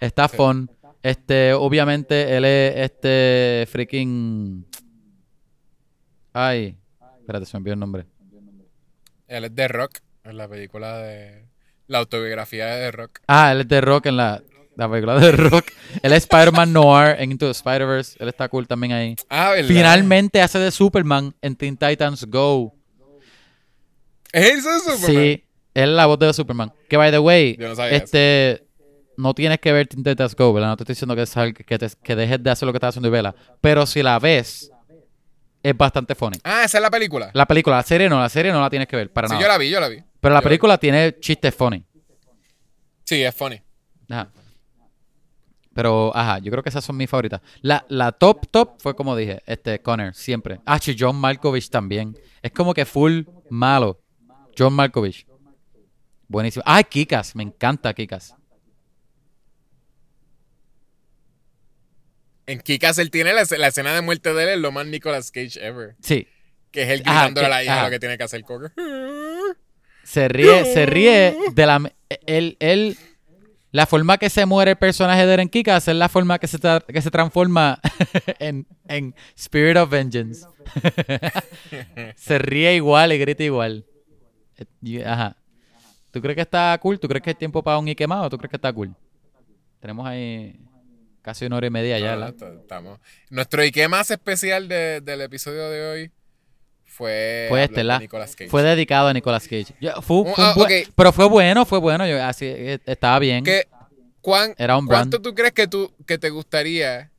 está Sí. fun. Este, obviamente, él es este freaking. Ay. Espérate, se me olvidó el nombre. Él es de Rock, en la película de... La autobiografía de The Rock. Ah, él es de Rock en la, la película de Rock. él es Spider-Man Noir en Into the Spider-Verse. Él está cool también ahí. Ah, ¿verdad? Finalmente hace de Superman en Teen Titans Go. ¿Es eso de Superman? Sí, él es la voz de Superman. Que by the way, Yo no sabía este no tienes que ver Teen Titans Go, ¿verdad? No te estoy diciendo que, sal- que, te- que dejes de hacer lo que estás haciendo y vela. Pero si la ves, es bastante funny. Ah, esa es la película. La película, la serie no, la serie no la tienes que ver para sí, nada. yo la vi, yo la vi. Pero la yo- película tiene chistes funny. Sí, es funny. Ajá. Pero, ajá, yo creo que esas son mis favoritas. La, la top, top fue como dije, este, Connor, siempre. Ah, sí, John Malkovich también. Es como que full malo. John Malkovich. Buenísimo. Ah, Kikas, me encanta Kikas. En Kikas él tiene la, la escena de muerte de él, es lo más Nicolas Cage ever. Sí, Que es él gritándole a la hija ajá. lo que tiene que hacer Cocker. se ríe, se ríe de la... Él, él, la forma que se muere el personaje de Eren Kikas es la forma que se, tra- que se transforma (laughs) en, en Spirit of Vengeance. (laughs) se ríe igual y grita igual. Ajá. ¿Tú crees que está cool? ¿Tú crees que es tiempo para un Ike más o tú crees que está cool? Tenemos ahí casi una hora y media ya, No, no, estamos. Nuestro Ike más especial de- del episodio de hoy fue, Fue este, ¿la? Nicolas Cage. Fue dedicado a Nicolas Cage. Fue- ah. Pero fue bueno, fue bueno. Yo, así, eh, estaba bien. ¿Qué- cuán- Era un brand. ¿Cuánto tú crees que, tú, que te gustaría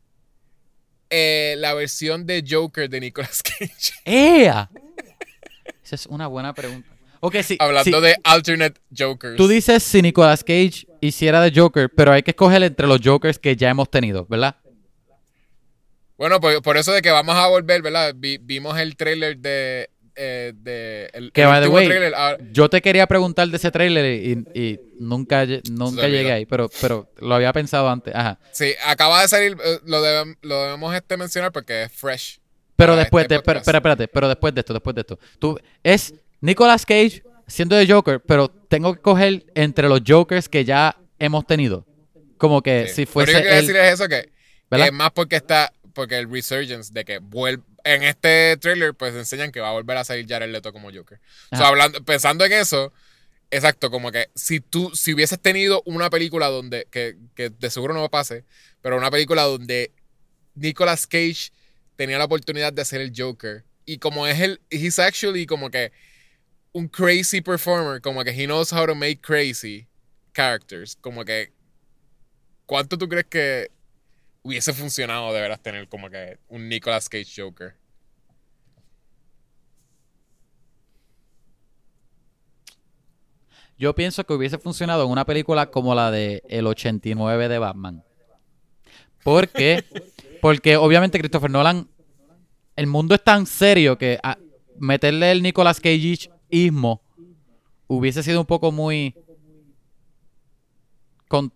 eh, la versión de Joker de Nicolas (laughs) Cage? ¡Ea! Esa es una buena pregunta. Ok, sí. Hablando sí, de alternate Jokers. Tú dices si Nicolas Cage hiciera de Joker, pero hay que escoger entre los Jokers que ya hemos tenido, ¿verdad? Bueno, por, por eso de que vamos a volver, ¿verdad? Vi- vimos el trailer de... eh, de el, Que, el by the way. Ah, Yo te quería preguntar de ese trailer y, y nunca, nunca llegué ahí, pero, pero lo había pensado antes. Ajá. sí, acaba de salir, eh, lo, debem- lo debemos este mencionar porque es fresh. Pero después este de, espérate, pero después de esto, después de esto. Tú, es Nicolas Cage siendo de Joker, pero tengo que coger entre los Jokers que ya hemos tenido. Como que Sí. si Lo fuese único que él- decir es eso, que, que más porque está, porque el resurgence de que vuelve, en este trailer pues enseñan que va a volver a salir Jared Leto como Joker. So, Ajá. hablando, pensando en eso, Exacto, como que si tú, si hubieses tenido una película donde, que, que de seguro no pase, pero una película donde Nicolas Cage tenía la oportunidad de hacer el Joker. Y como es el, he's actually como que un crazy performer, como que he knows how to make crazy characters. Como que, ¿cuánto tú crees que hubiese funcionado de veras tener como que un Nicolas Cage Joker? Yo pienso que hubiese funcionado en una película como la de El 89 de Batman. ¿Por qué? Porque obviamente Christopher Nolan, el mundo es tan serio que meterle el Nicolas Cage ismo hubiese sido un poco muy con,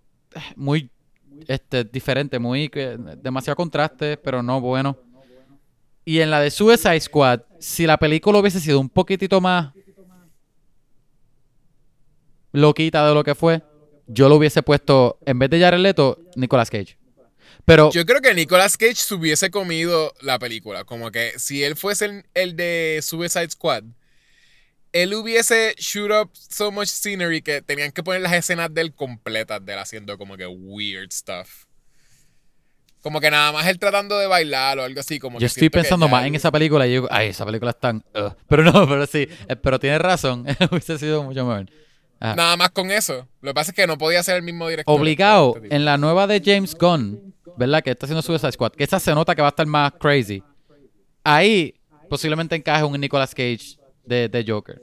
muy este diferente, muy demasiado contraste, pero no bueno. Y en la de Suicide Squad, si la película hubiese sido un poquitito más loquita de lo que fue, yo lo hubiese puesto en vez de Jared Leto, Nicolas Cage. Pero Yo creo que Nicolas Cage se hubiese comido la película. Como que si él fuese el, el de Suicide Squad, él hubiese shoot up so much scenery que tenían que poner las escenas de él completas de él haciendo como que weird stuff. Como que nada más él tratando de bailar o algo así. Como Yo que estoy que pensando más él- en esa película y digo, ay, esa película es tan... ugh". Pero no, (laughs) pero sí, eh, pero tienes razón, (laughs) hubiese sido mucho mejor. Ajá. Nada más con eso. Lo que pasa es que no podía ser el mismo director. Obligado, Este en la nueva de James Gunn, ¿verdad? Que está haciendo Suicide Squad, que esa se nota que va a estar más crazy. Ahí posiblemente encaje un Nicolas Cage de, de Joker.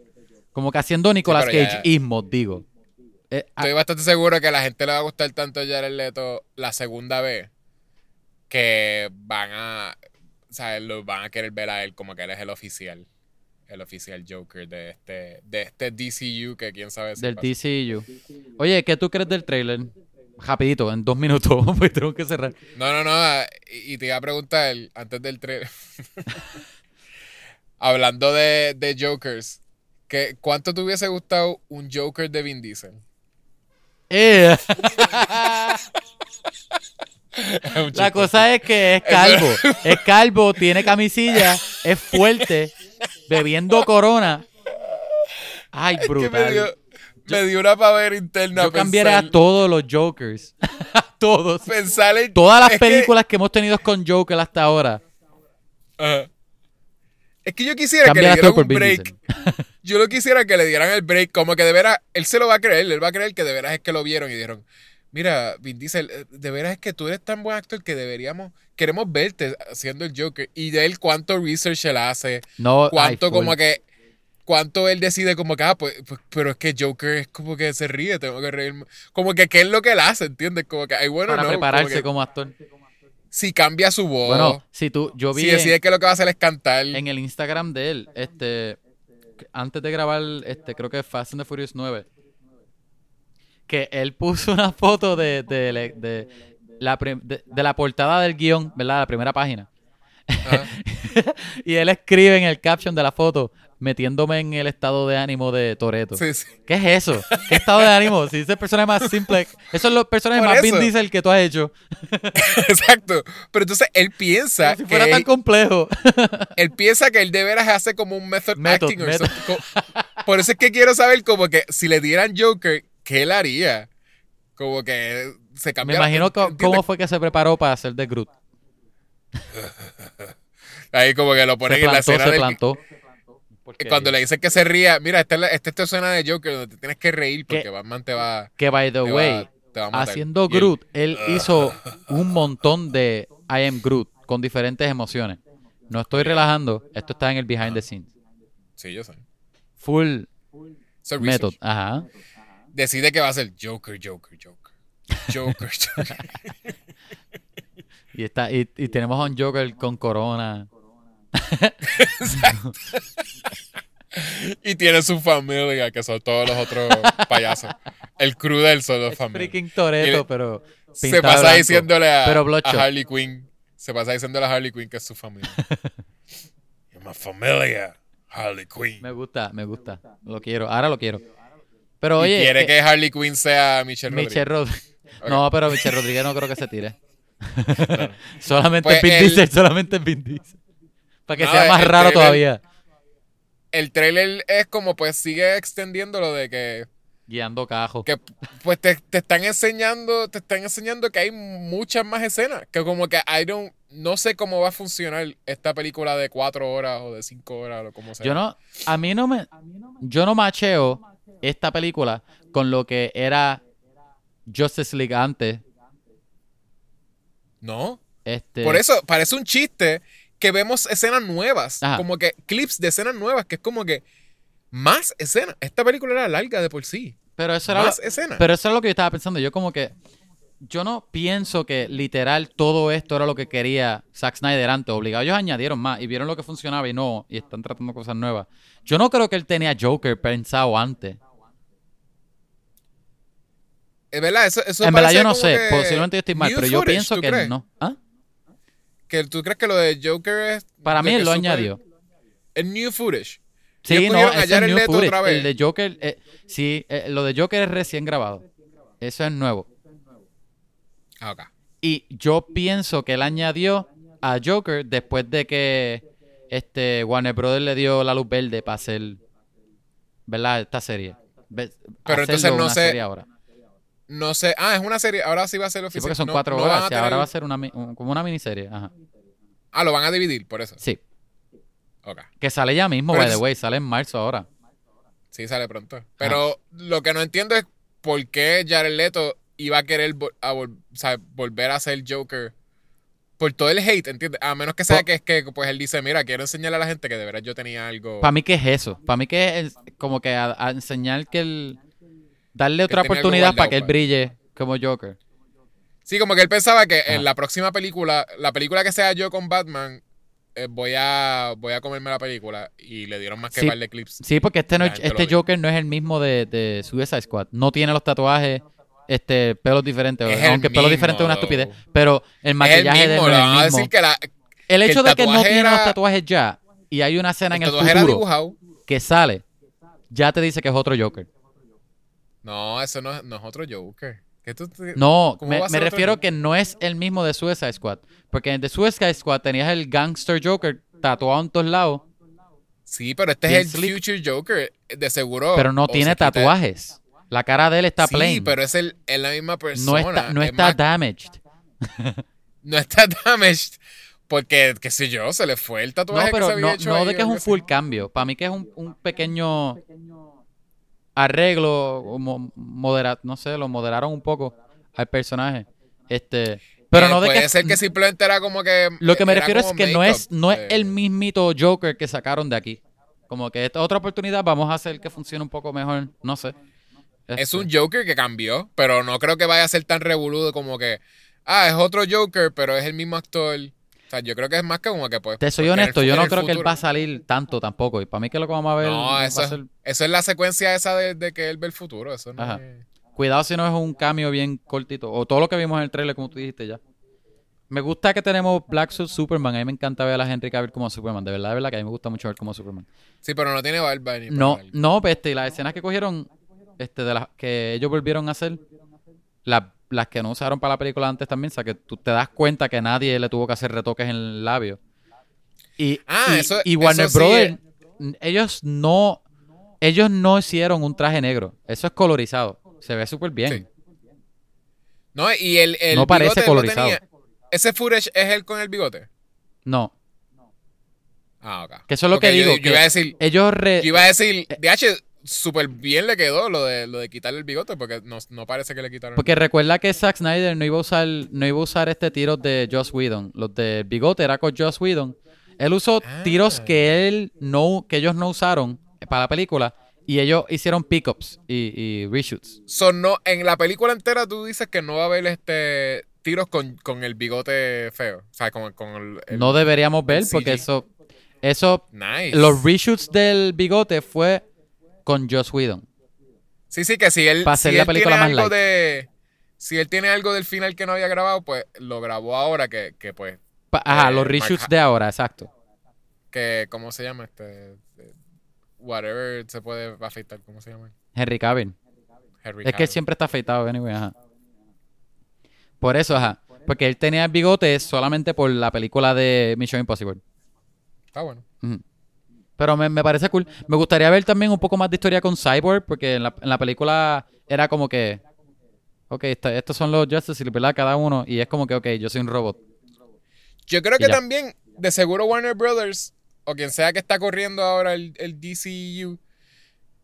Como que haciendo Nicolas pero ya- Cage ismo, digo. Eh, ah, Estoy bastante seguro que a la gente le va a gustar tanto Jared Leto la segunda vez que van a, o sea, lo van a querer ver a él como que él es el oficial, el oficial Joker de este, de este DCU que quién sabe si del pasa. DCU. Oye, ¿qué tú crees del trailer? Rapidito, en dos minutos, (laughs) porque tengo que cerrar. No, no, no, y y te iba a preguntar antes del trailer, (laughs) hablando de, de Jokers, que, ¿cuánto te hubiese gustado un Joker de Vin Diesel? Eh. (laughs) La cosa es que es calvo. Es calvo, tiene camisilla, es fuerte, bebiendo corona. Ay, Es que me brutal. dio, me dio una pavera interna. Yo cambiaría a todos los Jokers. (laughs) A todos. pensar en- Todas las que- películas que, hemos tenido con Joker hasta ahora. Es que yo quisiera Cambia que le dieran un break. (laughs) Yo lo quisiera que le dieran el break. Como que de veras, él se lo va a creer. Él va a creer que de veras es que lo vieron y dijeron: Mira, Vin Diesel, eh, de veras es que tú eres tan buen actor que deberíamos, queremos verte haciendo el Joker. Y de él, cuánto research él hace. No, Cuánto, full. como que. Cuánto él decide, como que, ah, pues, pues, pero es que Joker es como que se ríe, tengo que reírme. Como que, ¿qué es lo que él hace? ¿Entiendes? Como que, ay, bueno, para no. como prepararse que como actor. Si cambia su voz. Bueno, si tú, yo vi si en- decide que lo que va a hacer es cantar. en el Instagram de él, este, antes de grabar, este, creo que Fast and the Furious 9, que él puso una foto de, de, de- de la, de- la portada del guion, ¿verdad? La primera página. (laughs) Y él escribe en el caption de la foto, metiéndome en el estado de ánimo de Toreto. Sí, sí. ¿Qué es eso? ¿Qué estado de ánimo? Si el personaje más simple, esos son los personajes más Vin eso. Diesel que tú has hecho. (laughs) Exacto. Pero entonces él piensa Como si que fuera tan él, complejo. él piensa que él de veras hace como un method, Method, acting or method. Co- Por eso es que quiero saber como que si le dieran Joker, ¿qué él haría? Como que se Me cambia. imagino ¿entiendes? cómo fue que se preparó para hacer de Groot. (laughs) Ahí como que lo ponen Se en la plantó, escena se del- plantó. Porque- Cuando le dicen que se ría, mira, esta es, esta escena de Joker donde te tienes que reír porque Que- Batman te va, Que, by the way, va haciendo él- Groot, él hizo (laughs) un montón de I am Groot con diferentes emociones. No estoy relajando, esto está en el behind the scenes. Sí, yo sé. Full So method. Ajá. Decide que va a ser Joker, Joker, Joker. Joker, (laughs) Joker. Y está, y, y tenemos a un Joker con corona. (laughs) y tiene su familia, que son todos los otros payasos. El crew de él son los familia. freaking Toreto, pero Se pasa blanco. diciéndole a. Harley Quinn. Se pasa diciéndole a Harley Quinn que es su familia. (laughs) My familia, Harley Quinn. Me gusta, me gusta. Lo quiero, ahora lo quiero. Pero y oye, quiere que- que Harley Quinn sea Michelle Rodríguez. Michelle Rodríguez. No, pero Michelle Rodríguez no creo que se tire. (laughs) solamente Pues Vin el- Diesel, solamente Vin. Para que No, sea más el raro trailer- todavía. El trailer es como pues sigue extendiendo lo de que Guiando cajo. que pues te, te están enseñando, te están enseñando que hay muchas más escenas. Que como que I don't, no sé cómo va a funcionar esta película de cuatro horas o de cinco horas o como sea. Yo no, a mí no me, yo no macheo esta película con lo que era Justice League antes. No. Este, Por eso parece un chiste que vemos escenas nuevas. Ajá. Como que clips de escenas nuevas, que es como que más escenas. Esta película era larga de por sí. pero eso era lo- Más escenas. Pero eso es lo que yo estaba pensando. Yo como que... Yo no pienso que literal todo esto era lo que quería Zack Snyder antes. Obligado. Ellos añadieron más y vieron lo que funcionaba y no. Y están tratando cosas nuevas. Yo no creo que él tenía Joker pensado antes. Es verdad, eso, eso en verdad yo no sé. que Posiblemente yo estoy mal. new Pero yo pienso ¿tú que no. ¿Ah? Que tú crees que lo de Joker es. Para mí él lo super- añadió. Es new footage. Sí, Ellos no, es el new Leto footage. otra vez. El de Joker, eh, sí, eh, lo de Joker es recién grabado. Eso es nuevo. Ah, ok. Y yo pienso que él añadió a Joker después de que este Warner Brothers le dio la luz verde para hacer, ¿verdad? Esta serie. Pero hacerlo entonces no sé- ahora. No sé. Ah, es una serie. Ahora sí va a ser Sí, oficial. porque son No- cuatro no horas. tener- ahora va a ser una, un- como una miniserie. Ajá. Ah, lo van a dividir, por eso. Sí. Ok. Que sale ya mismo, Pero by the way. Sale en marzo ahora. Sí, sale pronto. Pero lo que no entiendo es por qué Jared Leto iba a querer vol- a vol- o sea, volver a ser Joker por todo el hate, ¿entiendes? A menos que sea que es que pues él dice, mira, quiero enseñarle a la gente que de verdad yo tenía algo... Para mí, ¿qué es eso? Para mí, que es como que a, a enseñar que él. Darle otra oportunidad para que él guardado, brille como Joker. Sí, como que él pensaba que en la próxima película, la película que sea yo con Batman, eh, voy a voy a comerme la película y le dieron más que Sí. par de clips. Sí, porque este, no este. Joker no es el mismo de, de Suicide Squad. No tiene los tatuajes, este, pelos diferentes. Es el aunque pelos mismo, diferentes es una estupidez. Pero el Es el maquillaje de él mismo, no es el mismo. que, la, El hecho el de que no tiene los tatuajes ya y hay una escena en el el tatuaje era futuro que sale, ya te dice que es otro Joker. No, eso no, es- no es otro Joker. ¿Qué tú te- No, ¿Cómo me, me refiero que no es el mismo de Suicide Squad. Porque en The Suicide Squad tenías el gangster Joker tatuado en todos lados, Sí, pero este es el. Future Joker, de seguro. pero no o tiene quita- tatuajes. La cara de él está Sí, plain. pero es, el, es la misma persona. no está, no es está más- damaged. (laughs) no está damaged. Porque, qué sé yo, se le fue el No, tatuaje que se pero había no, hecho no de que es un full cambio. Para mí que es un, un pequeño arreglo, modera, no sé, lo moderaron un poco al personaje. Este, pero Eh, no de puede que ser que simplemente era como que. lo que me refiero es que no es no es eh, el mismito Joker que sacaron de aquí. Como que esta otra oportunidad vamos a hacer que funcione un poco mejor, no sé. Es Este, un Joker que cambió, pero no creo que vaya a ser tan revoludo como que. Ah, es otro Joker, pero es el mismo actor. O sea, yo creo que es más que como que pues. Te soy honesto, yo no creo que él va a salir tanto tampoco. Y para mí que lo que vamos a ver No, eso, ser- eso es la secuencia esa de, de que él ve el futuro. Eso no Ajá. es- Cuidado si no es un cambio bien cortito. O todo lo que vimos en el trailer, como tú dijiste ya. Me gusta que tenemos Black Suit Superman. A mí me encanta ver a Henry Cavill como Superman. De verdad, de verdad que a mí me gusta mucho ver como Superman. Sí, pero no tiene barba ni No, no, pues, este, y las escenas que cogieron, este, de las que ellos volvieron a hacer, las, las que no usaron para la película antes también, o sea, que tú te das cuenta que nadie le tuvo que hacer retoques en el labio. Y, Ah, y- eso- y Warner eso sí Brothers, ellos no, ellos no hicieron un traje negro. Eso es colorizado. Se ve súper bien. Sí. No, y el, el No parece colorizado. tenía- Ese footage es él con el bigote. No, Ah, ok. que eso es lo que yo- digo. Yo, que iba a decir, ellos re- yo iba a decir, DH, súper bien le quedó lo de, lo de quitarle el bigote, porque no, no parece que le quitaron. Porque recuerda que Zack Snyder no iba a usar, no iba a usar este tiros de Joss Whedon. Los de bigote era con Joss Whedon. Él usó Ah. tiros que él no, que ellos no usaron para la película. Y ellos hicieron pickups y, y reshoots. So, no, en la película entera tú dices que no va a haber este tiros con, con el bigote feo. O sea, con, con el, el- no deberíamos ver porque eso, eso, Nice. los reshoots del bigote fue con Joss Whedon. Sí, sí, que si él, si la él película tiene más algo light. de... Si él tiene algo del final que no había grabado, pues lo grabó ahora que, que pues, Pa- Ajá, Eh, los Mark reshoots de ahora, exacto. que, ¿cómo se llama? Este, eh, whatever se puede afeitar, ¿cómo se llama? Henry Cavill. Henry Es que él siempre está afeitado, anyway, ajá. Por eso, ajá. Porque él tenía el bigote solamente por la película de Mission Impossible. Está bueno. Pero me, me parece cool. Me gustaría ver también un poco más de historia con Cyborg, porque en la, en la película era como que. Ok, esta- estos son los Justice League, ¿verdad? Cada uno. Y es como que, ok, yo soy un robot. Yo creo Y que ya. también, de seguro Warner Brothers, o quien sea que está corriendo ahora el, el DCU,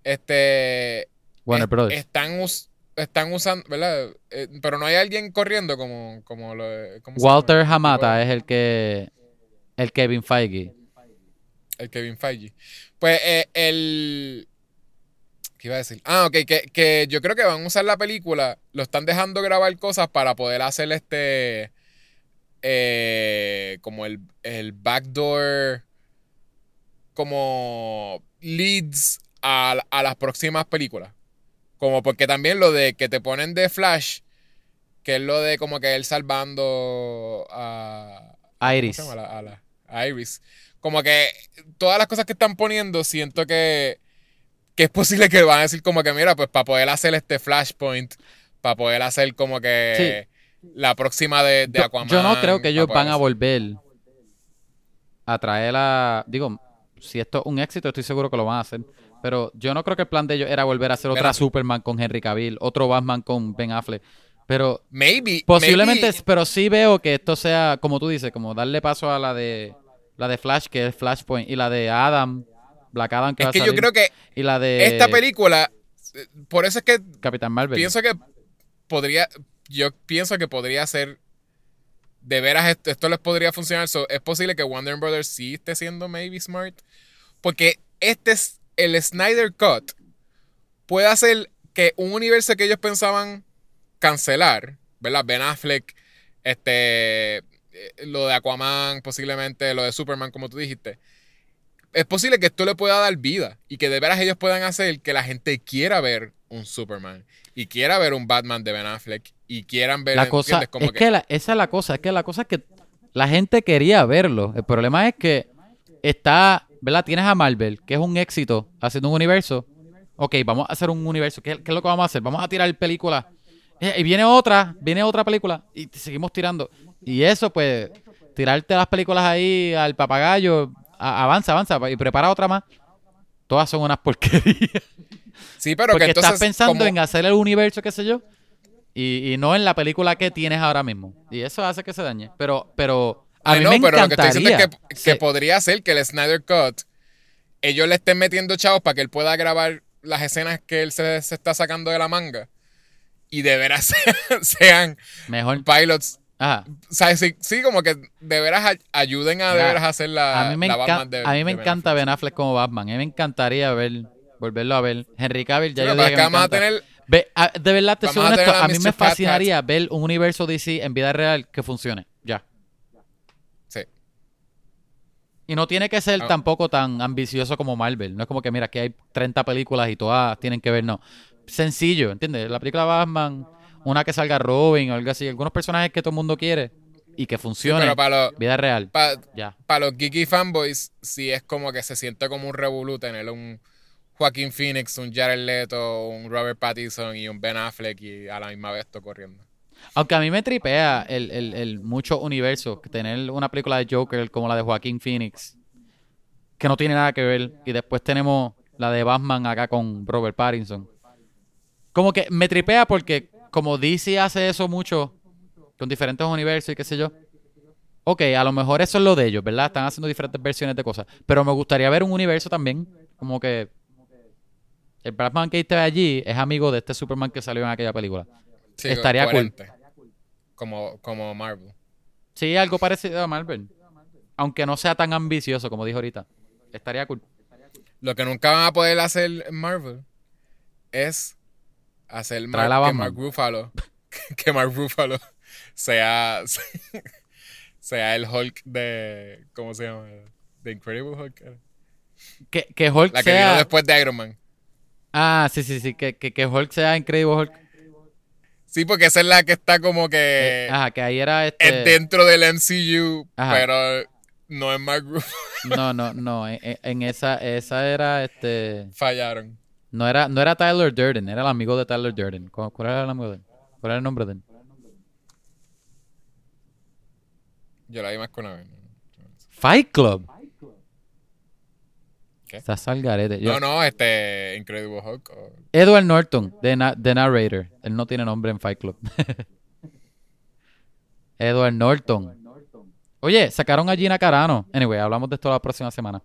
este... Warner es- Brothers. Están, us- están usando, ¿verdad? Eh, pero no hay alguien corriendo como, como. Walter Hamata es el que. El Kevin Feige. El Kevin Feige. Pues eh, el... ¿Qué iba a decir? Ah, ok, que, que yo creo que van a usar la película, lo están dejando grabar cosas para poder hacer este... eh, como el, el backdoor... Como leads a, a las próximas películas. Como porque también lo de que te ponen de Flash, que es lo de como que él salvando a... A la- a Iris. Como que todas las cosas que están poniendo, siento que, que es posible que van a decir como que, mira, pues para poder hacer este Flashpoint, para poder hacer como que la próxima de, de Aquaman. yo no creo que ellos van a volver a traer a. Digo, si esto es un éxito, estoy seguro que lo van a hacer. Pero yo no creo que el plan de ellos era volver a hacer otra Mira. Superman con Henry Cavill, otro Batman con Ben Affleck. Pero Maybe. posiblemente, maybe- pero sí veo que esto sea, como tú dices, como darle paso a la de la de Flash, que es Flashpoint, y la de Adam, Black Adam que va es a que yo creo que y la de esta película, por eso es que Capitán Marvel. pienso que podría, yo pienso que podría ser, de veras esto, esto les podría funcionar. So, es posible que Warner Brothers sí esté siendo maybe smart, porque este es el Snyder Cut puede hacer que un universo que ellos pensaban cancelar, ¿verdad? Ben Affleck, este, lo de Aquaman, posiblemente lo de Superman, como tú dijiste. Es posible que esto le pueda dar vida y que de veras ellos puedan hacer que la gente quiera ver un Superman y quiera ver un Batman de Ben Affleck y quieran ver La cosa es que, la- esa es la cosa, es que la cosa es que la gente quería verlo. El problema es que está, ¿verdad? Tienes a Marvel, que es un éxito haciendo un universo. Ok, vamos a hacer un universo. ¿Qué, qué es lo que vamos a hacer? Vamos a tirar películas. Eh, Y viene otra, viene otra película y seguimos tirando. Y eso, pues, tirarte las películas ahí al papagayo, a- avanza, avanza y prepara otra más. Todas son unas porquerías. Sí, pero Porque que entonces estás pensando en hacer el universo, qué sé yo, y, y no en la película que tienes ahora mismo. Y eso hace que se dañe. Pero, pero a I mí know, me pero lo que estoy diciendo es que, podría ser que el Snyder Cut ellos le estén metiendo chavos para que él pueda grabar las escenas que él se, se está sacando de la manga y de veras sean, (laughs) sean Mejor. pilots. Ajá. O sea, sí, sí, como que de veras ay- ayuden a de veras hacer la, a mí me, la Batman de a mí me Ben encanta Ben Affleck como Batman. A mí me encantaría ver, volverlo a ver. Henry Cavill, ya Sí, yo pero dije que acá me vamos a tener- Ve, a- de verdad, te soy honesto, a a mí Mr. me Cat. fascinaría ver un universo DC en vida real que funcione. Ya. Sí. Y no tiene que ser Ah. tampoco tan ambicioso como Marvel. No es como que, mira, aquí hay 30 películas y todas tienen que ver, no. Sencillo, ¿entiendes? La película Batman, una que salga Robin o algo así. Algunos personajes que todo el mundo quiere y que Sí, funcione. pero para los, vida real. para, Ya. para los geeky fanboys, sí es como que se siente como un revolú tener un Joaquín Phoenix, un Jared Leto, un Robert Pattinson y un Ben Affleck y a la misma vez todo corriendo. Aunque a mí me tripea el, el, el mucho universo. Tener una película de Joker como la de Joaquín Phoenix, que no tiene nada que ver. Y después tenemos la de Batman acá con Robert Pattinson. Como que me tripea porque como DC hace eso mucho con diferentes universos y qué sé yo. Ok, a lo mejor eso es lo de ellos, ¿verdad? Están haciendo diferentes versiones de cosas. Pero me gustaría ver un universo también. Como que el Batman que esté allí es amigo de este Superman que salió en aquella película. Sí, Estaría cool. coherente. Como, como Marvel. Sí, algo parecido a Marvel. Aunque no sea tan ambicioso como dijo ahorita. Estaría cool. Lo que nunca van a poder hacer en Marvel es hacer que. Mark Ruffalo (laughs) que Mark Ruffalo sea (laughs) sea el Hulk de ¿cómo se llama? The Incredible Hulk. Que, que Hulk La que vino sea... después de Iron Man. Ah, sí, sí, sí. Que, que, que Hulk sea Increíble Hulk. Sí, porque esa es la que está como que Eh, ajá, que ahí era este... es dentro del MCU, Ajá. pero no es Mark Ruffalo. No, no, no. En, en- en esa, esa era este... Fallaron. No era, no era Tyler Durden, era el amigo de Tyler Durden. ¿Cuál, cuál era el amigo de él? ¿Cuál era el nombre de él? Yo la vi más con una vez. Fight Club. ¿Qué? Estás al garete. Yo- No, no, este Incredible Hulk. o- Edward Norton, The, Na- The Narrator. Él no tiene nombre en Fight Club. (laughs) Edward Norton. Oye, sacaron a Gina Carano. Anyway, hablamos de esto la próxima semana.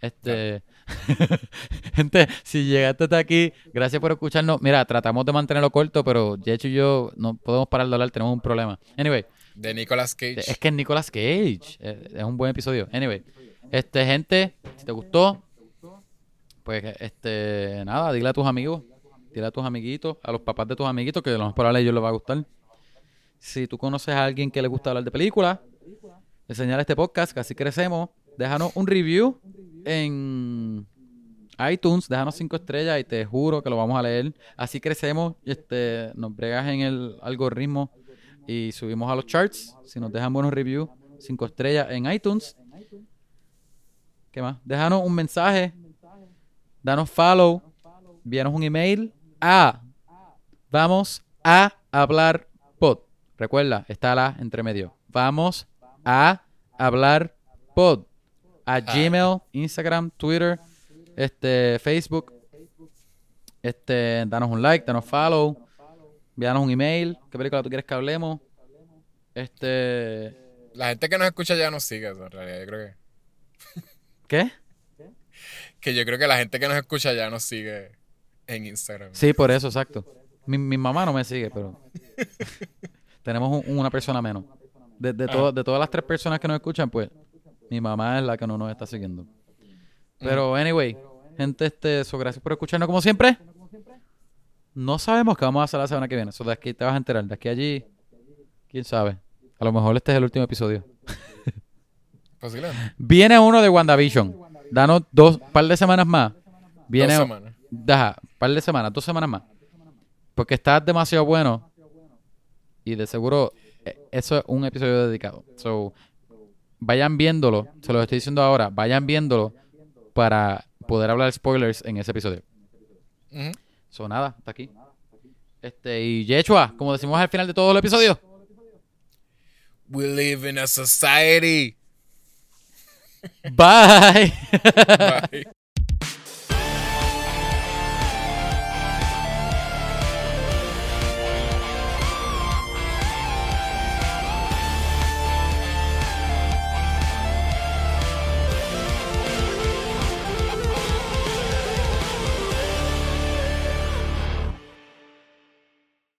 Este. (laughs) Gente, si llegaste hasta aquí, gracias por escucharnos. Mira, tratamos de mantenerlo corto, pero Jecho y yo no podemos parar de hablar, tenemos un problema. Anyway, De Nicolas Cage. es que es Nicolas Cage. eh, Es un buen episodio. Anyway, este, gente, si te gustó, pues, este, nada, dile a tus amigos, dile a tus amiguitos, a los papás de tus amiguitos, que lo más probable a ellos les va a gustar. Si tú conoces a alguien que le gusta hablar de películas, enseñar este podcast, que así crecemos, déjanos un review en iTunes, déjanos cinco estrellas y te juro que lo vamos a leer. Así crecemos, este, nos bregas en el algoritmo y subimos a los charts. Si nos dejan buenos reviews, cinco estrellas en iTunes. ¿Qué más? Déjanos un mensaje, danos follow, envíanos un email a vamos a hablar pod. Recuerda, está la entre medio. Vamos a hablar pod. A Gmail, Instagram, Twitter, este, Facebook. Este, danos un like, danos follow, envíanos un email. ¿Qué película tú quieres que hablemos? Este, La gente que nos escucha ya nos sigue, en realidad. Yo creo que. (laughs) ¿qué? Que yo creo que la gente que nos escucha ya nos sigue en Instagram. Sí, por eso, exacto. Mi, mi mamá no me sigue, pero (laughs) tenemos un- una persona menos. De, de, to- de todas las tres personas que nos escuchan, pues mi mamá es la que no nos está siguiendo. Pero, anyway, gente, este, so, gracias por escucharnos como siempre. No sabemos qué vamos a hacer la semana que viene. So, de aquí te vas a enterar. De aquí a allí, quién sabe. A lo mejor este es el último episodio. (laughs) Posiblemente. Viene uno de WandaVision. Danos dos, par de semanas más. Viene, Dos semanas. Deja, par de semanas, dos semanas más. Porque está demasiado bueno. Y de seguro, eh, eso es un episodio dedicado. So, vayan viéndolo. Se los estoy diciendo ahora. Vayan viéndolo para poder hablar spoilers en ese episodio. So, nada, hasta aquí. Este, y Yechua, como decimos al final de todos los episodios. We live in a society. Bye. (laughs) Bye.